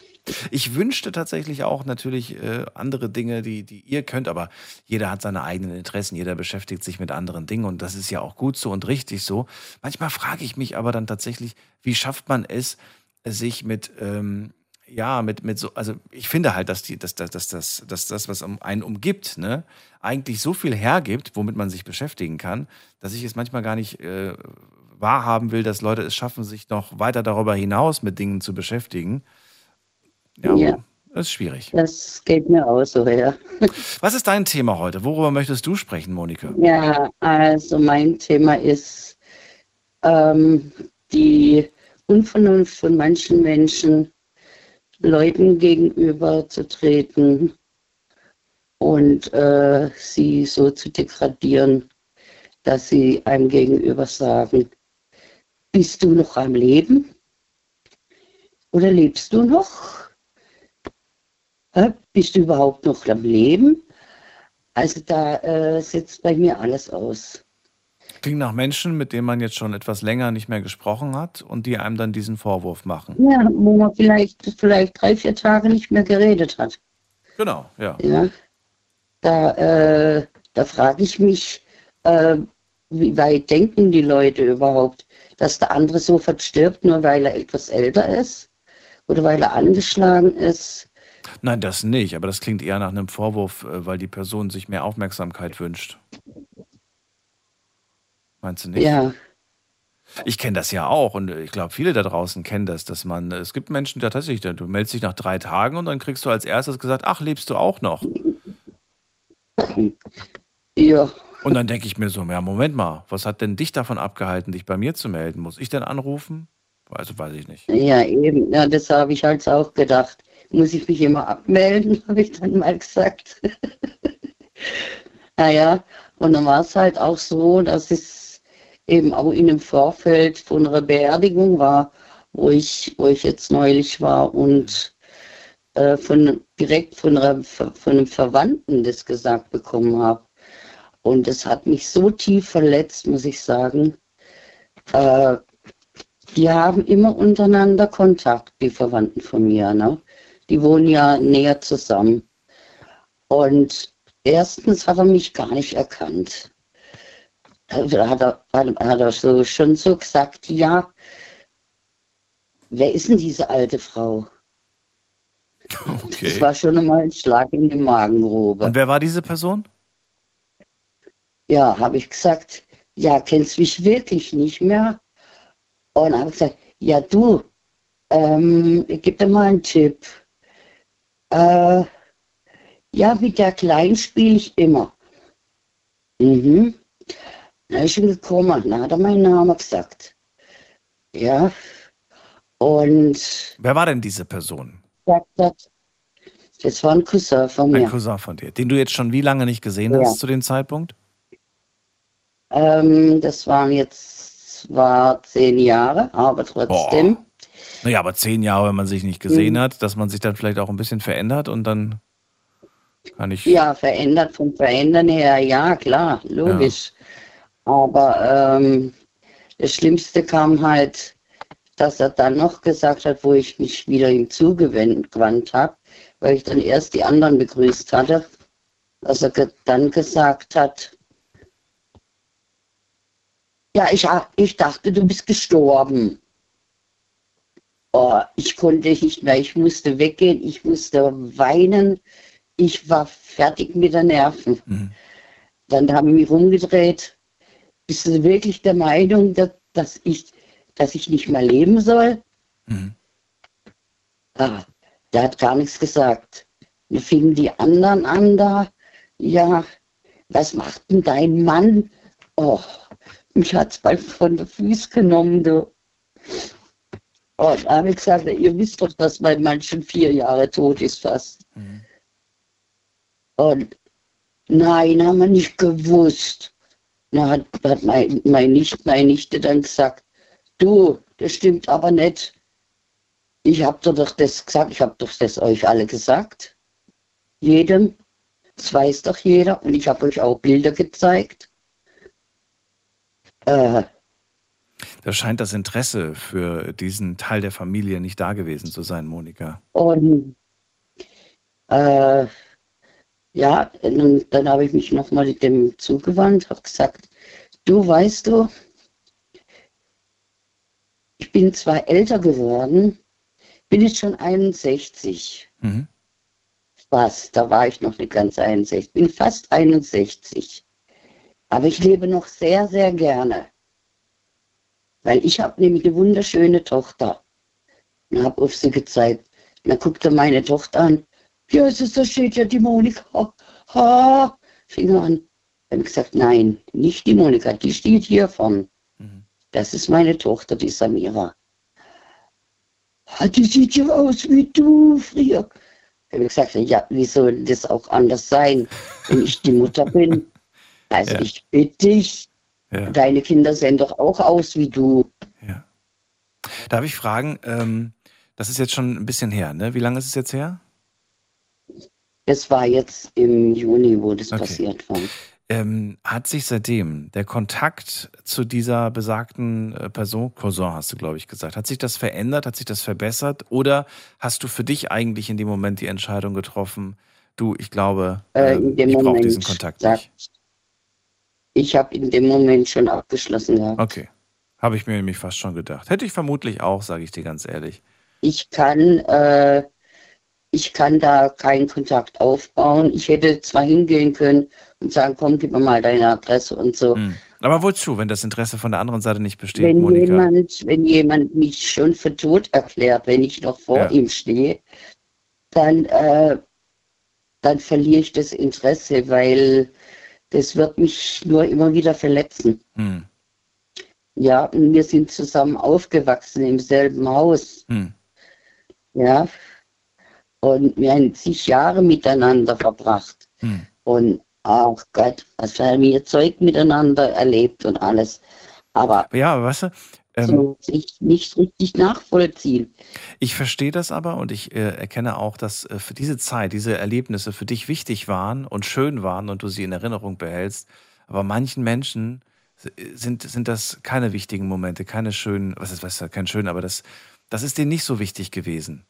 Ich wünschte tatsächlich auch natürlich äh, andere Dinge, die, die ihr könnt, aber jeder hat seine eigenen Interessen, jeder beschäftigt sich mit anderen Dingen und das ist ja auch gut so und richtig so. Manchmal frage ich mich aber dann tatsächlich, wie schafft man es, sich mit, ähm, ja, mit, mit so, also ich finde halt, dass, die, dass, dass, dass, dass, dass das, was um einen umgibt, ne, eigentlich so viel hergibt, womit man sich beschäftigen kann, dass ich es manchmal gar nicht äh, wahrhaben will, dass Leute es schaffen, sich noch weiter darüber hinaus mit Dingen zu beschäftigen. Ja, Ja. das ist schwierig. Das geht mir auch so, ja. Was ist dein Thema heute? Worüber möchtest du sprechen, Monika? Ja, also mein Thema ist ähm, die Unvernunft von manchen Menschen, Leuten gegenüber zu treten und äh, sie so zu degradieren, dass sie einem gegenüber sagen, bist du noch am Leben? Oder lebst du noch? Bist du überhaupt noch am Leben? Also da äh, setzt bei mir alles aus. Klingt nach Menschen, mit denen man jetzt schon etwas länger nicht mehr gesprochen hat und die einem dann diesen Vorwurf machen. Ja, wo man vielleicht, vielleicht drei, vier Tage nicht mehr geredet hat. Genau, ja. Ja. Da, äh, da frage ich mich, äh, wie weit denken die Leute überhaupt, dass der andere sofort stirbt, nur weil er etwas älter ist oder weil er angeschlagen ist. Nein, das nicht, aber das klingt eher nach einem Vorwurf, äh, weil die Person sich mehr Aufmerksamkeit wünscht. Meinst du nicht? Ja, Ich kenne das ja auch und ich glaube, viele da draußen kennen das, dass man, es gibt Menschen, die tatsächlich, du meldest dich nach drei Tagen und dann kriegst du als erstes gesagt, ach, lebst du auch noch? ja. Und dann denke ich mir so, ja, Moment mal, was hat denn dich davon abgehalten, dich bei mir zu melden? Muss ich denn anrufen? Also weiß ich nicht. Ja, eben. Ja, das habe ich halt auch gedacht. Muss ich mich immer abmelden, habe ich dann mal gesagt. naja, und dann war es halt auch so, dass es eben auch in dem Vorfeld von einer Beerdigung war, wo ich, wo ich jetzt neulich war und äh, von, direkt von, einer, von einem Verwandten das gesagt bekommen habe. Und es hat mich so tief verletzt, muss ich sagen. Äh, die haben immer untereinander Kontakt, die Verwandten von mir. Ne? Die wohnen ja näher zusammen. Und erstens hat er mich gar nicht erkannt. Da hat er, hat er so, schon so gesagt, ja, wer ist denn diese alte Frau? Okay. Das war schon einmal ein Schlag in die Magengrube. Und wer war diese Person? Ja, habe ich gesagt, ja, kennst mich wirklich nicht mehr? Und habe gesagt, ja du, ähm, ich gebe dir mal einen Tipp. Äh, ja, mit der Kleinen spiele ich immer. Mhm. Da ist schon gekommen, dann hat er meinen Namen gesagt. Ja. Und. Wer war denn diese Person? Das war ein Cousin von mir. Ein Cousin von dir, den du jetzt schon wie lange nicht gesehen ja. hast zu dem Zeitpunkt? Ähm, das waren jetzt zwar zehn Jahre, aber trotzdem. Boah. Naja, aber zehn Jahre, wenn man sich nicht gesehen mhm. hat, dass man sich dann vielleicht auch ein bisschen verändert und dann kann ich. Ja, verändert vom Verändern her, ja, klar, logisch. Ja. Aber ähm, das Schlimmste kam halt, dass er dann noch gesagt hat, wo ich mich wieder ihm zugewandt habe, weil ich dann erst die anderen begrüßt hatte, dass er dann gesagt hat, ja, ich, ich dachte, du bist gestorben. Oh, ich konnte nicht mehr, ich musste weggehen, ich musste weinen, ich war fertig mit den Nerven. Mhm. Dann haben wir mich rumgedreht. Bist du wirklich der Meinung, dass, dass, ich, dass ich nicht mehr leben soll? Mhm. Ah, der hat gar nichts gesagt. Wir fingen die anderen an da. Ja, was macht denn dein Mann? Oh, mich hat es bald von den Füßen genommen, du. Und da habe ich gesagt, ihr wisst doch, dass mein Mann schon vier Jahre tot ist fast. Mhm. Und nein, haben wir nicht gewusst. Da hat, hat mein, mein Nicht, meine Nichte dann gesagt, du, das stimmt aber nicht. Ich habe doch das gesagt, ich habe doch das euch alle gesagt. Jedem, das weiß doch jeder. Und ich habe euch auch Bilder gezeigt. Äh, da scheint das Interesse für diesen Teil der Familie nicht da gewesen zu sein, Monika. Und äh, ja, dann, dann habe ich mich nochmal dem zugewandt, habe gesagt, du weißt du, ich bin zwar älter geworden, bin jetzt schon 61. Mhm. Was, da war ich noch nicht ganz 61, bin fast 61. Aber ich lebe noch sehr, sehr gerne. Weil ich habe nämlich eine wunderschöne Tochter. Und habe auf sie gezeigt. Und dann guckte meine Tochter an. Ja, es ist, da steht ja die Monika. Ha, fing an. Dann habe ich gesagt, nein, nicht die Monika, die steht hier vorn. Mhm. Das ist meine Tochter, die Samira. Die sieht ja aus wie du früher. Dann habe ich gesagt, ja, wie soll das auch anders sein, wenn ich die Mutter bin? Also ja. ich bitte dich, ja. deine Kinder sehen doch auch aus wie du. Ja. Darf ich fragen, ähm, das ist jetzt schon ein bisschen her, ne? Wie lange ist es jetzt her? Das war jetzt im Juni, wo das okay. passiert war. Ähm, hat sich seitdem der Kontakt zu dieser besagten äh, Person, Cousin hast du, glaube ich, gesagt, hat sich das verändert, hat sich das verbessert oder hast du für dich eigentlich in dem Moment die Entscheidung getroffen, du, ich glaube, äh, ähm, ich brauche diesen Kontakt nicht? Ich habe in dem Moment schon abgeschlossen gehabt. Okay. Habe ich mir nämlich fast schon gedacht. Hätte ich vermutlich auch, sage ich dir ganz ehrlich. Ich kann, äh, ich kann da keinen Kontakt aufbauen. Ich hätte zwar hingehen können und sagen, komm, gib mir mal deine Adresse und so. Hm. Aber wozu, wenn das Interesse von der anderen Seite nicht besteht, wenn Monika? Jemand, wenn jemand mich schon für tot erklärt, wenn ich noch vor ja. ihm stehe, dann, äh, dann verliere ich das Interesse, weil das wird mich nur immer wieder verletzen. Hm. Ja, und wir sind zusammen aufgewachsen im selben Haus. Hm. Ja. Und wir haben zig Jahre miteinander verbracht. Hm. Und auch Gott, was haben wir Zeug miteinander erlebt und alles. Aber ja, weißt du, ähm, so sich nicht richtig nachvollziehen. Ich verstehe das aber und ich äh, erkenne auch, dass äh, für diese Zeit, diese Erlebnisse für dich wichtig waren und schön waren und du sie in Erinnerung behältst. Aber manchen Menschen sind, sind das keine wichtigen Momente, keine schönen, was ist, was ist kein schön, aber das, das ist denen nicht so wichtig gewesen.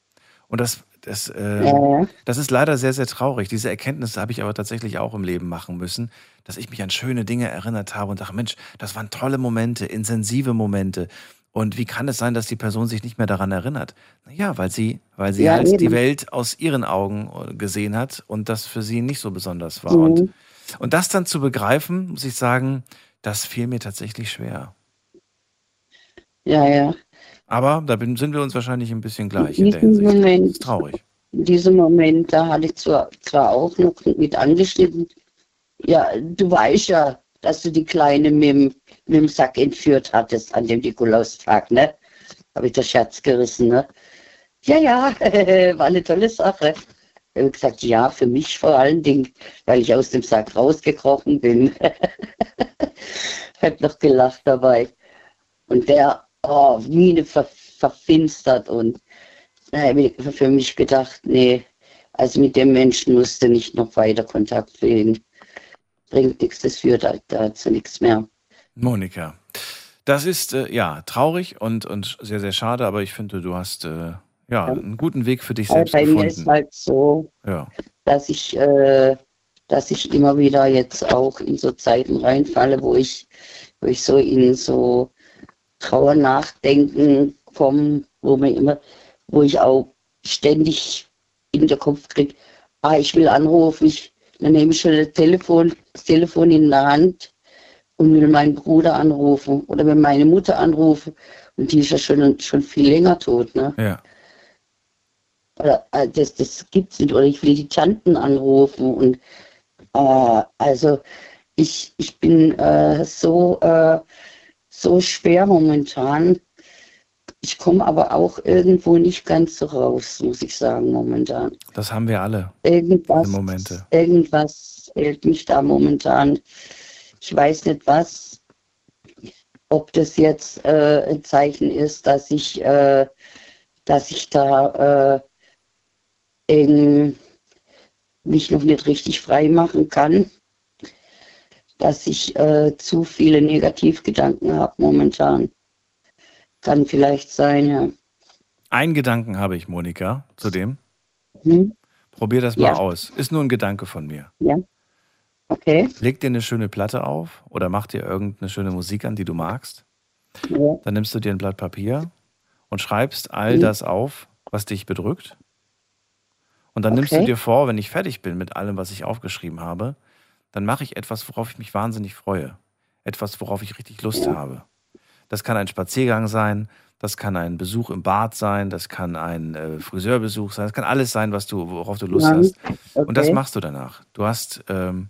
Und das, das, äh, ja. das ist leider sehr, sehr traurig. Diese Erkenntnisse habe ich aber tatsächlich auch im Leben machen müssen, dass ich mich an schöne Dinge erinnert habe und dachte, Mensch, das waren tolle Momente, intensive Momente. Und wie kann es sein, dass die Person sich nicht mehr daran erinnert? Naja, weil sie, weil sie ja, halt eben. die Welt aus ihren Augen äh, gesehen hat und das für sie nicht so besonders war. Mhm. Und, und das dann zu begreifen, muss ich sagen, das fiel mir tatsächlich schwer. Ja, ja. Aber da sind wir uns wahrscheinlich ein bisschen gleich. In diesem Moment, das ist traurig. In diesem Moment, da hatte ich zwar, zwar auch noch mit angeschnitten, ja, du weißt ja, dass du die Kleine mit, mit dem Sack entführt hattest an dem Nikolaustag, ne? Habe ich der Scherz gerissen, ne? Ja, ja, war eine tolle Sache. Ich habe gesagt, ja, für mich vor allen Dingen, weil ich aus dem Sack rausgekrochen bin. Hat noch gelacht dabei. Und der oh, Miene ver, verfinstert und da habe ich für mich gedacht, nee, also mit dem Menschen musste nicht noch weiter Kontakt pflegen. Bringt nichts, das führt halt dazu nichts mehr. Monika, das ist äh, ja traurig und, und sehr, sehr schade, aber ich finde, du hast äh, ja, ja, einen guten Weg für dich selbst bei gefunden. Bei mir ist halt so, ja. dass ich äh, dass ich immer wieder jetzt auch in so Zeiten reinfalle, wo ich, wo ich so in so Trauer nachdenken komme, wo mir immer, wo ich auch ständig in den Kopf kriege, ah, ich will anrufen, ich, dann nehme ich schon das Telefon, das Telefon in der Hand und will meinen Bruder anrufen oder will meine Mutter anrufen und die ist ja schon, schon viel länger tot, ne? Ja. Oder, äh, das, das gibt's nicht. Oder ich will die Tanten anrufen und äh, also ich, ich bin äh, so äh, so schwer momentan. Ich komme aber auch irgendwo nicht ganz so raus, muss ich sagen, momentan. Das haben wir alle. Irgendwas, Momente. irgendwas hält mich da momentan. Ich weiß nicht was. Ob das jetzt äh, ein Zeichen ist, dass ich, äh, dass ich da äh, mich noch nicht richtig frei machen kann dass ich äh, zu viele Negativgedanken habe momentan. Kann vielleicht sein, ja. Einen Gedanken habe ich, Monika, zu dem. Hm? Probier das mal ja. aus. Ist nur ein Gedanke von mir. Ja. Okay. Leg dir eine schöne Platte auf oder mach dir irgendeine schöne Musik an, die du magst. Ja. Dann nimmst du dir ein Blatt Papier und schreibst all Mhm. das auf, was dich bedrückt. Und dann nimmst Okay. du dir vor, wenn ich fertig bin mit allem, was ich aufgeschrieben habe, dann mache ich etwas, worauf ich mich wahnsinnig freue. Etwas, worauf ich richtig Lust habe. Das kann ein Spaziergang sein, das kann ein Besuch im Bad sein, das kann ein äh, Friseurbesuch sein, das kann alles sein, was du, worauf du Lust Ja, hast. Und das okay. machst du danach. Du hast ähm,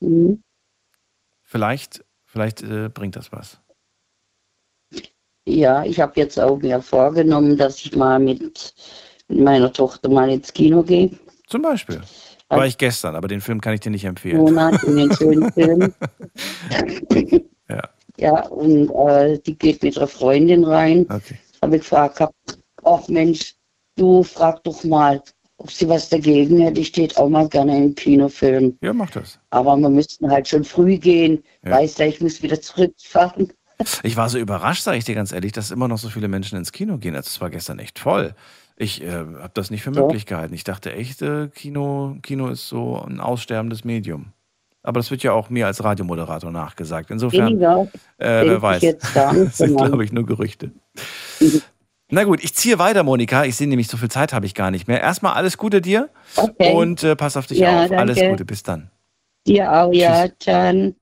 Mhm. vielleicht, vielleicht äh, bringt das was. Ja, ich habe jetzt auch mir vorgenommen, dass ich mal mit meiner Tochter mal ins Kino gehe. Zum Beispiel. War ich gestern, aber den Film kann ich dir nicht empfehlen. Monat in den schönen Film. Ja. Ja, und äh, die geht mit ihrer Freundin rein. Okay. Habe ich gefragt, hab, ach Mensch, du frag doch mal, ob sie was dagegen hätte. Ich steht auch mal gerne im Kinofilm. Ja, mach das. Aber wir müssten halt schon früh gehen. Ja. Weißt du, ich muss wieder zurückfahren. Ich war so überrascht, sage ich dir ganz ehrlich, dass immer noch so viele Menschen ins Kino gehen. Also es war gestern echt voll. Ich äh, habe das nicht für Ja. möglich gehalten. Ich dachte echt, äh, Kino, Kino ist so ein aussterbendes Medium. Aber das wird ja auch mir als Radiomoderator nachgesagt. Insofern, äh, wer weiß. das sind, glaube ich, nur Gerüchte. Na gut, ich ziehe weiter, Monika. Ich sehe nämlich, so viel Zeit habe ich gar nicht mehr. Erstmal alles Gute dir Okay. und äh, pass auf dich Ja, auf. Alles danke. Gute, bis dann. Dir auch, ja, dann.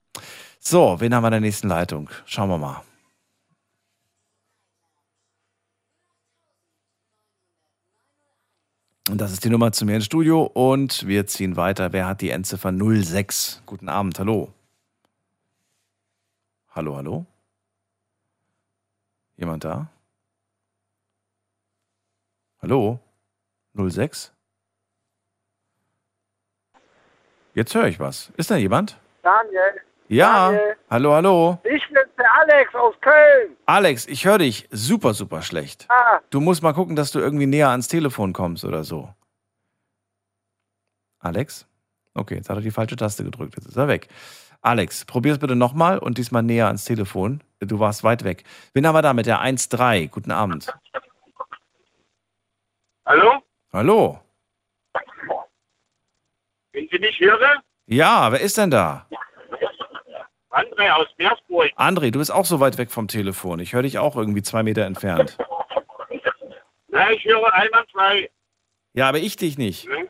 So, wen haben wir in der nächsten Leitung? Schauen wir mal. Und das ist die Nummer zu mir ins Studio und wir ziehen weiter. Wer hat die Endziffer 06? Guten Abend, hallo. Hallo, hallo? Jemand da? Hallo? 06? Jetzt höre ich was. Ist da jemand? Daniel. Ja. Daniel. Hallo, hallo. Ich bin's, der Alex aus Köln. Alex, ich höre dich super, super schlecht. Ah, Du musst mal gucken, dass du irgendwie näher ans Telefon kommst oder so. Alex? Okay, jetzt hat er die falsche Taste gedrückt. Jetzt ist er weg. Alex, probier es bitte nochmal und diesmal näher ans Telefon. Du warst weit weg. Wen haben wir da mit der 1.3? Guten Abend. hallo? Hallo. Wenn Sie mich hören? Ja, wer ist denn da? André aus Meersburg. André, du bist auch so weit weg vom Telefon. Ich höre dich auch irgendwie zwei Meter entfernt. Na, ich höre einwandfrei. Ja, aber ich dich nicht. Ne?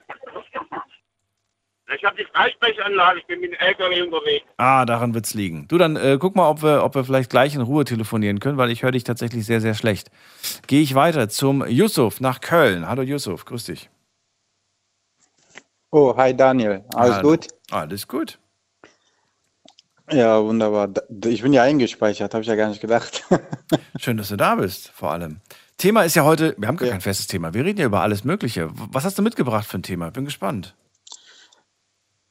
Ich habe die Freisprechanlage, ich bin mit dem LKW unterwegs. Ah, daran wird's liegen. Du, dann äh, guck mal, ob wir, ob wir vielleicht gleich in Ruhe telefonieren können, weil ich höre dich tatsächlich sehr, sehr schlecht. Gehe ich weiter zum Yusuf nach Köln. Hallo Yusuf, grüß dich. Oh, hi Daniel. Alles Hallo. gut? Alles gut. Ja, wunderbar. Ich bin ja eingespeichert, habe ich ja gar nicht gedacht. Schön, dass du da bist, vor allem. Thema ist ja heute, wir haben gar kein festes Thema. Wir reden ja über alles Mögliche. Was hast du mitgebracht für ein Thema? Bin gespannt.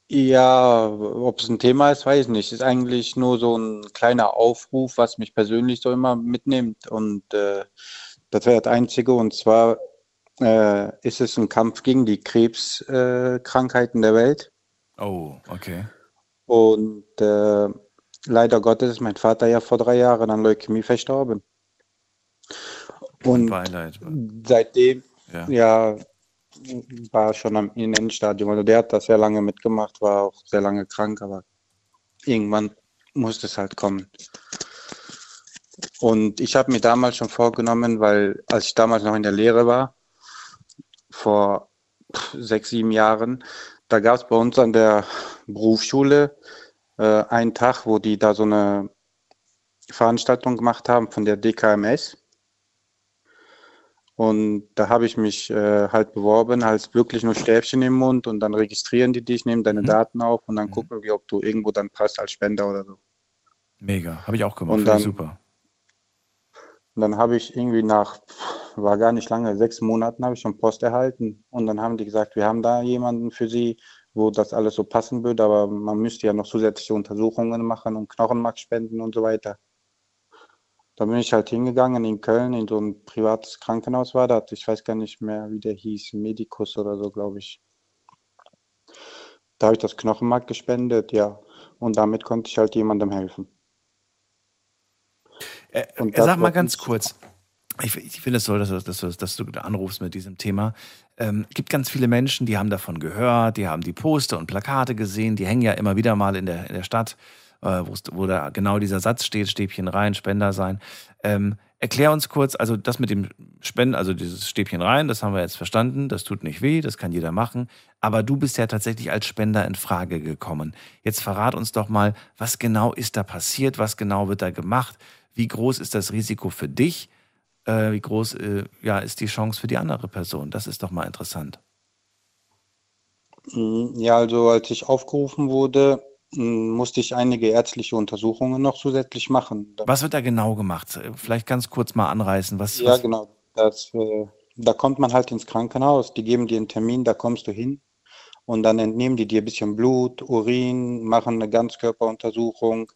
Ja, ob es ein Thema ist, weiß ich nicht. Ist eigentlich nur so ein kleiner Aufruf, was mich persönlich so immer mitnimmt. Und äh, das wäre das Einzige. Und zwar äh, ist es ein Kampf gegen die Krebskrankheiten äh, der Welt. Oh, okay. Und äh, leider Gottes ist mein Vater ja vor drei Jahren an Leukämie verstorben. Und Beileid. seitdem, Ja. ja, war schon am im Endstadium. Also der hat das sehr lange mitgemacht, war auch sehr lange krank, aber irgendwann musste es halt kommen. Und ich habe mir damals schon vorgenommen, weil als ich damals noch in der Lehre war, vor sechs, sieben Jahren, da gab es bei uns an der Berufsschule äh, einen Tag, wo die da so eine Veranstaltung gemacht haben von der DKMS. Und da habe ich mich äh, halt beworben, als wirklich nur Stäbchen im Mund und dann registrieren die dich, nehmen deine Daten auf und dann gucken wir, ob du irgendwo dann passt als Spender oder so. Mega. Habe ich auch gemacht. Und dann- super. Und dann habe ich irgendwie nach, war gar nicht lange, sechs Monaten habe ich schon Post erhalten. Und dann haben die gesagt, wir haben da jemanden für Sie, wo das alles so passen würde, aber man müsste ja noch zusätzliche Untersuchungen machen und Knochenmark spenden und so weiter. Da bin ich halt hingegangen in Köln, in so ein privates Krankenhaus war das. Ich weiß gar nicht mehr, wie der hieß, Medicus oder so, glaube ich. Da habe ich das Knochenmark gespendet, ja. Und damit konnte ich halt jemandem helfen. Äh, sag mal ganz kurz. Ich, ich finde es toll, dass du, dass, du, dass du anrufst mit diesem Thema. Ähm, gibt ganz viele Menschen, die haben davon gehört, die haben die Poster und Plakate gesehen, die hängen ja immer wieder mal in der, in der Stadt, äh, wo da genau dieser Satz steht, Stäbchen rein, Spender sein. Ähm, erklär uns kurz, also das mit dem Spenden, also dieses Stäbchen rein, das haben wir jetzt verstanden, das tut nicht weh, das kann jeder machen. Aber du bist ja tatsächlich als Spender in Frage gekommen. Jetzt verrat uns doch mal, was genau ist da passiert, was genau wird da gemacht, wie groß ist das Risiko für dich? Äh, wie groß äh, ja, ist die Chance für die andere Person? Das ist doch mal interessant. Mm, Ja, also als ich aufgerufen wurde, musste ich einige ärztliche Untersuchungen noch zusätzlich machen. Was wird da genau gemacht? Vielleicht ganz kurz mal anreißen. Was, Ja, was, genau. Das, äh, da kommt man halt ins Krankenhaus, die geben dir einen Termin, da kommst du hin und dann entnehmen die dir ein bisschen Blut, Urin, machen eine Ganzkörperuntersuchung.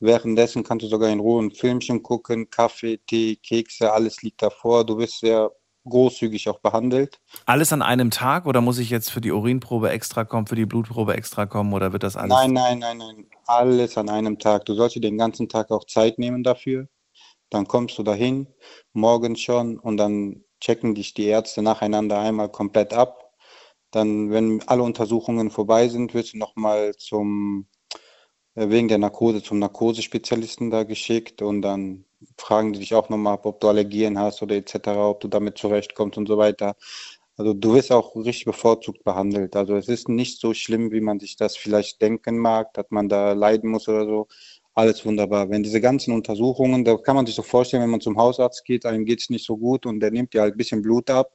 Währenddessen kannst du sogar in Ruhe ein Filmchen gucken, Kaffee, Tee, Kekse, alles liegt davor. Du wirst sehr großzügig auch behandelt. Alles an einem Tag oder muss ich jetzt für die Urinprobe extra kommen, für die Blutprobe extra kommen oder wird das alles? Nein, nein, nein, nein. Alles an einem Tag. Du sollst dir den ganzen Tag auch Zeit nehmen dafür. Dann kommst du dahin, morgens schon, und dann checken dich die Ärzte nacheinander einmal komplett ab. Dann, wenn alle Untersuchungen vorbei sind, wirst du nochmal zum, wegen der Narkose, zum Narkosespezialisten da geschickt und dann fragen die dich auch nochmal ob du Allergien hast oder etc., ob du damit zurechtkommst und so weiter. Also du wirst auch richtig bevorzugt behandelt. Also es ist nicht so schlimm, wie man sich das vielleicht denken mag, dass man da leiden muss oder so. Alles wunderbar. Wenn diese ganzen Untersuchungen, da kann man sich so vorstellen, wenn man zum Hausarzt geht, einem geht es nicht so gut und der nimmt dir halt ein bisschen Blut ab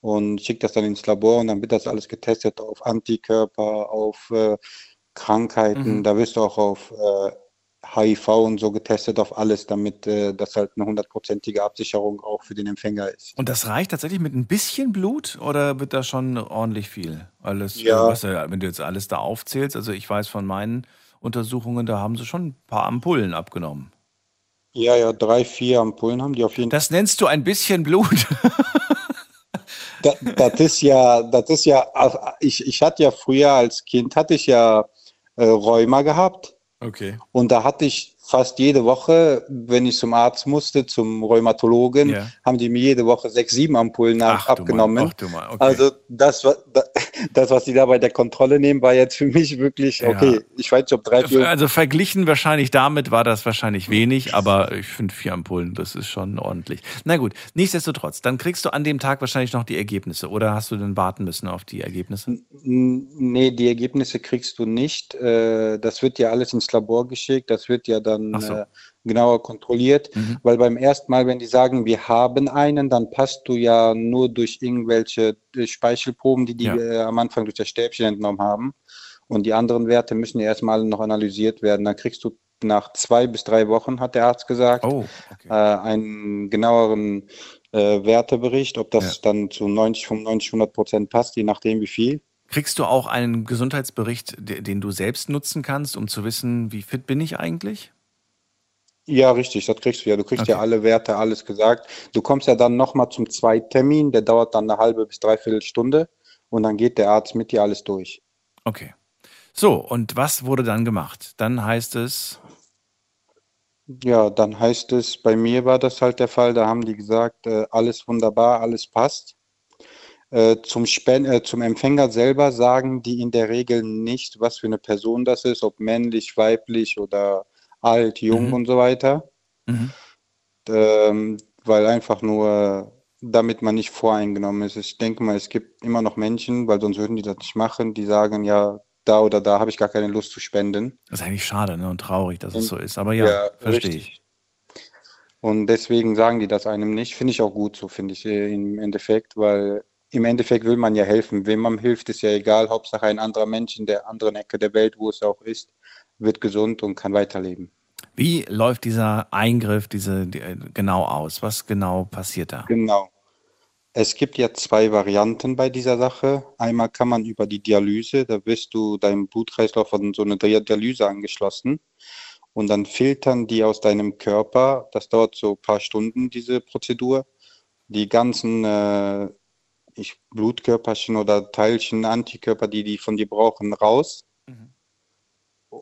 und schickt das dann ins Labor und dann wird das alles getestet auf Antikörper, auf äh, Krankheiten. Mhm. Da wirst du auch auf äh, HIV und so getestet, auf alles, damit äh, das halt eine hundertprozentige Absicherung auch für den Empfänger ist. Und das reicht tatsächlich mit ein bisschen Blut oder wird da schon ordentlich viel? Alles, Ja. äh, was, ja- wenn du jetzt alles da aufzählst, also ich weiß von meinen Untersuchungen, da haben sie schon ein paar Ampullen abgenommen. Ja, ja, drei, vier Ampullen haben die auf jeden Fall. Das nennst du ein bisschen Blut. Da, das ist ja, das ist ja, also ich, ich hatte ja früher als Kind, hatte ich ja äh, Rheuma gehabt Okay. und da hatte ich fast jede Woche, wenn ich zum Arzt musste, zum Rheumatologen, ja. haben die mir jede Woche sechs, sieben Ampullen Ach, abgenommen. Du. Ach, du. Okay. Also das, das, was die da bei der Kontrolle nehmen, war jetzt für mich wirklich, okay, ja. ich weiß nicht, ob drei, vier... Also verglichen wahrscheinlich damit war das wahrscheinlich wenig, aber ich finde vier Ampullen, das ist schon ordentlich. Na gut, nichtsdestotrotz, dann kriegst du an dem Tag wahrscheinlich noch die Ergebnisse oder hast du denn warten müssen auf die Ergebnisse? Nee, die Ergebnisse kriegst du nicht. Äh, das wird ja alles ins Labor geschickt, das wird ja dann so. äh, genauer kontrolliert, mhm. weil beim ersten Mal, wenn die sagen, wir haben einen, dann passt du ja nur durch irgendwelche äh, Speichelproben, die die ja. äh, am Anfang durch das Stäbchen entnommen haben. Und die anderen Werte müssen ja erstmal noch analysiert werden. Dann kriegst du nach zwei bis drei Wochen, hat der Arzt gesagt, oh, okay. äh, einen genaueren äh, Wertebericht, ob das ja. dann zu 90, 95, 100 Prozent passt, je nachdem wie viel. Kriegst du auch einen Gesundheitsbericht, den du selbst nutzen kannst, um zu wissen, wie fit bin ich eigentlich? Ja, richtig, das kriegst du ja. Du kriegst okay. ja alle Werte, alles gesagt. Du kommst ja dann nochmal zum Zweittermin, der dauert dann eine halbe bis dreiviertel Stunde und dann geht der Arzt mit dir alles durch. Okay. So, und was wurde dann gemacht? Dann heißt es. Ja, dann heißt es, bei mir war das halt der Fall, da haben die gesagt, äh, alles wunderbar, alles passt. Äh, zum, Spen äh, zum Empfänger selber sagen die in der Regel nicht, was für eine Person das ist, ob männlich, weiblich oder alt, jung mhm. und so weiter. Mhm. Ähm, weil einfach nur, damit man nicht voreingenommen ist. Ich denke mal, es gibt immer noch Menschen, weil sonst würden die das nicht machen, die sagen, ja, da oder da habe ich gar keine Lust zu spenden. Das ist eigentlich schade ne? und traurig, dass und, es so ist. Aber ja, ja verstehe ich. Und deswegen sagen die das einem nicht. Finde ich auch gut so, finde ich äh, im Endeffekt, weil im Endeffekt will man ja helfen. Wem man hilft, ist ja egal. Hauptsache ein anderer Mensch in der anderen Ecke der Welt, wo es auch ist, wird gesund und kann weiterleben. Wie läuft dieser Eingriff diese, die, genau aus? Was genau passiert da? Genau. Es gibt ja zwei Varianten bei dieser Sache. Einmal kann man über die Dialyse, da wirst du deinem Blutkreislauf von so einer Dialyse angeschlossen und dann filtern die aus deinem Körper, das dauert so ein paar Stunden, diese Prozedur, die ganzen äh, ich, Blutkörperchen oder Teilchen, Antikörper, die die von dir brauchen, raus.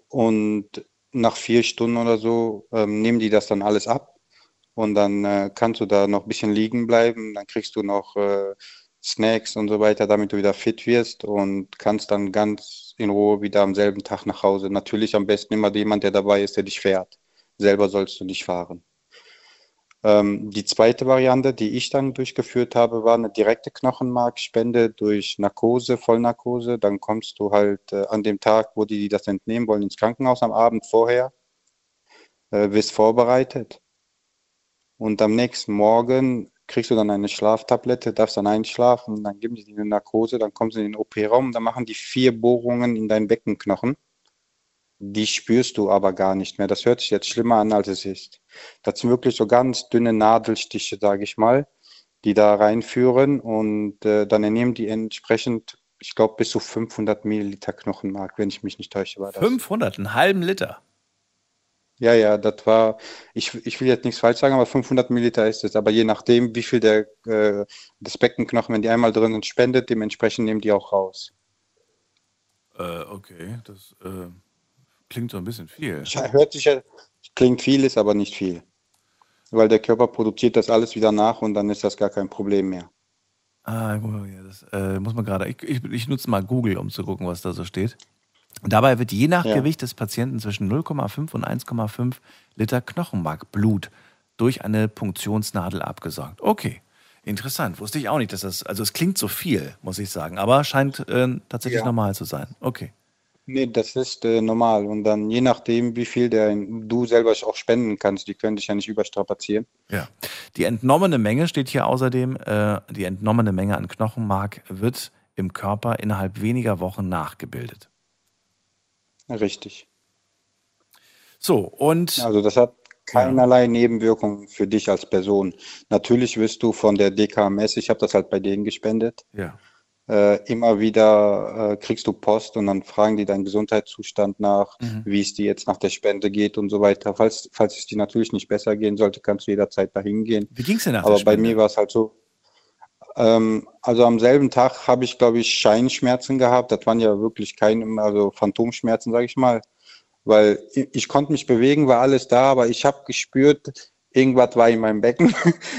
Und nach vier Stunden oder so ähm, nehmen die das dann alles ab. Und dann äh, kannst du da noch ein bisschen liegen bleiben. Dann kriegst du noch äh, Snacks und so weiter, damit du wieder fit wirst und kannst dann ganz in Ruhe wieder am selben Tag nach Hause. Natürlich am besten immer jemand, der dabei ist, der dich fährt. Selber sollst du nicht fahren. Ähm, die zweite Variante, die ich dann durchgeführt habe, war eine direkte Knochenmarkspende durch Narkose, Vollnarkose. Dann kommst du halt äh, an dem Tag, wo die das entnehmen wollen, ins Krankenhaus am Abend vorher, äh, wirst vorbereitet. Und am nächsten Morgen kriegst du dann eine Schlaftablette, darfst dann einschlafen, dann geben die dir eine Narkose, dann kommst du in den OP-Raum, dann machen die vier Bohrungen in deinen Beckenknochen die spürst du aber gar nicht mehr. Das hört sich jetzt schlimmer an, als es ist. Das sind wirklich so ganz dünne Nadelstiche, sage ich mal, die da reinführen und äh, dann entnehmen die entsprechend, ich glaube, bis zu 500 Milliliter Knochenmark, wenn ich mich nicht täusche. War das. 500, einen halben Liter? Ja, ja, das war, ich, ich will jetzt nichts falsch sagen, aber 500 Milliliter ist es. Aber je nachdem, wie viel der, äh, das Beckenknochen, wenn die einmal drin sind, spendet, dementsprechend nehmen die auch raus. Äh, okay, das, äh Klingt so ein bisschen viel. Hört sich ja, klingt viel, ist aber nicht viel. Weil der Körper produziert das alles wieder nach und dann ist das gar kein Problem mehr. Ah, das äh, muss man gerade. Ich, ich, ich, nutze mal Google, um zu gucken, was da so steht. Dabei wird je nach ja. Gewicht des Patienten zwischen 0,5 und 1,5 Liter Knochenmarkblut durch eine Punktionsnadel abgesaugt. Okay, interessant. Wusste ich auch nicht, dass das. Also, es klingt so viel, muss ich sagen, aber scheint äh, tatsächlich ja. normal zu sein. Okay. Nee, das ist äh, normal. Und dann je nachdem, wie viel der, du selber auch spenden kannst, die können dich ja nicht überstrapazieren. Ja. Die entnommene Menge steht hier außerdem, äh, die entnommene Menge an Knochenmark wird im Körper innerhalb weniger Wochen nachgebildet. Richtig. So, und. Also, das hat keinerlei. Nebenwirkungen für dich als Person. Natürlich wirst du von der DKMS, ich habe das halt bei denen gespendet. Ja äh, immer wieder äh, kriegst du Post und dann fragen die deinen Gesundheitszustand nach, mhm. wie es dir jetzt nach der Spende geht und so weiter. Falls, falls es dir natürlich nicht besser gehen sollte, kannst du jederzeit dahin gehen. Wie ging es denn nach Aber bei mir war es halt so. Ähm, also am selben Tag habe ich, glaube ich, Scheinschmerzen gehabt. Das waren ja wirklich keine, also Phantomschmerzen, sage ich mal. weil ich, ich konnte mich bewegen, war alles da, aber ich habe gespürt, irgendwas war in meinem Becken,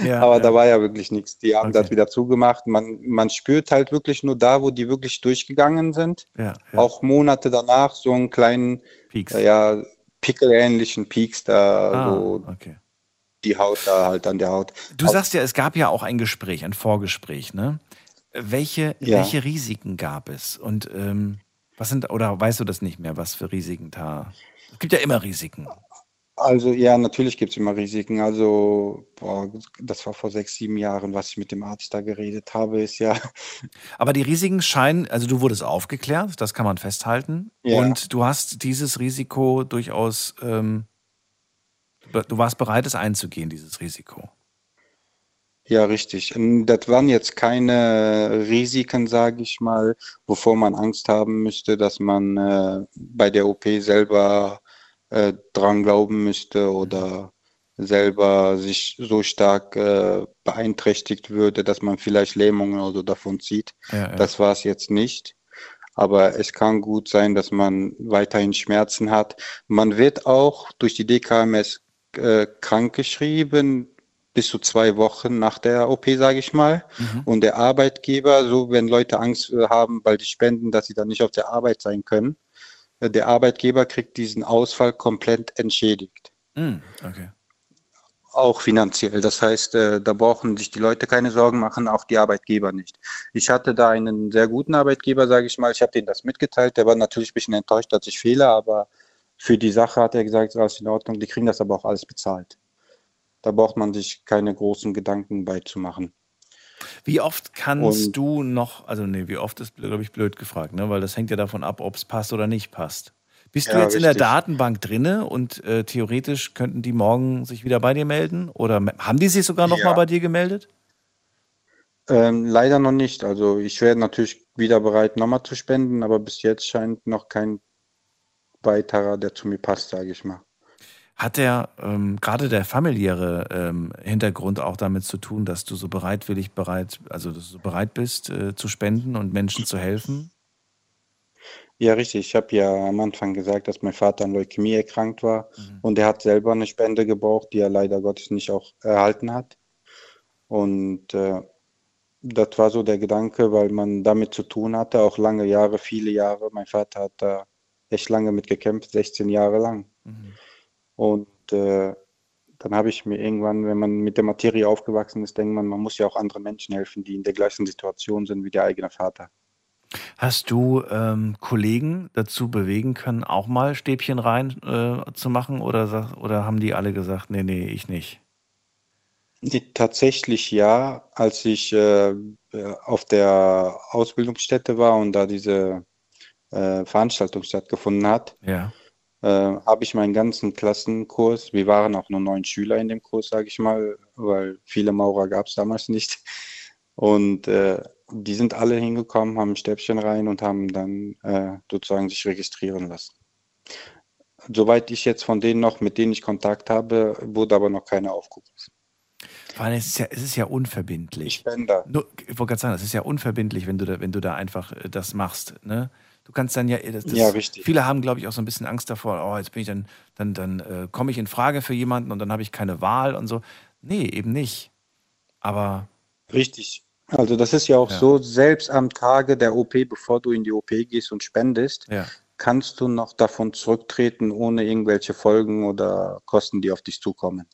ja, aber ja. da war ja wirklich nichts. Die haben okay. das wieder zugemacht. Man, man spürt halt wirklich nur da, wo die wirklich durchgegangen sind. Ja, Auch Monate danach so einen kleinen, Peaks. Äh, ja, pickelähnlichen Peaks da, ah, so okay. die Haut da halt an der Haut. Du sagst ja, es gab ja auch ein Gespräch, ein Vorgespräch, ne? Welche, welche Risiken gab es? Und ähm, was sind, oder weißt du das nicht mehr, was für Risiken da? Es gibt ja immer Risiken. Also ja, natürlich gibt es immer Risiken. Also, boah, das war vor sechs, sieben Jahren, was ich mit dem Arzt da geredet habe, ist ja. Aber die Risiken scheinen, also du wurdest aufgeklärt, das kann man festhalten. Ja. Und du hast dieses Risiko durchaus, ähm, du warst bereit, es einzugehen, dieses Risiko. Ja, richtig. Das waren jetzt keine Risiken, sage ich mal, wovor man Angst haben müsste, dass man äh, bei der OP selber äh, dran glauben müsste oder selber sich so stark äh, beeinträchtigt würde, dass man vielleicht Lähmungen oder so davon zieht. Ja, ja. Das war es jetzt nicht. Aber es kann gut sein, dass man weiterhin Schmerzen hat. Man wird auch durch die DKMS äh, krankgeschrieben bis zu zwei Wochen nach der OP, sage ich mal. Mhm. Und der Arbeitgeber, so wenn Leute Angst haben, weil die spenden, dass sie dann nicht auf der Arbeit sein können, der Arbeitgeber kriegt diesen Ausfall komplett entschädigt. Mm, okay. Auch finanziell. Das heißt, äh, da brauchen sich die Leute keine Sorgen machen, auch die Arbeitgeber nicht. Ich hatte da einen sehr guten Arbeitgeber, sage ich mal. Ich habe denen das mitgeteilt. Der war natürlich ein bisschen enttäuscht, dass ich fehle, aber für die Sache hat er gesagt, ist alles in Ordnung. Die kriegen das aber auch alles bezahlt. Da braucht man sich keine großen Gedanken beizumachen. Wie oft kannst und, du noch, also nee, wie oft ist, glaube ich, blöd gefragt, ne? weil das hängt ja davon ab, ob es passt oder nicht passt. Bist ja, du jetzt richtig. in der Datenbank drinne und äh, theoretisch könnten die morgen sich wieder bei dir melden? Oder haben die sich sogar noch ja. mal bei dir gemeldet? Ähm, leider noch nicht. Also ich wäre natürlich wieder bereit, nochmal zu spenden, aber bis jetzt scheint noch kein weiterer, der zu mir passt, sage ich mal. Hat der ähm, gerade der familiäre ähm, Hintergrund auch damit zu tun, dass du so bereitwillig bereit, also dass du bereit bist äh, zu spenden und Menschen zu helfen? Ja, richtig. Ich habe ja am Anfang gesagt, dass mein Vater an Leukämie erkrankt war mhm. und er hat selber eine Spende gebraucht, die er leider Gottes nicht auch erhalten hat. Und äh, das war so der Gedanke, weil man damit zu tun hatte, auch lange Jahre, viele Jahre. Mein Vater hat da echt lange mitgekämpft, 16 Jahre lang. Mhm. Und äh, dann habe ich mir irgendwann, wenn man mit der Materie aufgewachsen ist, denkt man, man muss ja auch anderen Menschen helfen, die in der gleichen Situation sind wie der eigene Vater. Hast du ähm, Kollegen dazu bewegen können, auch mal Stäbchen rein äh, zu machen oder, oder haben die alle gesagt, nee, nee, ich nicht? Tatsächlich ja, als ich äh, auf der Ausbildungsstätte war und da diese äh, Veranstaltung stattgefunden hat, ja äh, habe ich meinen ganzen Klassenkurs, wir waren auch nur neun Schüler in dem Kurs, sage ich mal, weil viele Maurer gab es damals nicht. Und äh, die sind alle hingekommen, haben ein Stäbchen rein und haben dann äh, sozusagen sich registrieren lassen. Soweit ich jetzt von denen noch, mit denen ich Kontakt habe, wurde aber noch keiner aufgerufen. Vor allem, es ist ja, es ist ja unverbindlich. Spender. Nur, ich wollte gerade sagen, es ist ja unverbindlich, wenn du da, wenn du da einfach äh, das machst. Ne? Du kannst dann ja, das, ja richtig. viele haben, glaube ich, auch so ein bisschen Angst davor, oh, jetzt bin ich dann, dann, dann äh, komme ich in Frage für jemanden und dann habe ich keine Wahl und so. Nee, eben nicht. Aber. Richtig. Also das ist ja auch ja. so, selbst am Tage der OP, bevor du in die OP gehst und spendest, ja. kannst du noch davon zurücktreten, ohne irgendwelche Folgen oder Kosten, die auf dich zukommen.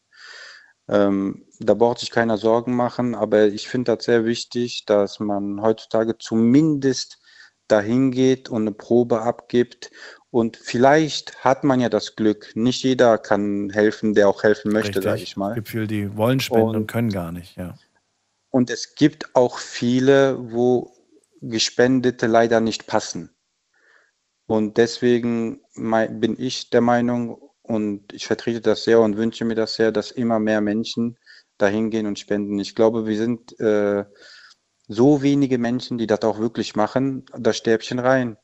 Ähm, da braucht sich keiner Sorgen machen, aber ich finde das sehr wichtig, dass man heutzutage zumindest dahin geht und eine Probe abgibt. Und vielleicht hat man ja das Glück. Nicht jeder kann helfen, der auch helfen möchte, sage ich mal. Es gibt viele, die wollen spenden und, und können gar nicht, ja. Und es gibt auch viele, wo Gespendete leider nicht passen. Und deswegen bin ich der Meinung, und ich vertrete das sehr und wünsche mir das sehr, dass immer mehr Menschen dahin gehen und spenden. Ich glaube, wir sind äh, so wenige Menschen, die das auch wirklich machen, das Stäbchen rein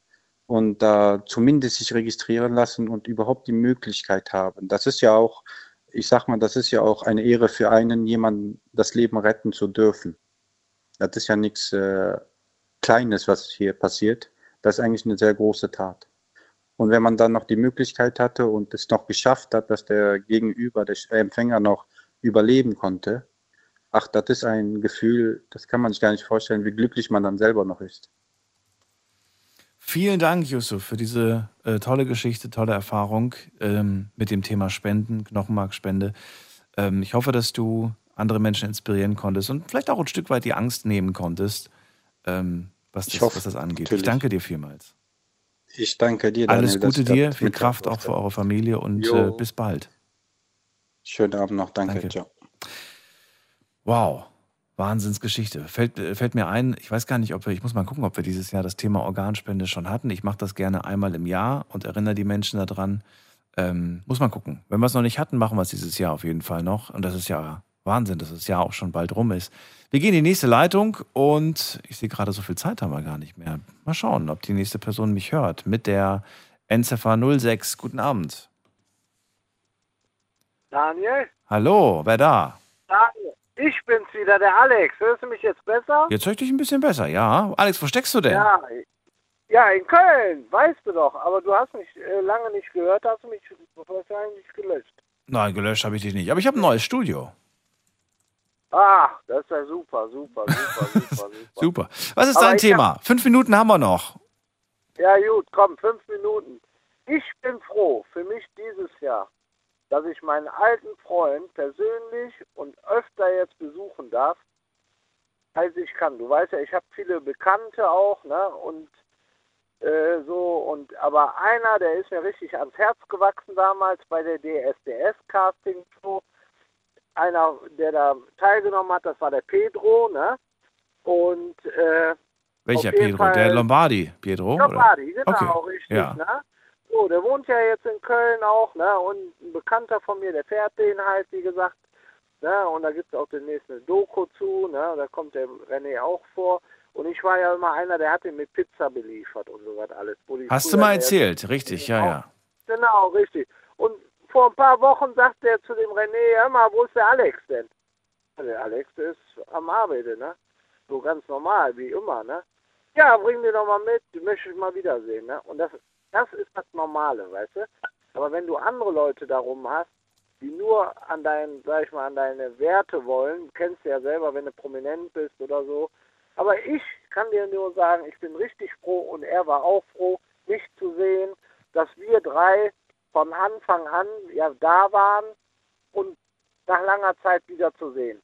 und da zumindest sich registrieren lassen und überhaupt die Möglichkeit haben. Das ist ja auch, ich sag mal, das ist ja auch eine Ehre für einen, jemanden das Leben retten zu dürfen. Das ist ja nichts äh, Kleines, was hier passiert. Das ist eigentlich eine sehr große Tat. Und wenn man dann noch die Möglichkeit hatte und es noch geschafft hat, dass der Gegenüber, der Empfänger noch überleben konnte, ach, das ist ein Gefühl, das kann man sich gar nicht vorstellen, wie glücklich man dann selber noch ist. Vielen Dank, Yusuf, für diese äh, tolle Geschichte, tolle Erfahrung ähm, mit dem Thema Spenden, Knochenmarkspende. Ähm, ich hoffe, dass du andere Menschen inspirieren konntest und vielleicht auch ein Stück weit die Angst nehmen konntest, ähm, was, das, hoffe, was, das, angeht. Natürlich. Ich danke dir vielmals. Ich danke dir. Daniel, Alles Gute dir, viel Kraft auch für eure Familie und äh, bis bald. Schönen Abend noch, danke. danke. Ciao. Wow. Wahnsinnsgeschichte. Fällt, fällt mir ein, ich weiß gar nicht, ob wir, ich muss mal gucken, ob wir dieses Jahr das Thema Organspende schon hatten. Ich mache das gerne einmal im Jahr und erinnere die Menschen daran. Ähm, muss man gucken. Wenn wir es noch nicht hatten, machen wir es dieses Jahr auf jeden Fall noch. Und das ist ja Wahnsinn, dass das Jahr auch schon bald rum ist. Wir gehen in die nächste Leitung und ich sehe gerade, so viel Zeit haben wir gar nicht mehr. Mal schauen, ob die nächste Person mich hört. Mit der Endziffer 06. Guten Abend. Daniel? Hallo, wer da? Daniel. Ich bin's wieder, der Alex. Hörst du mich jetzt besser? Jetzt höre ich dich ein bisschen besser, ja. Alex, wo steckst du denn? Ja, ja in Köln, weißt du doch. Aber du hast mich äh, lange nicht gehört, hast du mich wahrscheinlich gelöscht. Nein, gelöscht habe ich dich nicht. Aber ich habe ein neues Studio. Ah, das ist ja super, super, super, super, super. super. Was ist dein Thema? Hab... Fünf Minuten haben wir noch. Ja, gut, komm, fünf Minuten. Ich bin froh für mich dieses Jahr, dass ich meinen alten Freund persönlich und öfter jetzt besuchen darf, als ich kann. Du weißt ja, ich habe viele Bekannte auch, ne? Und äh, so und aber einer, der ist mir richtig ans Herz gewachsen damals bei der DSDS Casting Show. Einer, der da teilgenommen hat, das war der Pedro, ne? Und äh, welcher Pedro? Fall, der Lombardi, Pedro? Lombardi, oder? genau, okay. richtig, ja. ne? So, der wohnt ja jetzt in Köln auch, ne? Und ein Bekannter von mir, der fährt den halt, wie gesagt. Ne? Und da gibt es auch demnächst eine Doku zu, ne? Da kommt der René auch vor. Und ich war ja immer einer, der hat ihn mit Pizza beliefert und so was alles. Hast du mal erzählt, richtig, ja, ja. Genau, richtig. Und vor ein paar Wochen sagt er zu dem René, hör mal, wo ist der Alex denn? Der Alex ist am Arbeiten, ne? So ganz normal, wie immer, ne? Ja, bring den doch mal mit, die möchte ich mal wiedersehen, ne? Und das das ist das Normale, weißt du? Aber wenn du andere Leute darum hast, die nur an deinen, sag ich mal, an deine Werte wollen, kennst du ja selber, wenn du prominent bist oder so. Aber ich kann dir nur sagen, ich bin richtig froh und er war auch froh, mich zu sehen, dass wir drei von Anfang an ja da waren und nach langer Zeit wieder zu sehen.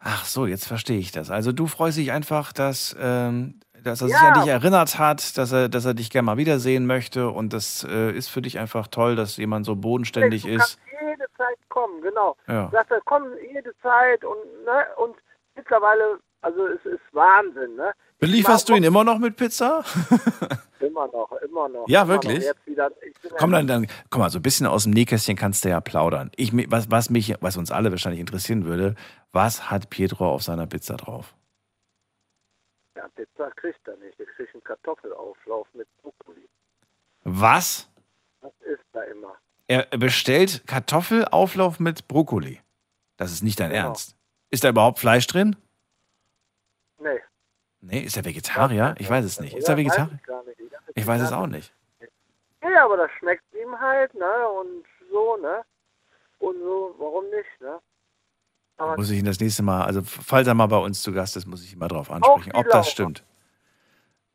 Ach so, jetzt verstehe ich das. Also du freust dich einfach, dass ähm, dass er sich an dich erinnert hat, dass er, dass er dich gerne mal wiedersehen möchte und das äh, ist für dich einfach toll, dass jemand so bodenständig du ist. Jede Zeit kommen, genau. Ja. Sagt er, komm jede Zeit und ne, und mittlerweile, also es ist Wahnsinn, ne? Belieferst du ihn immer noch mit Pizza? immer noch, immer noch. Ja, wirklich? Wieder, komm dann, dann, komm mal, so ein bisschen aus dem Nähkästchen kannst du ja plaudern. Ich, was, was mich, was uns alle wahrscheinlich interessieren würde, was hat Pietro auf seiner Pizza drauf? Ja, Pizza kriegt er nicht. Er kriegt einen Kartoffelauflauf mit Brokkoli. Was? Das ist da immer. Er bestellt Kartoffelauflauf mit Brokkoli. Das ist nicht dein genau. Ernst. Ist da überhaupt Fleisch drin? Nee. Ist er Vegetarier? Ich weiß es nicht. Ist er Vegetarier? Ich weiß es auch nicht. Ja, aber das schmeckt ihm halt, ne? Und so, ne? Und so, warum nicht, ne? Aber muss ich ihn das nächste Mal, also falls er mal bei uns zu Gast ist, muss ich ihn mal drauf ansprechen, ob das stimmt.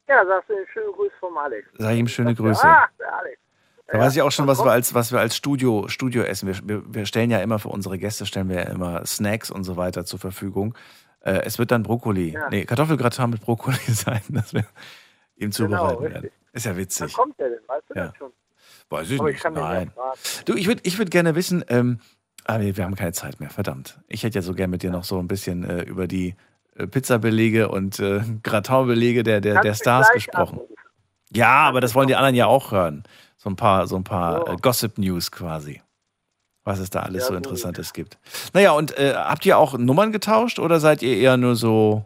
Ja, sagst du ihm schöne Grüße vom Alex. Sag ihm schöne Grüße. Ah, der Alex. Da ja, weiß ich auch schon, was wir als, was wir als Studio, Studio essen. Wir, wir, wir, stellen ja immer für unsere Gäste, stellen wir ja immer Snacks und so weiter zur Verfügung. Äh, es wird dann Brokkoli, ja. nee, Kartoffelgratin mit Brokkoli sein, dass wir ihm genau, zubereiten genau, werden. Ist ja witzig. Wann kommt der denn? Weißt du ja. das schon? Weiß ich Aber nicht. Ich Nein. Du, ich würde ich würd gerne wissen, ähm, aber ah, wir haben keine Zeit mehr, verdammt. Ich hätte ja so gerne mit dir noch so ein bisschen äh, über die äh, Pizzabelege und äh, Gratinbelege der, der, der Stars gesprochen. Anrufen. Ja, aber das wollen die anderen ja auch hören. So ein paar, so ein paar oh. Gossip-News quasi. Was es da alles ja, so Interessantes gut. gibt. Naja, und äh, habt ihr auch Nummern getauscht oder seid ihr eher nur so.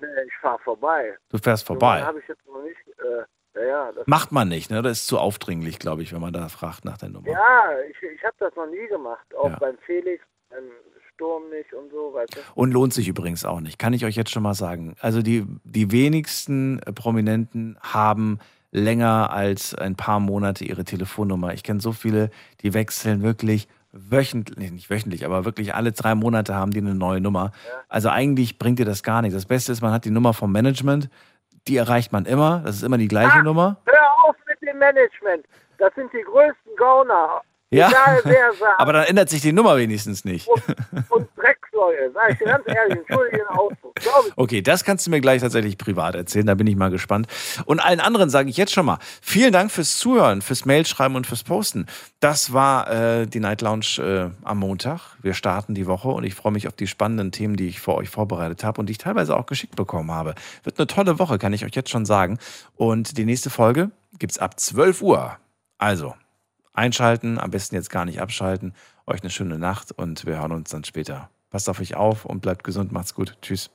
Nee, ich fahr vorbei. Du fährst vorbei. habe ich jetzt noch nicht. Äh, ja, ja, Macht man nicht, ne? Das ist zu aufdringlich, glaube ich, wenn man da fragt nach der Nummer. Ja, ich, ich habe das noch nie gemacht. Auch ja. beim Felix, beim Sturm nicht und so, weißt du. Und lohnt sich übrigens auch nicht, kann ich euch jetzt schon mal sagen. Also die, die wenigsten Prominenten haben länger als ein paar Monate ihre Telefonnummer. Ich kenne so viele, die wechseln wirklich wöchentlich, nicht wöchentlich, aber wirklich alle drei Monate haben die eine neue Nummer. Also eigentlich bringt dir das gar nichts. Das Beste ist, man hat die Nummer vom Management, die erreicht man immer. Das ist immer die gleiche Ah, Nummer. Hör auf mit dem Management. Das sind die größten Gauner. Ja, Egal wer sagt. aber dann ändert sich die Nummer wenigstens nicht. Und Drecksleute, sag ich dir ganz ehrlich, entschuldige den Ausdruck. Okay, das kannst du mir gleich tatsächlich privat erzählen, da bin ich mal gespannt. Und allen anderen sage ich jetzt schon mal, vielen Dank fürs Zuhören, fürs Mailschreiben und fürs Posten. Das war äh, die Night Lounge äh, am Montag. Wir starten die Woche und ich freue mich auf die spannenden Themen, die ich für euch vorbereitet habe und die ich teilweise auch geschickt bekommen habe. Wird eine tolle Woche, kann ich euch jetzt schon sagen. Und die nächste Folge gibt's ab 12 Uhr. Also, einschalten, am besten jetzt gar nicht abschalten. Euch eine schöne Nacht und wir hören uns dann später. Passt auf euch auf und bleibt gesund, macht's gut. Tschüss.